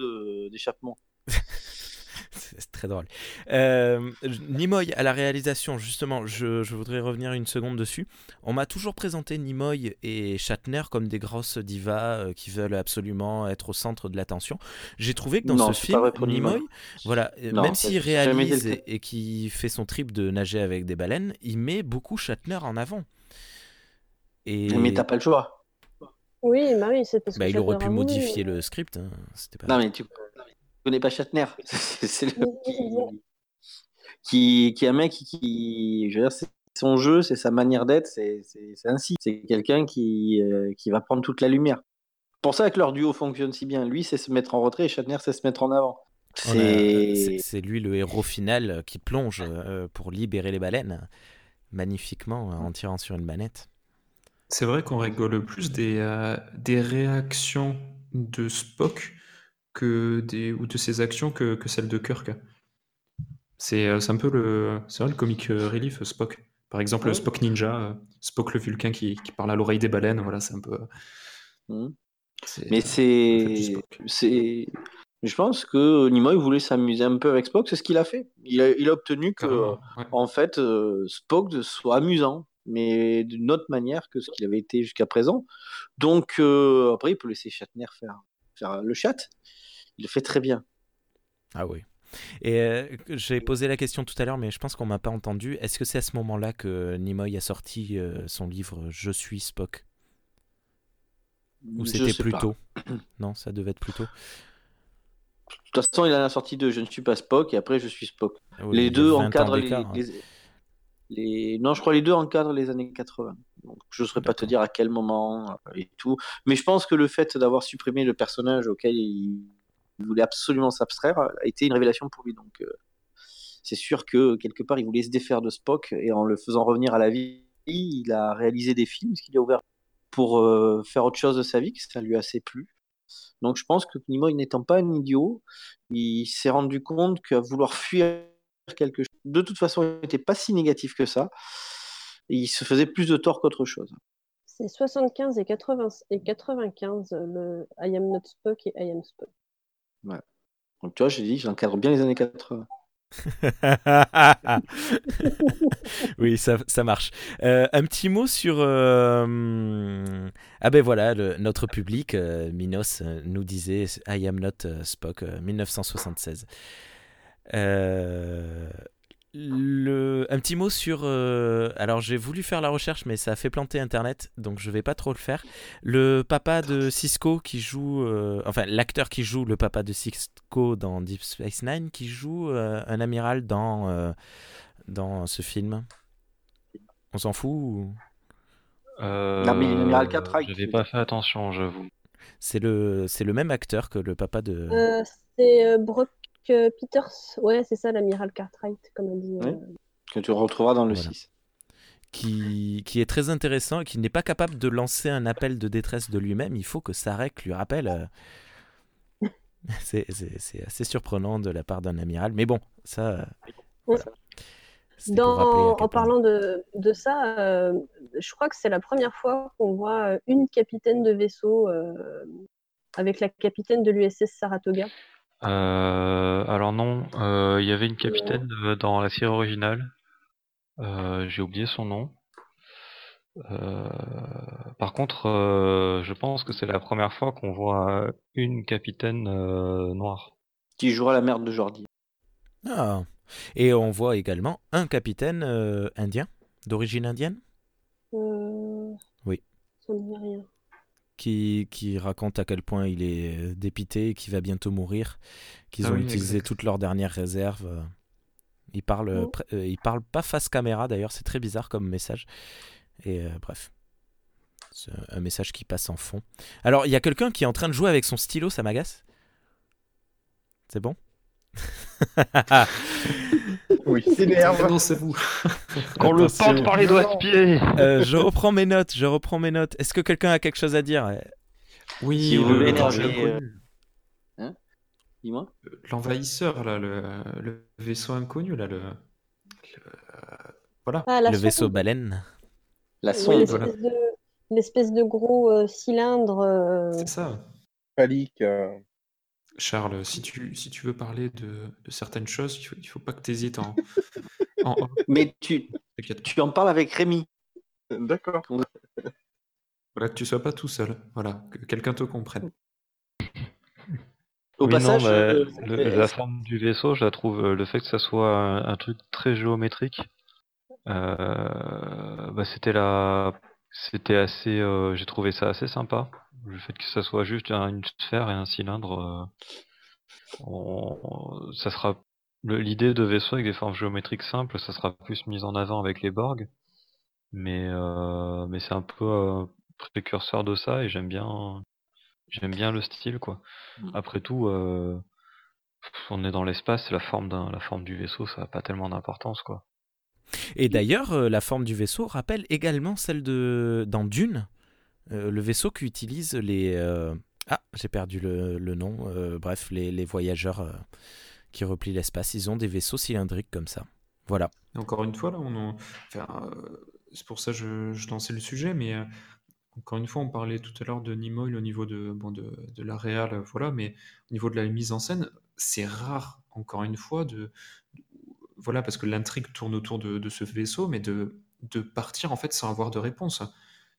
S7: d'échappement.
S1: C'est très drôle. Euh, Nimoy à la réalisation, justement, je, je voudrais revenir une seconde dessus. On m'a toujours présenté Nimoy et Shatner comme des grosses divas euh, qui veulent absolument être au centre de l'attention. J'ai trouvé que dans
S7: Non,
S1: ce film, Nimoy,
S7: Nimoy.
S1: voilà, euh,
S7: Non,
S1: même s'il réalise et, et qu'il fait son trip de nager avec des baleines, il met beaucoup Shatner en avant. Et
S7: Mais t'as pas le choix.
S4: Oui, bah oui, c'est parce que
S1: bah, il aurait pu modifier
S4: mais-
S1: le script. hein, C'était pas.
S7: Non, mais tu connais pas Shatner. C'est le qui, qui est un mec qui, qui- je veux dire, c'est son jeu, c'est sa manière d'être, c'est c'est- c'est ainsi. C'est quelqu'un qui, euh, qui va prendre toute la lumière. Pour ça que leur duo fonctionne si bien. Lui, c'est se mettre en retrait et Shatner, c'est se mettre en avant.
S1: A- C'est lui le héros final euh, qui plonge euh, pour libérer les baleines magnifiquement en tirant sur une manette.
S3: C'est vrai qu'on rigole plus des, euh, des réactions de Spock que des, ou de ses actions que, que celles de Kirk. C'est euh, c'est un peu le, c'est le comic euh, relief Spock. Par exemple,
S7: Ouais.
S3: Spock Ninja, euh, Spock le Vulcain qui, qui parle à l'oreille des baleines, voilà, c'est un peu. C'est-
S7: Mais c'est, c'est, je pense que Nimoy voulait s'amuser un peu avec Spock, c'est ce qu'il a fait. Il a, il a obtenu que,
S3: ouais.
S7: en fait, euh, Spock soit amusant, mais d'une autre manière que ce qu'il avait été jusqu'à présent. Donc, euh, après, il peut laisser Shatner faire, faire le chat. Il le fait très bien.
S1: Ah oui. Et euh, j'ai posé la question tout à l'heure, mais je pense qu'on m'a pas entendu. Est-ce que c'est à ce moment-là que Nimoy a sorti euh, son livre Je suis Spock Ou c'était plus
S7: pas.
S1: tôt Non, ça devait être plus tôt.
S7: De toute façon, il en a sorti deux. Je ne suis pas Spock et après, je suis Spock.
S1: Oui,
S7: les deux
S1: 20 ans
S7: encadrent les,
S1: hein.
S7: les- les- Non, je crois les deux encadrent les années 80. Donc, je ne saurais pas te dire à quel moment euh, et tout. Mais je pense que le fait d'avoir supprimé le personnage auquel il voulait absolument s'abstraire a été une révélation pour lui. Donc, euh, c'est sûr que quelque part, il voulait se défaire de Spock et en le faisant revenir à la vie, il a réalisé des films, ce qui lui a ouvert pour euh, faire autre chose de sa vie, que ça lui a assez plu. Donc, je pense que Nimoy n'étant pas un idiot, il s'est rendu compte qu'à vouloir fuir quelque chose, de toute façon, il n'était pas si négatif que ça. Et il se faisait plus de tort qu'autre chose.
S4: C'est 75 et, 80, et 95, le I am not Spock et I am Spock.
S7: Donc, tu vois, j'ai dit, j'encadre bien les années 80.
S1: oui, ça, ça marche. Euh, un petit mot sur... euh, Ah ben voilà, le- notre public, euh, Minos, nous disait I am not Spock, euh, 1976. Euh, le... Un petit mot sur... euh, Alors j'ai voulu faire la recherche, mais ça a fait planter Internet, donc je vais pas trop le faire. Le papa de Cisco qui joue... euh, Enfin, l'acteur qui joue le papa de Cisco dans Deep Space Nine, qui joue euh, un amiral dans... euh, dans ce film On s'en fout ou-
S5: Euh,
S7: Non, mais l'amiral Cartwright,
S5: J'avais
S7: tu
S5: pas fait attention, j'avoue.
S1: C'est le, c'est le même acteur que le papa de.
S4: Euh, c'est euh, Brock Peters. Ouais, c'est ça, l'amiral Cartwright, comme on dit. euh.
S7: Que tu retrouveras dans le
S1: Voilà.
S7: 6.
S1: Qui, qui est très intéressant et qui n'est pas capable de lancer un appel de détresse de lui-même. Il faut que Sarek lui rappelle. euh, C'est, c'est- c'est assez surprenant de la part d'un amiral. Mais bon, ça. euh, voilà.
S4: Dans, en parlant de, de ça, euh, je crois que c'est la première fois qu'on voit une capitaine de vaisseau euh, avec la capitaine de l'USS Saratoga.
S5: Euh, alors non, euh, il y avait une capitaine euh, dans la série originale. Euh, j'ai oublié son nom. Euh, par contre, euh, je pense que c'est la première fois qu'on voit une capitaine euh, noire.
S7: Qui jouera la merde de Jordi.
S1: Ah. Et on voit également un capitaine euh, indien, d'origine indienne,
S4: Euh,
S1: Oui.
S4: Ça dit rien.
S1: Qui, qui raconte à quel point il est dépité, qu'il va bientôt mourir, qu'ils
S3: Ah
S1: ont
S3: oui,
S1: utilisé
S3: exact.
S1: toutes leurs dernières réserves. Il parle,
S4: Oh.
S1: euh, il parle pas face caméra d'ailleurs, c'est très bizarre comme message. Et euh, bref, c'est un message qui passe en fond. Alors, il y a quelqu'un qui est en train de jouer avec son stylo, ça m'agace. C'est bon?
S2: Oui, s'énerve.
S3: Non, c'est vous.
S5: Qu'on le porte par les doigts de pied
S1: Euh, Je reprends mes notes, je reprends mes notes. Est-ce que quelqu'un a quelque chose à dire?
S3: Oui,
S7: Si vous euh. Dis-moi.
S3: L'envahisseur, là, le, le vaisseau inconnu, là, le. le- Voilà.
S4: Ah, la
S1: Le
S4: sonde.
S1: vaisseau baleine
S7: La
S4: Ouais,
S7: sonde.
S4: l'espèce
S3: voilà.
S4: de- gros euh, cylindre. euh,
S3: C'est ça.
S2: Phallique. Euh,
S3: Charles, si tu, si tu veux parler de, de certaines choses, il faut, il faut pas que tu hésites en,
S7: Mais tu, tu en parles avec Rémi.
S2: D'accord.
S3: Voilà, que tu sois pas tout seul. Voilà, que quelqu'un te comprenne.
S7: Au
S5: Oui,
S7: passage,
S5: non, mais
S7: euh,
S5: le-
S7: est-ce-
S5: la forme du vaisseau, je la trouve, euh, le fait que ça soit un, un truc très géométrique, euh, bah, c'était la, c'était assez, euh, j'ai trouvé ça assez sympa. Le fait que ça soit juste un- une sphère et un cylindre, euh, on- ça sera, l'idée de vaisseau avec des formes géométriques simples, ça sera plus mis en avant avec les Borg, mais, euh, mais c'est un peu euh, précurseur de ça et j'aime bien, j'aime bien le style, quoi.
S7: Mm.
S5: Après tout, euh, on est dans l'espace, la forme d'un, la forme du vaisseau, ça n'a pas tellement d'importance, quoi.
S1: Et d'ailleurs, la forme du vaisseau rappelle également celle de dans Dune, euh, le vaisseau qu'utilisent les euh, ah j'ai perdu le, le nom. euh, bref, les, les voyageurs qui replient l'espace, ils ont des vaisseaux cylindriques comme ça. Voilà.
S3: Encore une fois, là, on en- c'est pour ça que je, je lançais le sujet, mais encore une fois, on parlait tout à l'heure de Nimoy au niveau de, bon, de, de voilà, mais au niveau de la mise en scène, c'est rare, encore une fois, de, voilà, parce que l'intrigue tourne autour de, de ce vaisseau, mais de, de partir en fait sans avoir de réponse.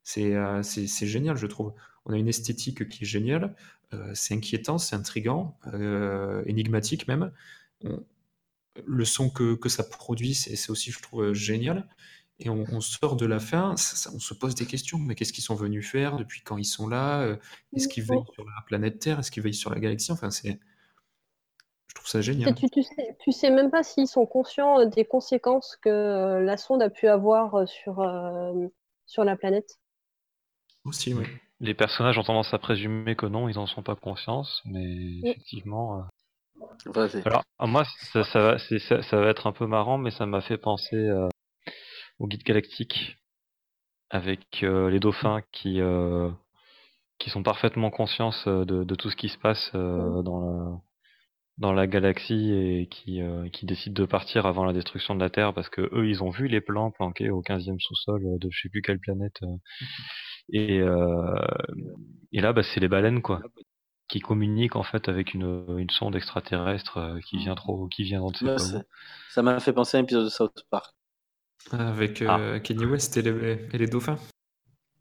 S3: C'est euh, génial, je trouve. On a une esthétique qui est géniale, euh, c'est inquiétant, c'est intriguant, euh, énigmatique même. Le son que, que ça produit, c'est aussi, je trouve, génial. Et on, sort de la fin, on se pose des questions. Mais qu'est-ce qu'ils sont venus faire Depuis quand ils sont là Euh, Est-ce qu'ils veillent sur la planète Terre Est-ce qu'ils veillent sur la galaxie? Enfin, c'est. Je trouve ça génial.
S4: tu, tu sais, sais même pas s'ils sont conscients des conséquences que la sonde a pu avoir sur, sur la planète?
S3: Aussi, oui.
S5: Les personnages ont tendance à présumer que non, ils n'en sont pas conscience, mais effectivement. euh,
S7: Vas-y.
S5: Alors, moi, ça, ça va, c'est- ça, ça va être un peu marrant, mais ça m'a fait penser euh, au guide galactique avec euh, les dauphins qui euh, qui sont parfaitement conscients de, de tout ce qui se passe euh, dans la dans la galaxie et qui euh, qui décident de partir avant la destruction de la Terre parce que eux ils ont vu les plans planqués au 15e sous-sol de je sais plus quelle planète euh, et euh, et là bah c'est les baleines quoi qui communiquent en fait avec une, une sonde extraterrestre euh, qui vient trop qui vient dans
S7: ça m'a fait penser à un épisode de South Park.
S3: Avec
S5: Ah.
S3: euh, Kenny West et les, et les dauphins.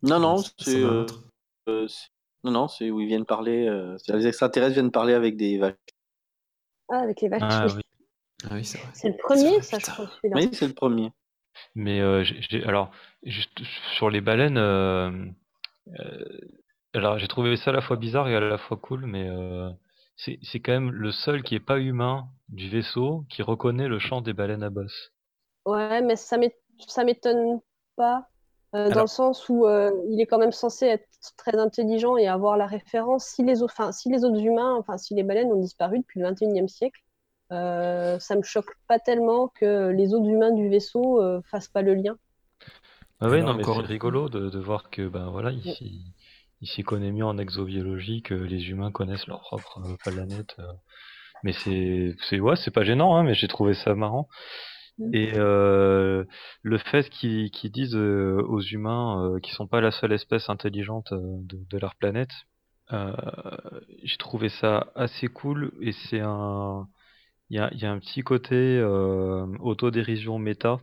S7: Non, non, c'est. euh, euh, non, non, c'est où ils viennent parler. euh, les extraterrestres viennent parler avec des vaches.
S4: Ah, avec les vaches.
S5: Ah oui.
S3: Ah oui, c'est vrai.
S4: C'est le premier,
S3: vrai,
S4: ça, je crois.
S7: Oui, c'est le premier.
S5: Mais euh, alors, juste sur les baleines, euh, euh, alors j'ai trouvé ça à la fois bizarre et à la fois cool, mais euh, c'est c'est quand même le seul qui est pas humain du vaisseau qui reconnaît le chant des baleines à bosse.
S4: Ouais, mais ça m'é- ça m'étonne pas, euh, dans
S1: Alors-
S4: le sens où euh, il est quand même censé être très intelligent et avoir la référence. Si les autres, enfin, si les autres humains, enfin, si les baleines ont disparu depuis le 21e siècle, euh, ça me choque pas tellement que les autres humains du vaisseau euh, fassent pas le lien.
S5: Ah ouais,
S3: Alors,
S5: non, mais
S3: encore
S5: c'est
S3: une-
S5: rigolo de, de voir que ben voilà, il s'y il s'y connaît mieux en exobiologie que les humains connaissent leur propre euh, planète. euh. Mais c'est c'est ouais, c'est pas gênant, hein, mais j'ai trouvé ça marrant.
S4: Mm.
S5: Et euh, le fait qu'ils disent euh, aux humains euh, qu'ils sont pas la seule espèce intelligente euh, de, de leur planète, euh, j'ai trouvé ça assez cool et c'est un il y a, il y a un petit côté euh, autodérision méta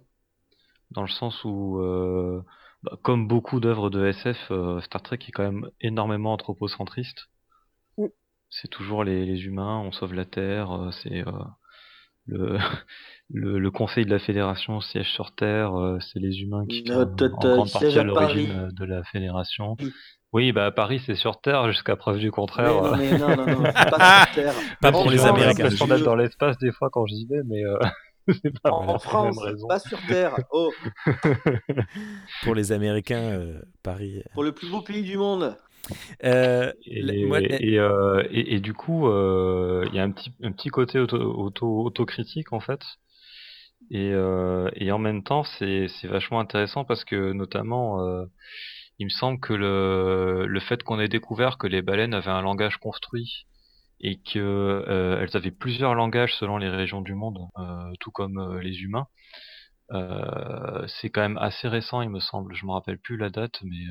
S5: dans le sens où euh, bah, comme beaucoup d'œuvres de SF, euh, Star Trek est quand même énormément anthropocentriste.
S4: Mm.
S5: C'est toujours les, les humains, on sauve la Terre, euh, c'est euh, le, le, le conseil de la Fédération siège sur Terre, euh, c'est les humains qui sont en grande partie
S7: à
S5: à l'origine
S7: Paris.
S5: de la Fédération.
S7: Mm.
S5: Oui, bah Paris c'est sur Terre jusqu'à preuve du contraire.
S7: Mais non, mais non, non, non, c'est pas sur Terre.
S1: Pas pour les Américains.
S5: J'ai l'impression
S7: je-
S5: d'être dans l'espace des fois quand j'y vais, mais euh, pas
S7: En, France, pas sur Terre. Oh,
S1: Pour les Américains, euh, Paris.
S7: pour le plus beau pays du monde.
S1: Euh,
S5: Et,
S1: la-
S5: et, euh, et, et du coup, euh, il y a un petit, un petit côté auto, auto, autocritique en fait. Et, euh, et en même temps, c'est c'est vachement intéressant parce que notamment, euh, il me semble que le, le fait qu'on ait découvert que les baleines avaient un langage construit et que euh, elles avaient plusieurs langages selon les régions du monde, euh, tout comme euh, les humains, c'est quand même assez récent, il me semble. Je me rappelle plus la date, mais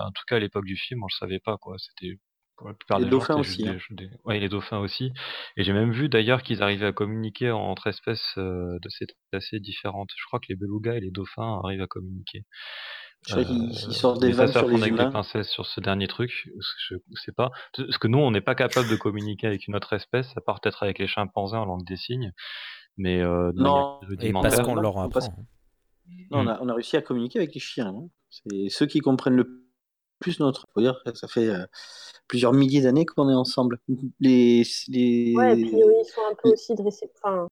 S5: en tout cas à l'époque du film, on le savait pas quoi. C'était pour la plupart
S7: Les
S5: des
S7: dauphins aussi,
S5: des-
S7: hein.
S5: des- ouais, les dauphins aussi. Et j'ai même vu d'ailleurs qu'ils arrivaient à communiquer entre espèces de cétacés différentes. Je crois que les belugas et les dauphins arrivent à communiquer.
S7: Ils sortent des vannes sur
S5: prendre
S7: les
S5: avec
S7: humains.
S5: pincettes sur ce dernier truc. Je sais pas. Parce que nous, on n'est pas capable de communiquer avec une autre espèce, à part peut-être avec les chimpanzés en langue des signes. Mais euh,
S7: Non,
S1: Et parce qu'on leur apprend. hein.
S7: Non, on, a, on a réussi à communiquer avec les chiens. hein. C'est ceux qui comprennent le plus notre. Faut dire, que ça fait euh, plusieurs milliers d'années qu'on est ensemble. Les, les...
S4: Ouais, et puis ils sont un peu aussi dressés. Enfin,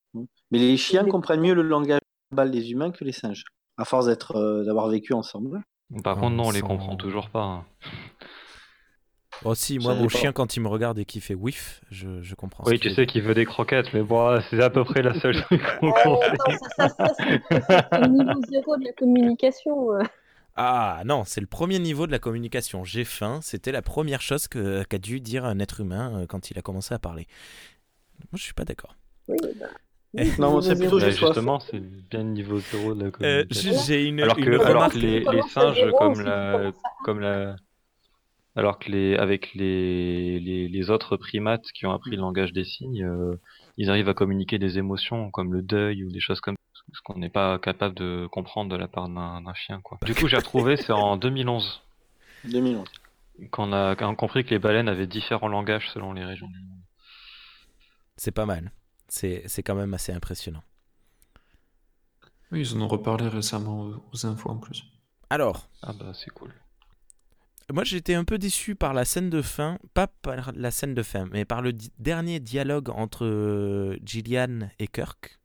S7: Mais les chiens
S4: les-
S7: comprennent mieux le langage verbal des humains que les singes, à force d'être, euh, d'avoir vécu ensemble.
S5: Par
S1: Ah,
S5: contre, non, on les comprend toujours pas. hein.
S1: Oh si, moi mon chien quand il me regarde et qu'il fait whiff, je, je comprends.
S5: Oui, tu sais qu'il veut des croquettes, mais bon, c'est à peu près la seule truc qu'on
S4: ça, c'est le niveau zéro de la communication. euh.
S1: Ah non, c'est le premier niveau de la communication. J'ai faim, c'était la première chose que- qu'a dû dire un être humain euh, quand il a commencé à parler. Moi je suis pas d'accord.
S4: Oui, bah,
S7: non, c'est plutôt.
S5: Bah, justement, c'est bien le niveau zéro de la
S1: Euh,
S5: communication.
S1: j'ai j'ai une,
S5: alors que,
S1: une
S5: alors
S1: remarque.
S5: que les, singes, comme la, comme la, alors que les, avec les, les, les autres primates qui ont appris le langage des signes, euh, ils arrivent à communiquer des émotions comme le deuil ou des choses comme ce qu'on n'est pas capable de comprendre de la part d'un chien, quoi. Du coup, j'ai retrouvé, c'est en 2011
S7: 2011.
S5: qu'on a, qu'on a compris que les baleines avaient différents langages selon les régions du monde.
S1: C'est pas mal. C'est c'est quand même assez impressionnant.
S3: Oui, ils en ont reparlé récemment aux, infos en plus.
S1: Alors,
S5: Ah bah, c'est cool.
S1: moi j'étais un peu déçu par la scène de fin, pas par la scène de fin, mais par le di- dernier dialogue entre euh, Gillian et Kirk.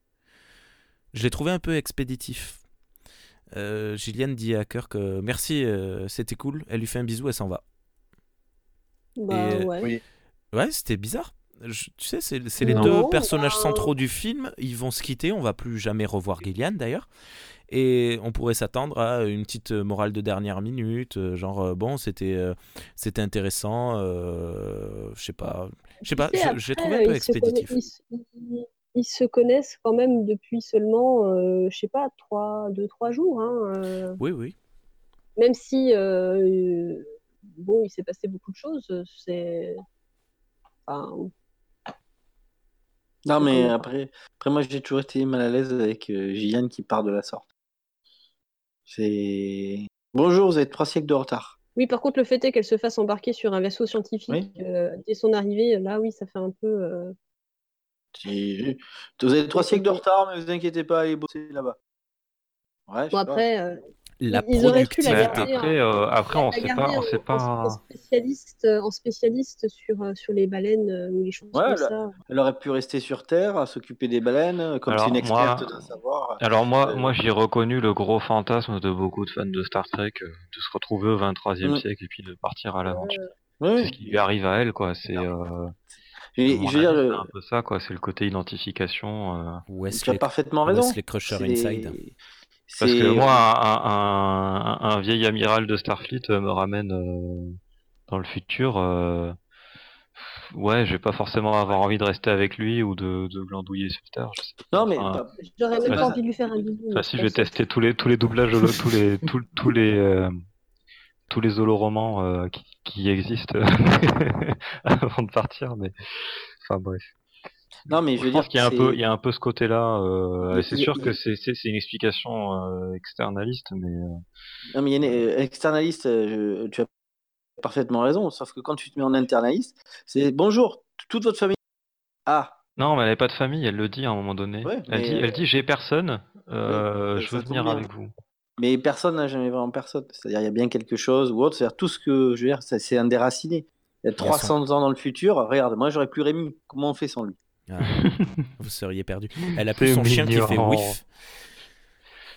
S1: Je l'ai trouvé un peu expéditif. Euh, Gillian dit à Kirk euh, merci, euh, c'était cool. Elle lui fait un bisou, elle s'en va.
S4: Bah,
S1: Et, euh,
S4: ouais.
S2: Oui.
S1: Ouais, c'était bizarre. Je- tu sais, c'est les
S4: Non,
S1: deux personnages
S4: bah-
S1: centraux du film. Ils vont se quitter. On va plus jamais revoir Gillian d'ailleurs. Et on pourrait s'attendre à une petite morale de dernière minute, euh, genre euh, bon, c'était euh, c'était intéressant. euh, je sais pas, je sais pas. J'ai trouvé un peu expéditif.
S4: Ils, se- ils- ils se connaissent quand même depuis seulement, euh, je sais pas, trois, deux, trois jours. hein,
S1: Oui, oui.
S4: même si, bon, il s'est passé beaucoup de choses. C'est. Enfin,
S7: Non, mais après, après moi j'ai toujours été mal à l'aise avec euh, Gillian qui part de la sorte. C'est. Bonjour, vous êtes trois siècles de retard.
S4: Oui, par contre, le fait est qu'elle se fasse embarquer sur un vaisseau scientifique
S7: Oui.
S4: euh, dès son arrivée, là, oui, ça fait un peu. euh,
S7: Vous avez trois siècles de retard, mais vous inquiétez pas, allez bosser là-bas. Ouais, je
S4: Bon, après, euh,
S1: La
S4: Ils auraient pu la
S1: productivité.
S4: garder
S5: après, euh, après, on
S4: la
S5: sait pas, on
S4: en-
S5: sait
S4: en-
S5: pas.
S4: en spécialiste, en spécialiste sur, euh, sur les baleines euh, ou les choses
S7: Ouais,
S4: comme
S7: là-
S4: ça.
S7: Elle aurait pu rester sur Terre, à s'occuper des baleines, comme c'est
S5: Alors,
S7: une
S5: moi-
S7: experte de savoir.
S5: Alors moi,
S7: Euh,
S5: moi j'ai reconnu le gros fantasme de beaucoup de fans de Star Trek euh, de se retrouver au 23e
S7: Mm.
S5: siècle et puis de partir à l'aventure. C'est
S7: oui.
S5: ce qui lui arrive à elle, quoi. C'est euh,
S7: Et-
S5: à mon
S7: je veux dire,
S5: avis, c'est
S7: le-
S5: un peu ça, quoi. C'est le côté identification. euh.
S7: tu as parfaitement raison.
S1: Wesley Crusher
S7: C'est-
S1: Inside.
S5: Parce que moi, un, un- un- un vieil amiral de Starfleet euh, me ramène euh, dans le futur. euh, Ouais, je vais pas forcément avoir envie de rester avec lui ou de, de glandouiller sur Terre. Je sais pas.
S7: Non, mais
S5: Enfin,
S7: pas-
S4: J'aurais même pas envie de lui faire un bisou.
S5: Enfin,
S4: mais
S5: si,
S4: je
S5: vais tester tous les tous les doublages, tous les tous, tous les euh, tous les holoromans euh, qui, qui existent avant de partir, mais enfin bref.
S7: Non, mais je
S5: pense
S7: dire,
S5: qu'il y a un peu il y a un peu ce côté-là. Euh, c'est sûr que c'est une explication euh, externaliste, mais euh,
S7: Non, mais une euh, externaliste, je- tu as parfaitement raison, sauf que quand tu te mets en internaliste, c'est bonjour, toute votre famille. Ah,
S5: non, mais elle n'avait pas de famille. Elle le dit à un moment donné.
S7: Ouais,
S5: elle dit elle dit j'ai personne.
S7: Ouais,
S5: je veux venir avec vous.
S7: mais personne n'a jamais vraiment personne. C'est-à-dire, il y a bien quelque chose ou autre. C'est-à-dire, tout ce que je veux dire, c'est un déraciné. Il y a
S1: Bien
S7: 300 ans dans le futur, regarde, moi j'aurais plus Rémi. Comment on fait sans lui
S1: Ah, vous seriez perdu. Elle a plus son chien qui fait whiff.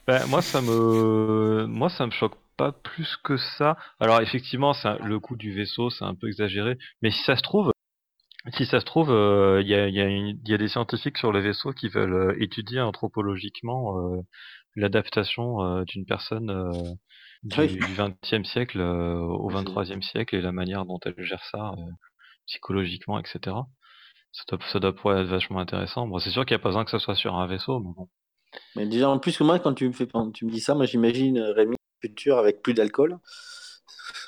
S5: Ben, moi, ça me, moi, ça me choque pas plus que ça. Alors, effectivement, ça, le coup du vaisseau, c'est un peu exagéré. Mais si ça se trouve, si ça se trouve, euh, il y, a, il y, a une- il y a des scientifiques sur le vaisseau qui veulent euh, étudier anthropologiquement euh, l'adaptation euh, d'une personne euh, du, 20e siècle euh, au 23e siècle et la manière dont elle gère ça euh, psychologiquement, etc. Ça doit, ça doit pouvoir être vachement intéressant. Bon, c'est sûr qu'il n'y a pas besoin que ça soit sur un vaisseau, mais bon.
S7: Mais déjà, en plus que moi, quand tu me, fais, quand tu me dis ça, moi j'imagine euh, Rémi futur avec plus d'alcool.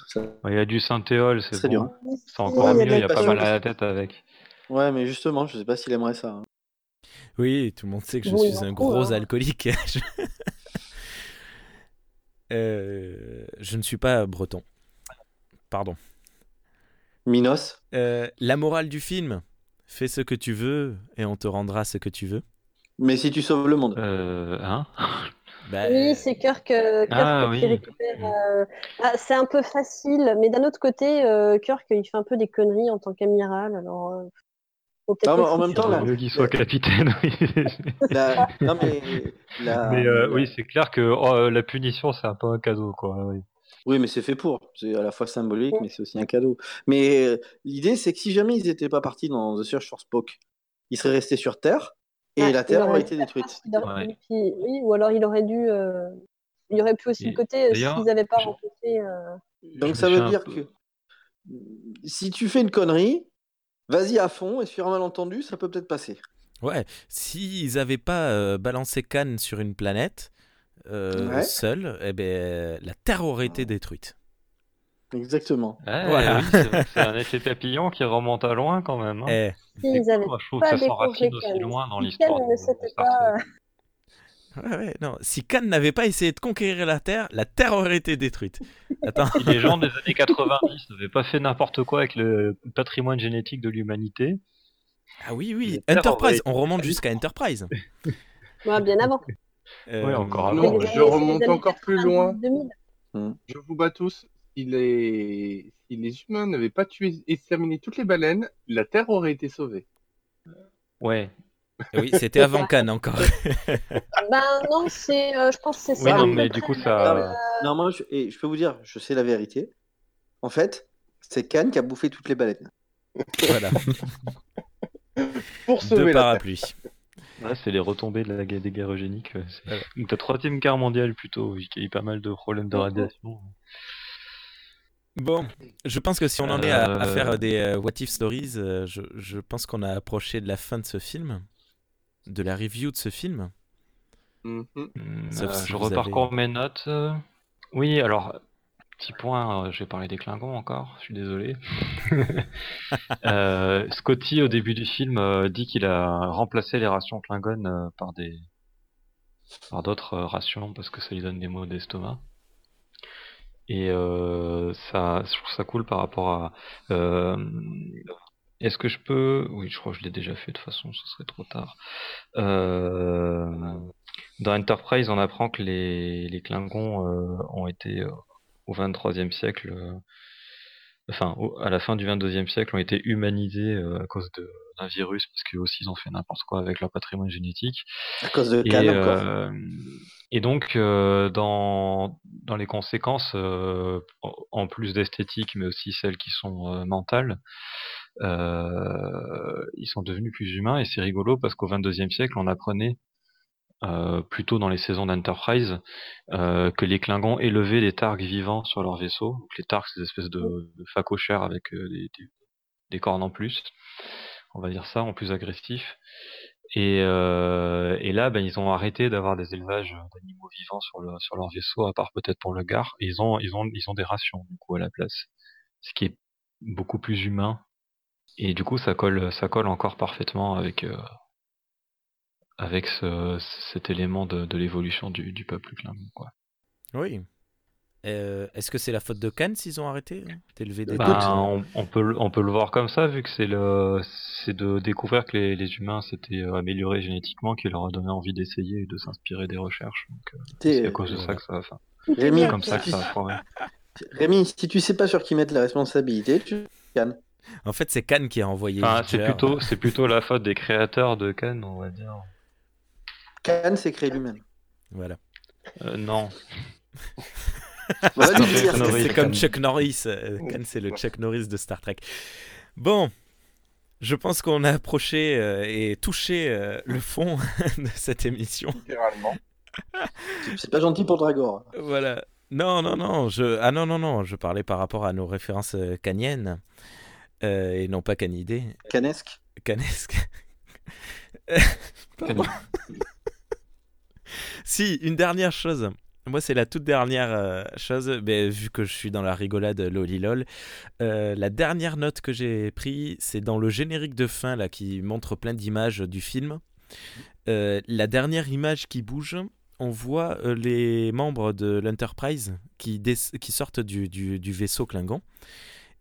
S7: Ça-
S5: Il y a du synthéol, c'est bon.
S7: dur.
S5: C'est encore
S4: il y a
S5: mieux, il y a pas mal à la tête avec.
S7: Ouais, mais justement, je sais pas s'il aimerait ça. hein.
S1: Oui, tout le monde sait que je suis un gros
S4: hein.
S1: alcoolique. je... Euh, je ne suis pas breton. Pardon.
S7: Minos
S1: Euh, la morale du film? Fais ce que tu veux et on te rendra ce que tu veux.
S7: Mais si tu sauves le monde.
S5: Euh, hein
S1: Bah,
S4: Oui, c'est Kirk, euh, Kirk
S5: Ah,
S4: qui
S5: oui.
S4: récupère. euh, ah, c'est un peu facile, mais d'un autre côté, euh, Kirk, il fait un peu des conneries en tant qu'amiral. Alors,
S7: Ah, en même temps, là-
S5: qu'il soit capitaine, oui.
S7: La- Non, mais. la-
S5: Mais euh,
S7: la-
S5: oui, c'est clair que oh, la punition, c'est un peu un cadeau, quoi. Oui.
S7: Oui, mais c'est fait pour. C'est à la fois symbolique, mais c'est aussi un cadeau. Mais euh, l'idée, c'est que si jamais ils n'étaient pas partis dans The Search for Spock, ils seraient restés sur Terre et
S4: Ah,
S7: la Terre
S4: aurait
S7: été détruite.
S5: Ouais.
S4: puis- oui, ou alors il aurait dû. euh, Il aurait pu aussi
S5: Et
S4: le côté euh, s'ils n'avaient pas
S5: je-
S4: rencontré. euh,
S7: Donc
S5: Je
S7: ça veut dire
S5: peu-
S7: que si tu fais une connerie, vas-y à fond et sur un malentendu, ça peut peut-être passer.
S1: Ouais, s'ils n'avaient pas euh, balancé Cannes sur une planète euh,
S7: Ouais.
S1: seule, eh ben, la Terre aurait été détruite.
S7: Exactement.
S5: Ouais,
S1: Voilà.
S5: oui, c'est un effet papillon qui remonte à loin quand même. hein.
S1: Eh,
S5: cool, moi, je trouve
S4: pas
S5: que ça s'enracine aussi
S4: Cannes,
S5: loin dans
S4: si
S5: l'histoire.
S1: Ouais, ouais, non. Si Cannes n'avait pas essayé de conquérir la Terre, la Terre aurait été détruite. Attends.
S5: Si les gens des années 90 n'avaient pas fait n'importe quoi avec le patrimoine génétique de l'humanité,
S1: Ah oui, oui. Enterprise,
S5: aurait
S1: on remonte jusqu'à Enterprise.
S4: Ouais, bien avant.
S1: Euh,
S5: Ouais, encore
S4: C'est
S5: avant.
S2: Non, je remonte encore plus loin.
S4: 90, 2000.
S2: Je vous bats tous. Si les, si les humains n'avaient pas tué et exterminé toutes les baleines, la Terre aurait été sauvée.
S5: ouais.
S1: Oui, c'était avant Cannes encore.
S4: Ben non, c'est, euh, je pense que c'est
S5: Oui,
S4: ça.
S5: non, mais du coup, ça-
S4: même, euh,
S7: Non, moi, je, et je peux vous dire, je sais la vérité. En fait, c'est Cannes qui a bouffé toutes les baleines.
S1: voilà.
S2: Pour sauver
S1: Deux
S2: la Terre.
S1: parapluies.
S5: Ouais, c'est les retombées de la guerre des guerres eugéniques. ouais. Donc, la troisième guerre mondiale plutôt, vu qu'il y a eu pas mal de problèmes de radiation.
S1: Bon, je pense que si on en est à, à
S5: Euh,
S1: faire des euh, What If Stories, euh, je, je pense qu'on a approché de la fin de ce film, de la review de ce film.
S2: Mhm.
S5: Hmm, euh,
S1: si
S5: je reparcours mes notes. Oui, alors, petit point, euh, je vais parler des Klingons encore, je suis désolé. Euh, Scotty, au début du film, euh, dit qu'il a remplacé les rations Klingon euh, par des par d'autres rations parce que ça lui donne des maux d'estomac. Et euh, ça, je trouve ça cool par rapport à. Est-ce que je peux. Oui, je crois que je l'ai déjà fait de toute façon, ce serait trop tard. Dans Enterprise, on apprend que les, les Klingons ont été au 23e siècle, euh, enfin au- à la fin du 22e siècle, ont été humanisés euh, à cause d'un virus parce qu'eux aussi ils ont fait n'importe quoi avec leur patrimoine génétique.
S7: À cause de
S5: Et,
S7: Cannes
S5: euh, et donc, dans, dans les conséquences, en- plus d'esthétique, mais aussi celles qui sont mentales, euh, ils sont devenus plus humains. Et c'est rigolo parce qu'au 22e siècle, on apprenait, euh, plutôt dans les saisons d'Enterprise, euh, que les Klingons élevaient des targs vivants sur leurs vaisseaux. Donc, les targs, c'est des espèces de, de phacochères avec euh, des, des, des cornes en plus. On va dire ça, en plus agressif. Et, euh, et là, ben, ils ont arrêté d'avoir des élevages d'animaux vivants sur, le, sur leur vaisseau, à part peut-être pour le gare. Et ils ont, ils ont, ils ont des rations du coup à la place, ce qui est beaucoup plus humain. Et du coup, ça colle, ça colle encore parfaitement avec avec ce, cet élément de, de l'évolution du, du peuple quoi.
S1: Oui. Euh, Est-ce que c'est la faute de Cannes s'ils ont arrêté hein, d'élever des
S5: Ben, on, on peut, le- on peut le voir comme ça, vu que c'est de découvrir que les, les humains s'étaient euh, améliorés génétiquement, qui leur a donné envie d'essayer et de s'inspirer des recherches. Euh, c'est à cause de ça que ça a fait.
S7: Rémi,
S5: comme ça que
S7: si,
S5: ça a.
S7: Rémi, si tu sais pas sur qui mettre la responsabilité, tu Cannes.
S1: En fait, c'est Cannes qui a envoyé.
S5: Enfin, c'est plutôt, c'est plutôt la faute des créateurs de Cannes, on va dire.
S7: Cannes s'est créé lui-même.
S1: Voilà.
S5: Euh, non.
S7: Lui
S5: C'est
S1: comme. Chuck Norris. euh, Cannes, c'est le Chuck Norris de Star Trek. Bon, je pense qu'on a approché euh, et touché euh, le fond de cette émission.
S2: Littéralement.
S7: c'est pas gentil pour Dragor.
S1: Voilà. Non, non, non. Je... Ah non, non, non. Je parlais par rapport à nos références euh, caniennes euh, et non pas canidées.
S7: Canesque.
S1: Canesque. Pardon. Si, une dernière chose. Moi, c'est la toute dernière euh, chose, vu que je suis dans la rigolade lolilol, euh, la dernière note que j'ai pris, c'est dans le générique de fin là qui montre plein d'images du film. Euh, la dernière image qui bouge, on voit les membres de l'Enterprise qui, sortent du, du- du vaisseau Klingon.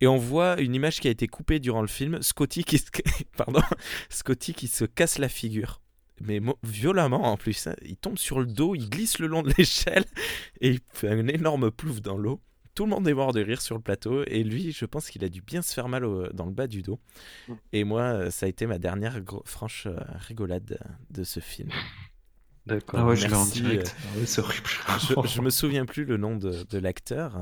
S1: Et on voit une image qui a été coupée durant le film, Scotty qui, se... Pardon. Scotty qui se casse la figure. Mais violemment en plus. hein. Il tombe sur le dos, il glisse le long de l'échelle et il fait un énorme plouf dans l'eau. Tout le monde est mort de rire sur le plateau et lui, je pense qu'il a dû bien se faire mal au- dans le bas du dos. Et moi, euh, ça a été ma dernière franche euh, rigolade de ce film.
S5: D'accord.
S3: Ah ouais, je l'ai en
S1: Merci,
S3: direct. Ah ouais, c'est horrible.
S1: Je, je me souviens plus le nom de, de l'acteur.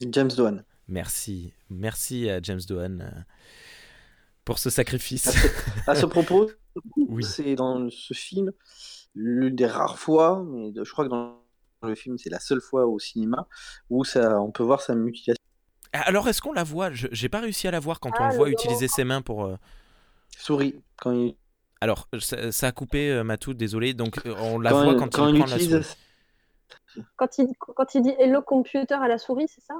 S7: James Doohan.
S1: Merci, merci à James Doohan euh, pour ce sacrifice.
S7: À ce propos,
S1: Oui.
S7: c'est dans ce film l'une des rares fois, mais je crois que dans le film c'est la seule fois au cinéma où ça, on peut voir sa mutilation.
S1: Ah, Alors, est-ce qu'on la voit? J'ai pas réussi à la voir quand
S4: Ah,
S1: on
S4: le
S1: voit utiliser ses mains pour. euh,
S7: Souris quand il,
S1: Alors, ça, ça a coupé euh, Matou, désolé. Donc, euh, on la
S7: quand,
S1: voit
S7: il-
S1: quand,
S7: quand
S1: il
S7: il
S1: prend la souris.
S4: Quand il, quand il dit Hello Computer à la souris, c'est ça?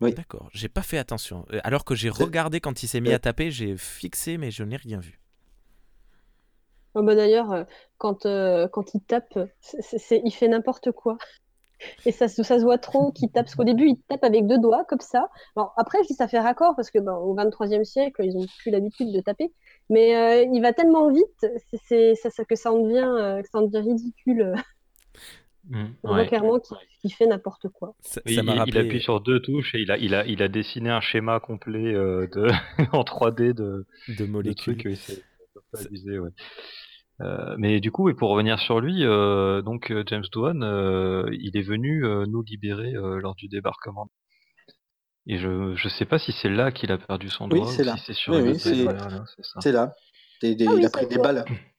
S7: Oui.
S1: D'accord, j'ai pas fait attention. Euh, Alors que j'ai regardé quand il s'est mis à taper, j'ai fixé, mais je n'ai rien vu.
S4: Oh, bah, D'ailleurs, euh, quand, euh, quand il tape, il fait n'importe quoi. Et ça, se- ça se voit trop qu'il tape. Parce qu'au début, il tape avec deux doigts, comme ça. Bon, après, je dis ça fait raccord, parce que ben, au 23e siècle, ils ont plus l'habitude de taper. Mais euh, il va tellement vite ça, ça- que ça en devient, euh, que ça en devient ridicule.
S5: Mm,
S4: On voit
S5: ouais.
S4: clairement qu'il, fait n'importe quoi.
S1: Ça,
S5: Oui,
S1: ça m'a
S5: il, appuie sur deux touches et il a, il a, il a dessiné un schéma complet euh, de, en 3D de,
S1: de
S5: de
S1: molécules.
S5: trucs. oui, abusé, ouais. Euh, mais du coup, et pour revenir sur lui, euh, donc James Doohan, euh, il est venu euh, nous libérer euh, lors du débarquement. Et je je sais pas si c'est là qu'il a perdu son
S7: Oui,
S5: doigt
S7: c'est
S5: ou
S7: là.
S5: si c'est sur
S7: Oui, oui, là. Des- des-
S4: Ah oui,
S7: il a pris des
S4: voit.
S7: balles.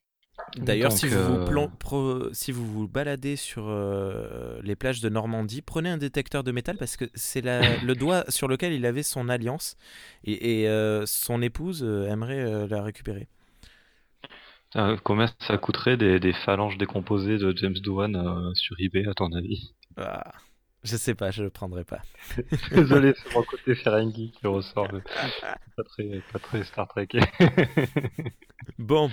S1: D'ailleurs,
S5: Donc,
S1: si, vous vous
S5: euh,
S1: si vous vous baladez sur euh, les plages de Normandie, prenez un détecteur de métal parce que c'est le doigt sur lequel il avait son alliance et, et, euh, son épouse aimerait la récupérer.
S5: Combien ça coûterait des, des phalanges décomposées de James Doohan euh, sur eBay, à ton avis?
S1: Ah, je sais pas, je le prendrai pas.
S5: Désolé, c'est mon côté Ferengi qui ressort. mais Pas très, pas très Star Trek.
S1: Bon.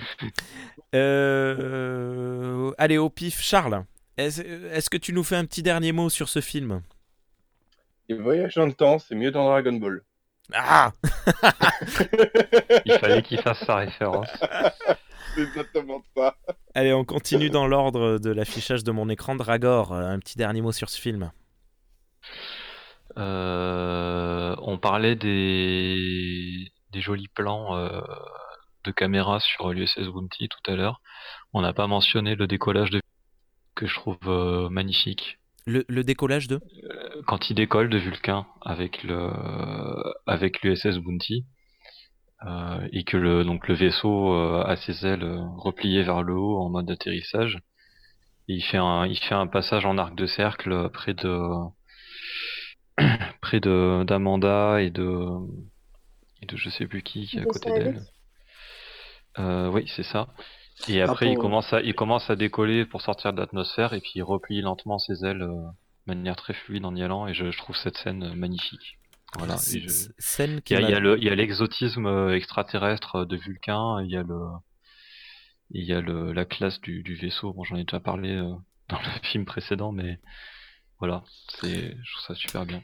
S1: Euh, allez, au pif, Charles. Est-ce que tu nous fais un petit dernier mot sur ce film?
S2: Les voyages dans le temps, c'est mieux dans Dragon Ball.
S1: Ah
S5: Il fallait qu'il fasse sa référence.
S2: c'est exactement ça.
S1: Allez, on continue dans l'ordre de l'affichage de mon écran. Dragor, un petit dernier mot sur ce film.
S5: Euh, on parlait des, des jolis plans euh, de caméra sur l'USS Bounty tout à l'heure. On n'a pas mentionné le décollage de que je trouve euh, magnifique.
S1: Le, le décollage de?
S5: Quand il décolle de Vulcain avec le avec l'USS Bounty et que le donc le vaisseau a ses ailes repliées vers le haut en mode atterrissage. Et il fait un il fait un passage en arc de cercle près de près de d'Amanda et de et de je sais plus qui qui est à côté d'elle. Euh, oui, c'est ça. Et
S7: Ah,
S5: après, il
S7: pour-
S5: commence à il commence à décoller pour sortir de l'atmosphère et puis il replie lentement ses ailes euh, de manière très fluide en y allant et je, je trouve cette scène euh, magnifique. Voilà. Et je-
S1: Scène qui
S5: il y a, il y a
S1: m'a-
S5: le, il y a l'exotisme euh, extraterrestre de Vulcain, il y a le, il y a le, la classe du, du vaisseau. Bon, j'en ai déjà parlé euh, dans le film précédent, mais voilà, c'est, je trouve ça super bien.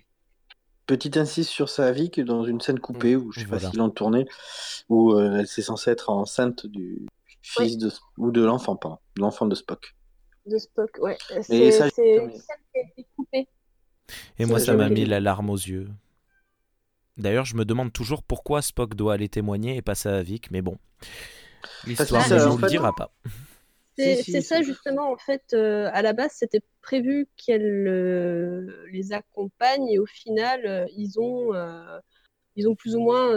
S7: Petite insiste sur Saavik dans une scène coupée où je sais
S1: Voilà.
S7: pas s'ils l'ont tournée, où euh, elle c'est censé être enceinte du fils de ou de l'enfant, pardon, l'enfant de Spock.
S4: De Spock, ouais.
S7: Et
S4: C'est
S7: ça,
S4: c'est
S7: j'ai-
S4: une scène qui a été coupée.
S1: Et moi,
S7: Ça,
S1: m'a mis la larme aux yeux. D'ailleurs, je me demande toujours pourquoi Spock doit aller témoigner et pas Saavik, mais bon. L'histoire
S7: que
S1: ne nous le dira pas.
S4: C'est
S7: Si, si,
S4: c'est ça justement, en fait, euh, à la base, c'était prévu qu'elle euh, les accompagne et au final, euh, ils ont, ils ont plus ou moins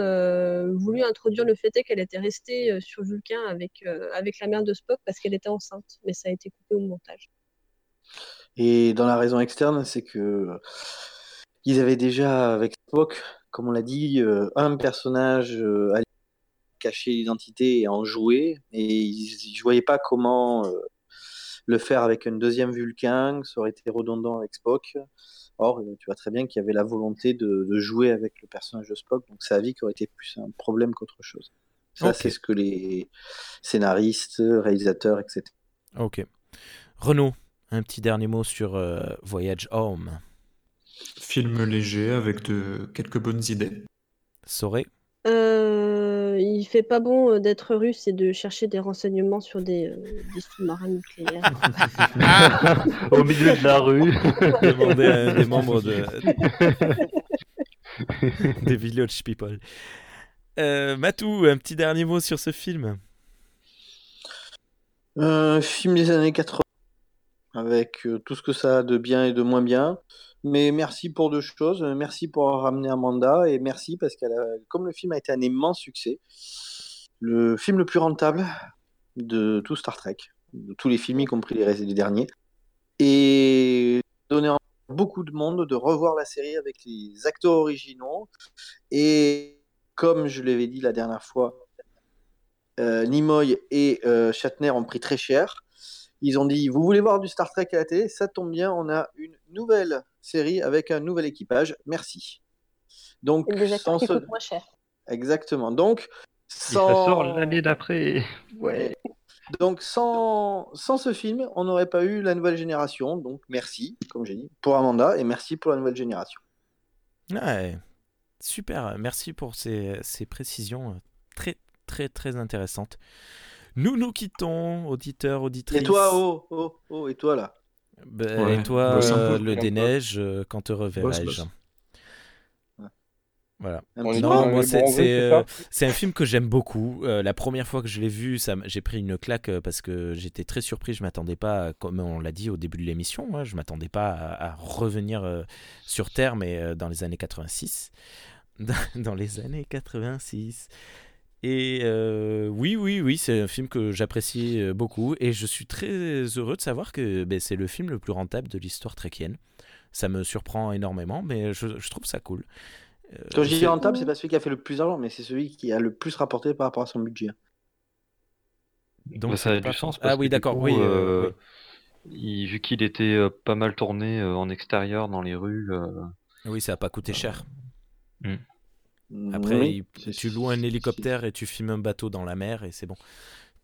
S4: voulu introduire le fait qu'elle était restée sur Vulcain avec, avec la mère de Spock parce qu'elle était enceinte, mais ça a été coupé au montage.
S7: Et dans la raison externe, c'est que ils avaient déjà avec Spock, comme on l'a dit, un personnage à cacher l'identité et en jouer, et ils ne voyaient pas comment euh, le faire avec un deuxième Vulcain, ça aurait été redondant avec Spock. Or, euh, tu vois très bien qu'il y avait la volonté de, de jouer avec le personnage de Spock, donc sa vie qui aurait été plus un problème qu'autre chose. Ça, c'est ce que les scénaristes, réalisateurs, etc.
S1: Ok. Renaud, un petit dernier mot sur euh, Voyage Home.
S3: Film léger avec de quelques bonnes idées.
S1: Soré
S4: Euh, il fait pas bon euh, d'être russe et de chercher des renseignements sur des, euh, des sous-marins nucléaires.
S5: Au milieu de la rue.
S1: Demander à un des membres de... des Village People. Euh, Matou, un petit dernier mot sur ce film?
S7: Un film des années 80, avec euh, tout ce que ça a de bien et de moins bien. Mais merci pour deux choses. Merci pour avoir ramené Amanda et merci parce que comme le film a été un immense succès, le film le plus rentable de tout Star Trek, de tous les films, y compris les, derniers, et donner à beaucoup de monde de revoir la série avec les acteurs originaux. Et comme je l'avais dit la dernière fois, euh, Nimoy et euh, Shatner ont pris très cher. Ils ont dit Vous voulez voir du Star Trek à la télé? Ça tombe bien, on a une nouvelle série avec un nouvel équipage. Merci. Donc,
S4: acteurs
S7: sans ce-
S4: moins cher.
S7: Exactement. Donc,
S5: Il ça sort l'année d'après.
S7: Ouais. Donc, sans... sans ce film, on n'aurait pas eu la nouvelle génération. Donc, merci, comme j'ai dit, pour Amanda et merci pour la nouvelle génération.
S1: Ouais, super, merci pour ces, ces précisions très très très intéressantes. Nous nous quittons, auditeurs, auditrices.
S7: Et toi, oh, oh, oh, et toi là
S1: Ben,
S3: Ouais,
S1: et toi, euh, le déneige, euh, quand te reverrai-je. Voilà.
S7: Un
S2: On
S7: petit
S2: est
S1: Non,
S2: dans
S7: peu
S2: les
S1: moi, c'est- c'est euh, un film que j'aime beaucoup. Euh, la première fois que je l'ai vu, j'ai pris une claque euh, parce que j'étais très surpris. Je m'attendais pas, à- comme on l'a dit au début de l'émission, moi, je m'attendais pas à, à revenir euh, sur Terre, mais euh, dans les années 86. Dans, dans les années 86. Et euh, oui, oui, oui, c'est un film que j'apprécie euh, beaucoup et je suis très heureux de savoir que ben, c'est le film le plus rentable de l'histoire trekkienne. Ça me surprend énormément, mais je, je trouve ça cool. Euh,
S7: Quand je dis rentable, c'est pas celui qui a fait le plus d'argent, mais c'est celui qui a le plus rapporté par rapport à son budget.
S1: donc
S5: Bah, ça a du sens.
S1: for-
S5: parce
S1: Ah oui, d'accord, oui. euh,
S5: euh,
S1: oui.
S5: il- vu qu'il était pas mal tourné en extérieur dans les rues. euh,
S1: Oui, ça n'a pas coûté cher.
S7: Mm,
S1: Après,
S7: oui,
S1: il-
S7: c'est-
S1: tu loues un hélicoptère et tu filmes un bateau dans la mer et c'est bon.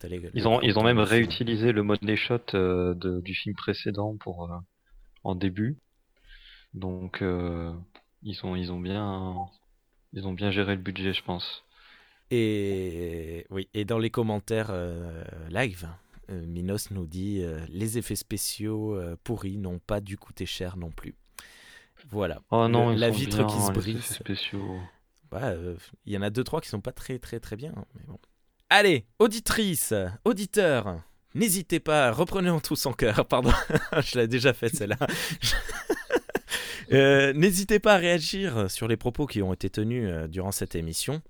S1: Les-
S5: Ils ont, ils ont même réutilisé le mode des shots euh, de- du film précédent pour euh, en début. Donc euh, ils ont ils ont bien ils ont bien géré le budget, je pense.
S1: Et oui, et dans les commentaires euh, live, euh, Minos nous dit euh, les effets spéciaux euh, pourris n'ont pas dû coûter cher non plus. Voilà.
S5: Oh non,
S1: Le- la vitre
S5: bien,
S1: qui se
S5: les
S1: brise. Ouais, euh, il y en a deux trois qui sont pas très très très bien, mais bon. Allez, auditrice, auditeur, n'hésitez pas, reprenez en tout son cœur. Pardon, je l'ai déjà fait celle-là. Euh, N'hésitez pas à réagir sur les propos qui ont été tenus euh, durant cette émission,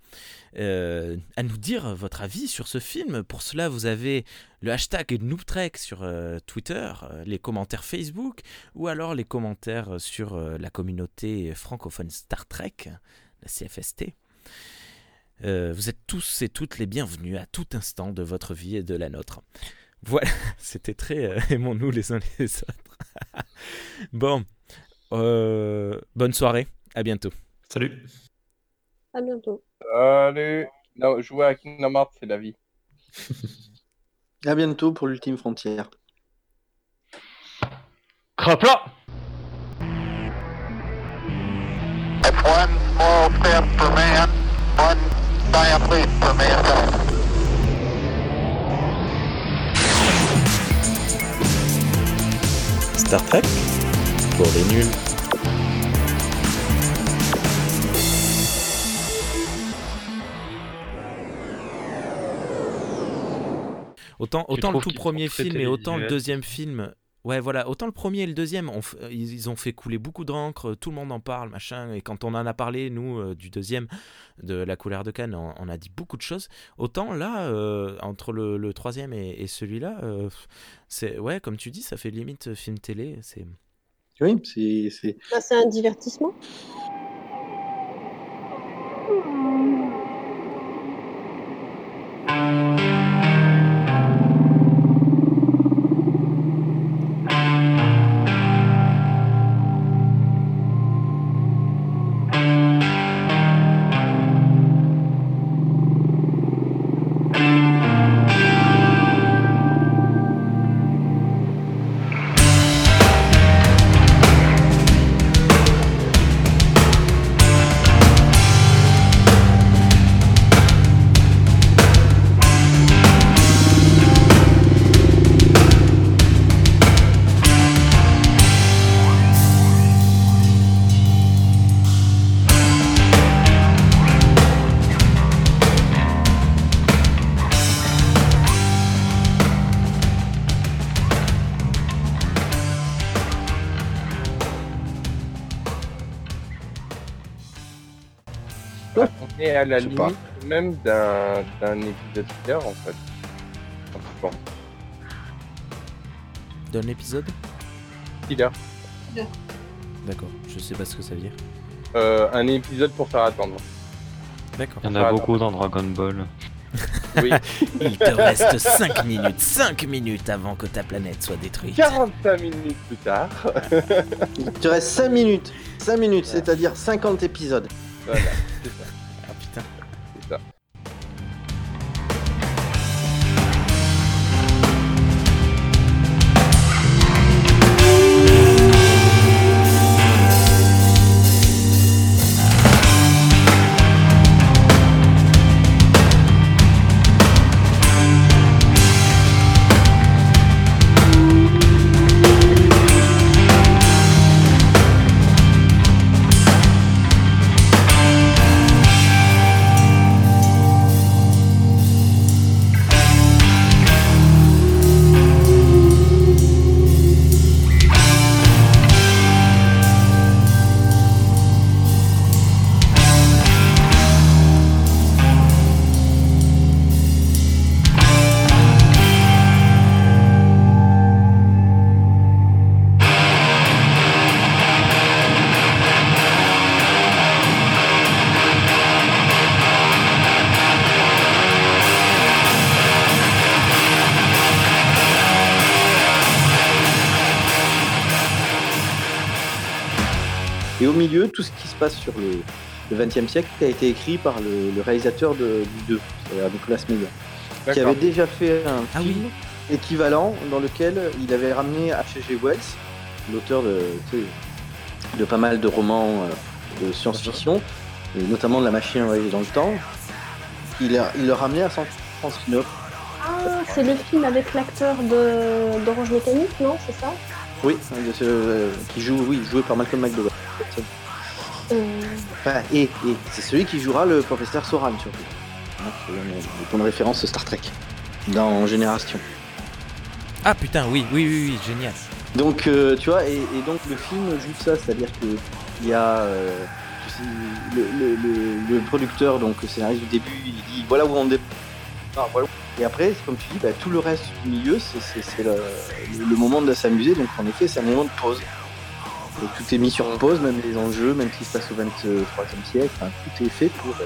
S1: à nous dire votre avis sur ce film. Pour cela, vous avez le hashtag NoobTrek sur Twitter, les commentaires Facebook, ou alors les commentaires sur la communauté francophone Star Trek, la CFST. Euh, vous êtes tous et toutes les bienvenus à tout instant de votre vie et de la nôtre. Voilà, c'était très euh, aimons-nous les uns les autres. bon, euh, bonne soirée, à bientôt.
S3: Salut.
S4: À bientôt.
S2: Salut. Jouer à Kingdom Hearts, c'est la vie.
S7: à bientôt pour l'ultime frontière.
S5: Crapla.
S10: F1.
S6: Star Trek pour les nuls.
S1: Autant, autant le tout premier film et autant le deuxième film Ouais, voilà, autant le premier et le deuxième, on f- ils ont fait couler beaucoup d'encre, tout le monde en parle, machin. Et quand on en a parlé, nous, euh, du deuxième, de la couleur de Cannes, on, on a dit beaucoup de choses. Autant là, euh, entre le, le troisième et, et celui-là, euh, c'est ouais, comme tu dis, ça fait limite film télé. C'est
S7: Oui, c'est. c'est-
S4: Bah, c'est un divertissement.
S2: est à la
S11: sais pas.
S2: limite même d'un d'un épisode filler en fait. Penses.
S1: D'un épisode
S2: Filler.
S1: D'accord, je sais pas ce que ça veut dire.
S2: Euh, un épisode pour faire attendre.
S1: D'accord.
S5: Il y en a beaucoup dans Dragon Ball.
S2: Oui,
S1: Il te reste 5 minutes, 5 minutes avant que ta planète soit détruite.
S2: 45 minutes plus tard.
S7: Il te reste 5 minutes. 5 minutes, c'est-à-dire 50 épisodes.
S2: Voilà, c'est
S7: passe sur le, le 20e siècle a été écrit par le, le réalisateur de, du 2, c'est-à-dire Nicolas Meyer, qui avait déjà fait un
S1: Ah
S7: film équivalent dans lequel il avait ramené H.G. Wells, l'auteur de, de pas mal de romans euh, de science-fiction, et notamment de La machine à voyager dans le temps. Il, a- il le ramenait à San Francisco.
S4: Ah, c'est le film avec l'acteur de d'Orange Mécanique, non C'est ça?
S7: Oui, euh, qui joue, oui, joué par Malcolm McDowell. Enfin, et, et c'est celui qui jouera le professeur Soran surtout. Hein, c'est une bonne référence Star Trek dans Génération.
S1: Ah putain, oui, oui, oui, oui, génial.
S7: Donc euh, tu vois, et, et donc le film joue de ça, c'est-à-dire que il y a euh, tu sais, le, le- le- le producteur, donc le scénariste du début, il dit voilà où on départ, voilà. Et après, comme tu dis, bah, tout le reste du milieu, c'est- le, le moment de s'amuser. Donc en effet, c'est un moment de pause. Tout est mis sur pause, même les enjeux, même ce qui se passe au 23e siècle, tout est fait pour euh,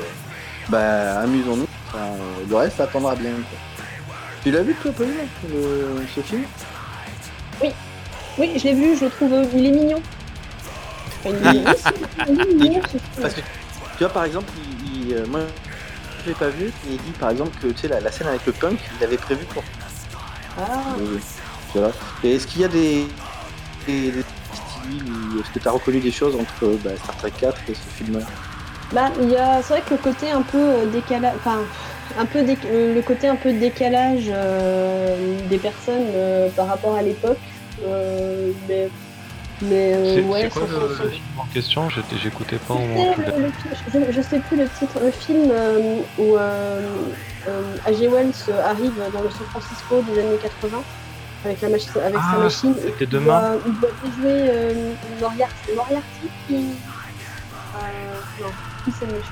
S7: bah, amusons-nous. Enfin, euh, le reste attendra bien. quoi. Tu l'as vu toi, Pauline, le- ce film?
S4: Oui, je l'ai vu, je le trouve. euh, Il est mignon. Enfin, il est mignon, il est mignon, ce film.
S7: Parce que tu vois, par exemple, il, il, moi je l'ai pas vu, il dit par exemple que tu sais, la, la scène avec le punk, il avait prévu pour.
S4: Ah,
S7: Euh. Et est-ce qu'il y a des, des, ou est-ce que tu as reconnu des choses entre bah, Star Trek 4 et ce film-là
S4: Bah, il y a, c'est vrai que le côté un peu euh, décalage, enfin, un peu déc- euh, le côté un peu décalage euh, des personnes euh, par rapport à l'époque, euh, mais, mais euh,
S5: C'est
S4: ouais,
S5: c'est quoi le, film en question? J'écoutais pas
S4: C'était le- je, je sais plus le titre, le film euh, où euh, euh, A.G. Wells arrive dans le San Francisco des années 80 avec, la machi- avec sa
S5: Ah,
S4: machine.
S5: c'était
S4: il
S5: demain.
S4: doit- Il doit déjouer euh, Moriarty. C'est Moriarty qui. Euh, non, qui c'est le méchant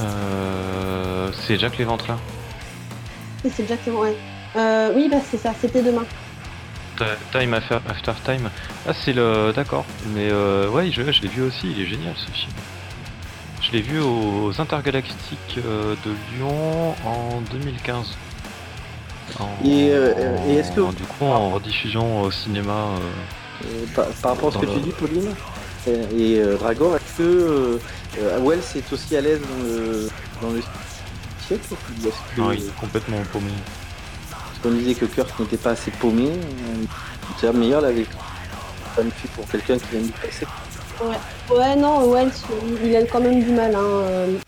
S5: Euh, c'est Jack l'Éventreur.
S4: Oui, c'est exactement, ouais. Euh, oui, bah c'est ça, c'était demain.
S5: Time After, After Time. Ah, c'est le. D'accord. Mais euh, ouais, je, je l'ai vu aussi, il est génial ce film. Je l'ai vu aux Intergalactiques euh, de Lyon en 2015. En-
S7: Et, euh, et est-ce que-
S5: en- Du coup, en rediffusion au cinéma. euh,
S7: Euh, par, par rapport à ce que tu dis, Pauline euh, et euh, Dragor, est-ce que euh, euh, Wells est aussi à l'aise dans le, dans le siècle que-
S5: non, il est complètement paumé.
S7: Parce qu'on disait que Kirk n'était pas assez paumé. euh, C'est meilleur là avec pas une fille pour quelqu'un qui vient du passé.
S4: Ouais, ouais, non, Wells, il a quand même du mal. Hein. euh,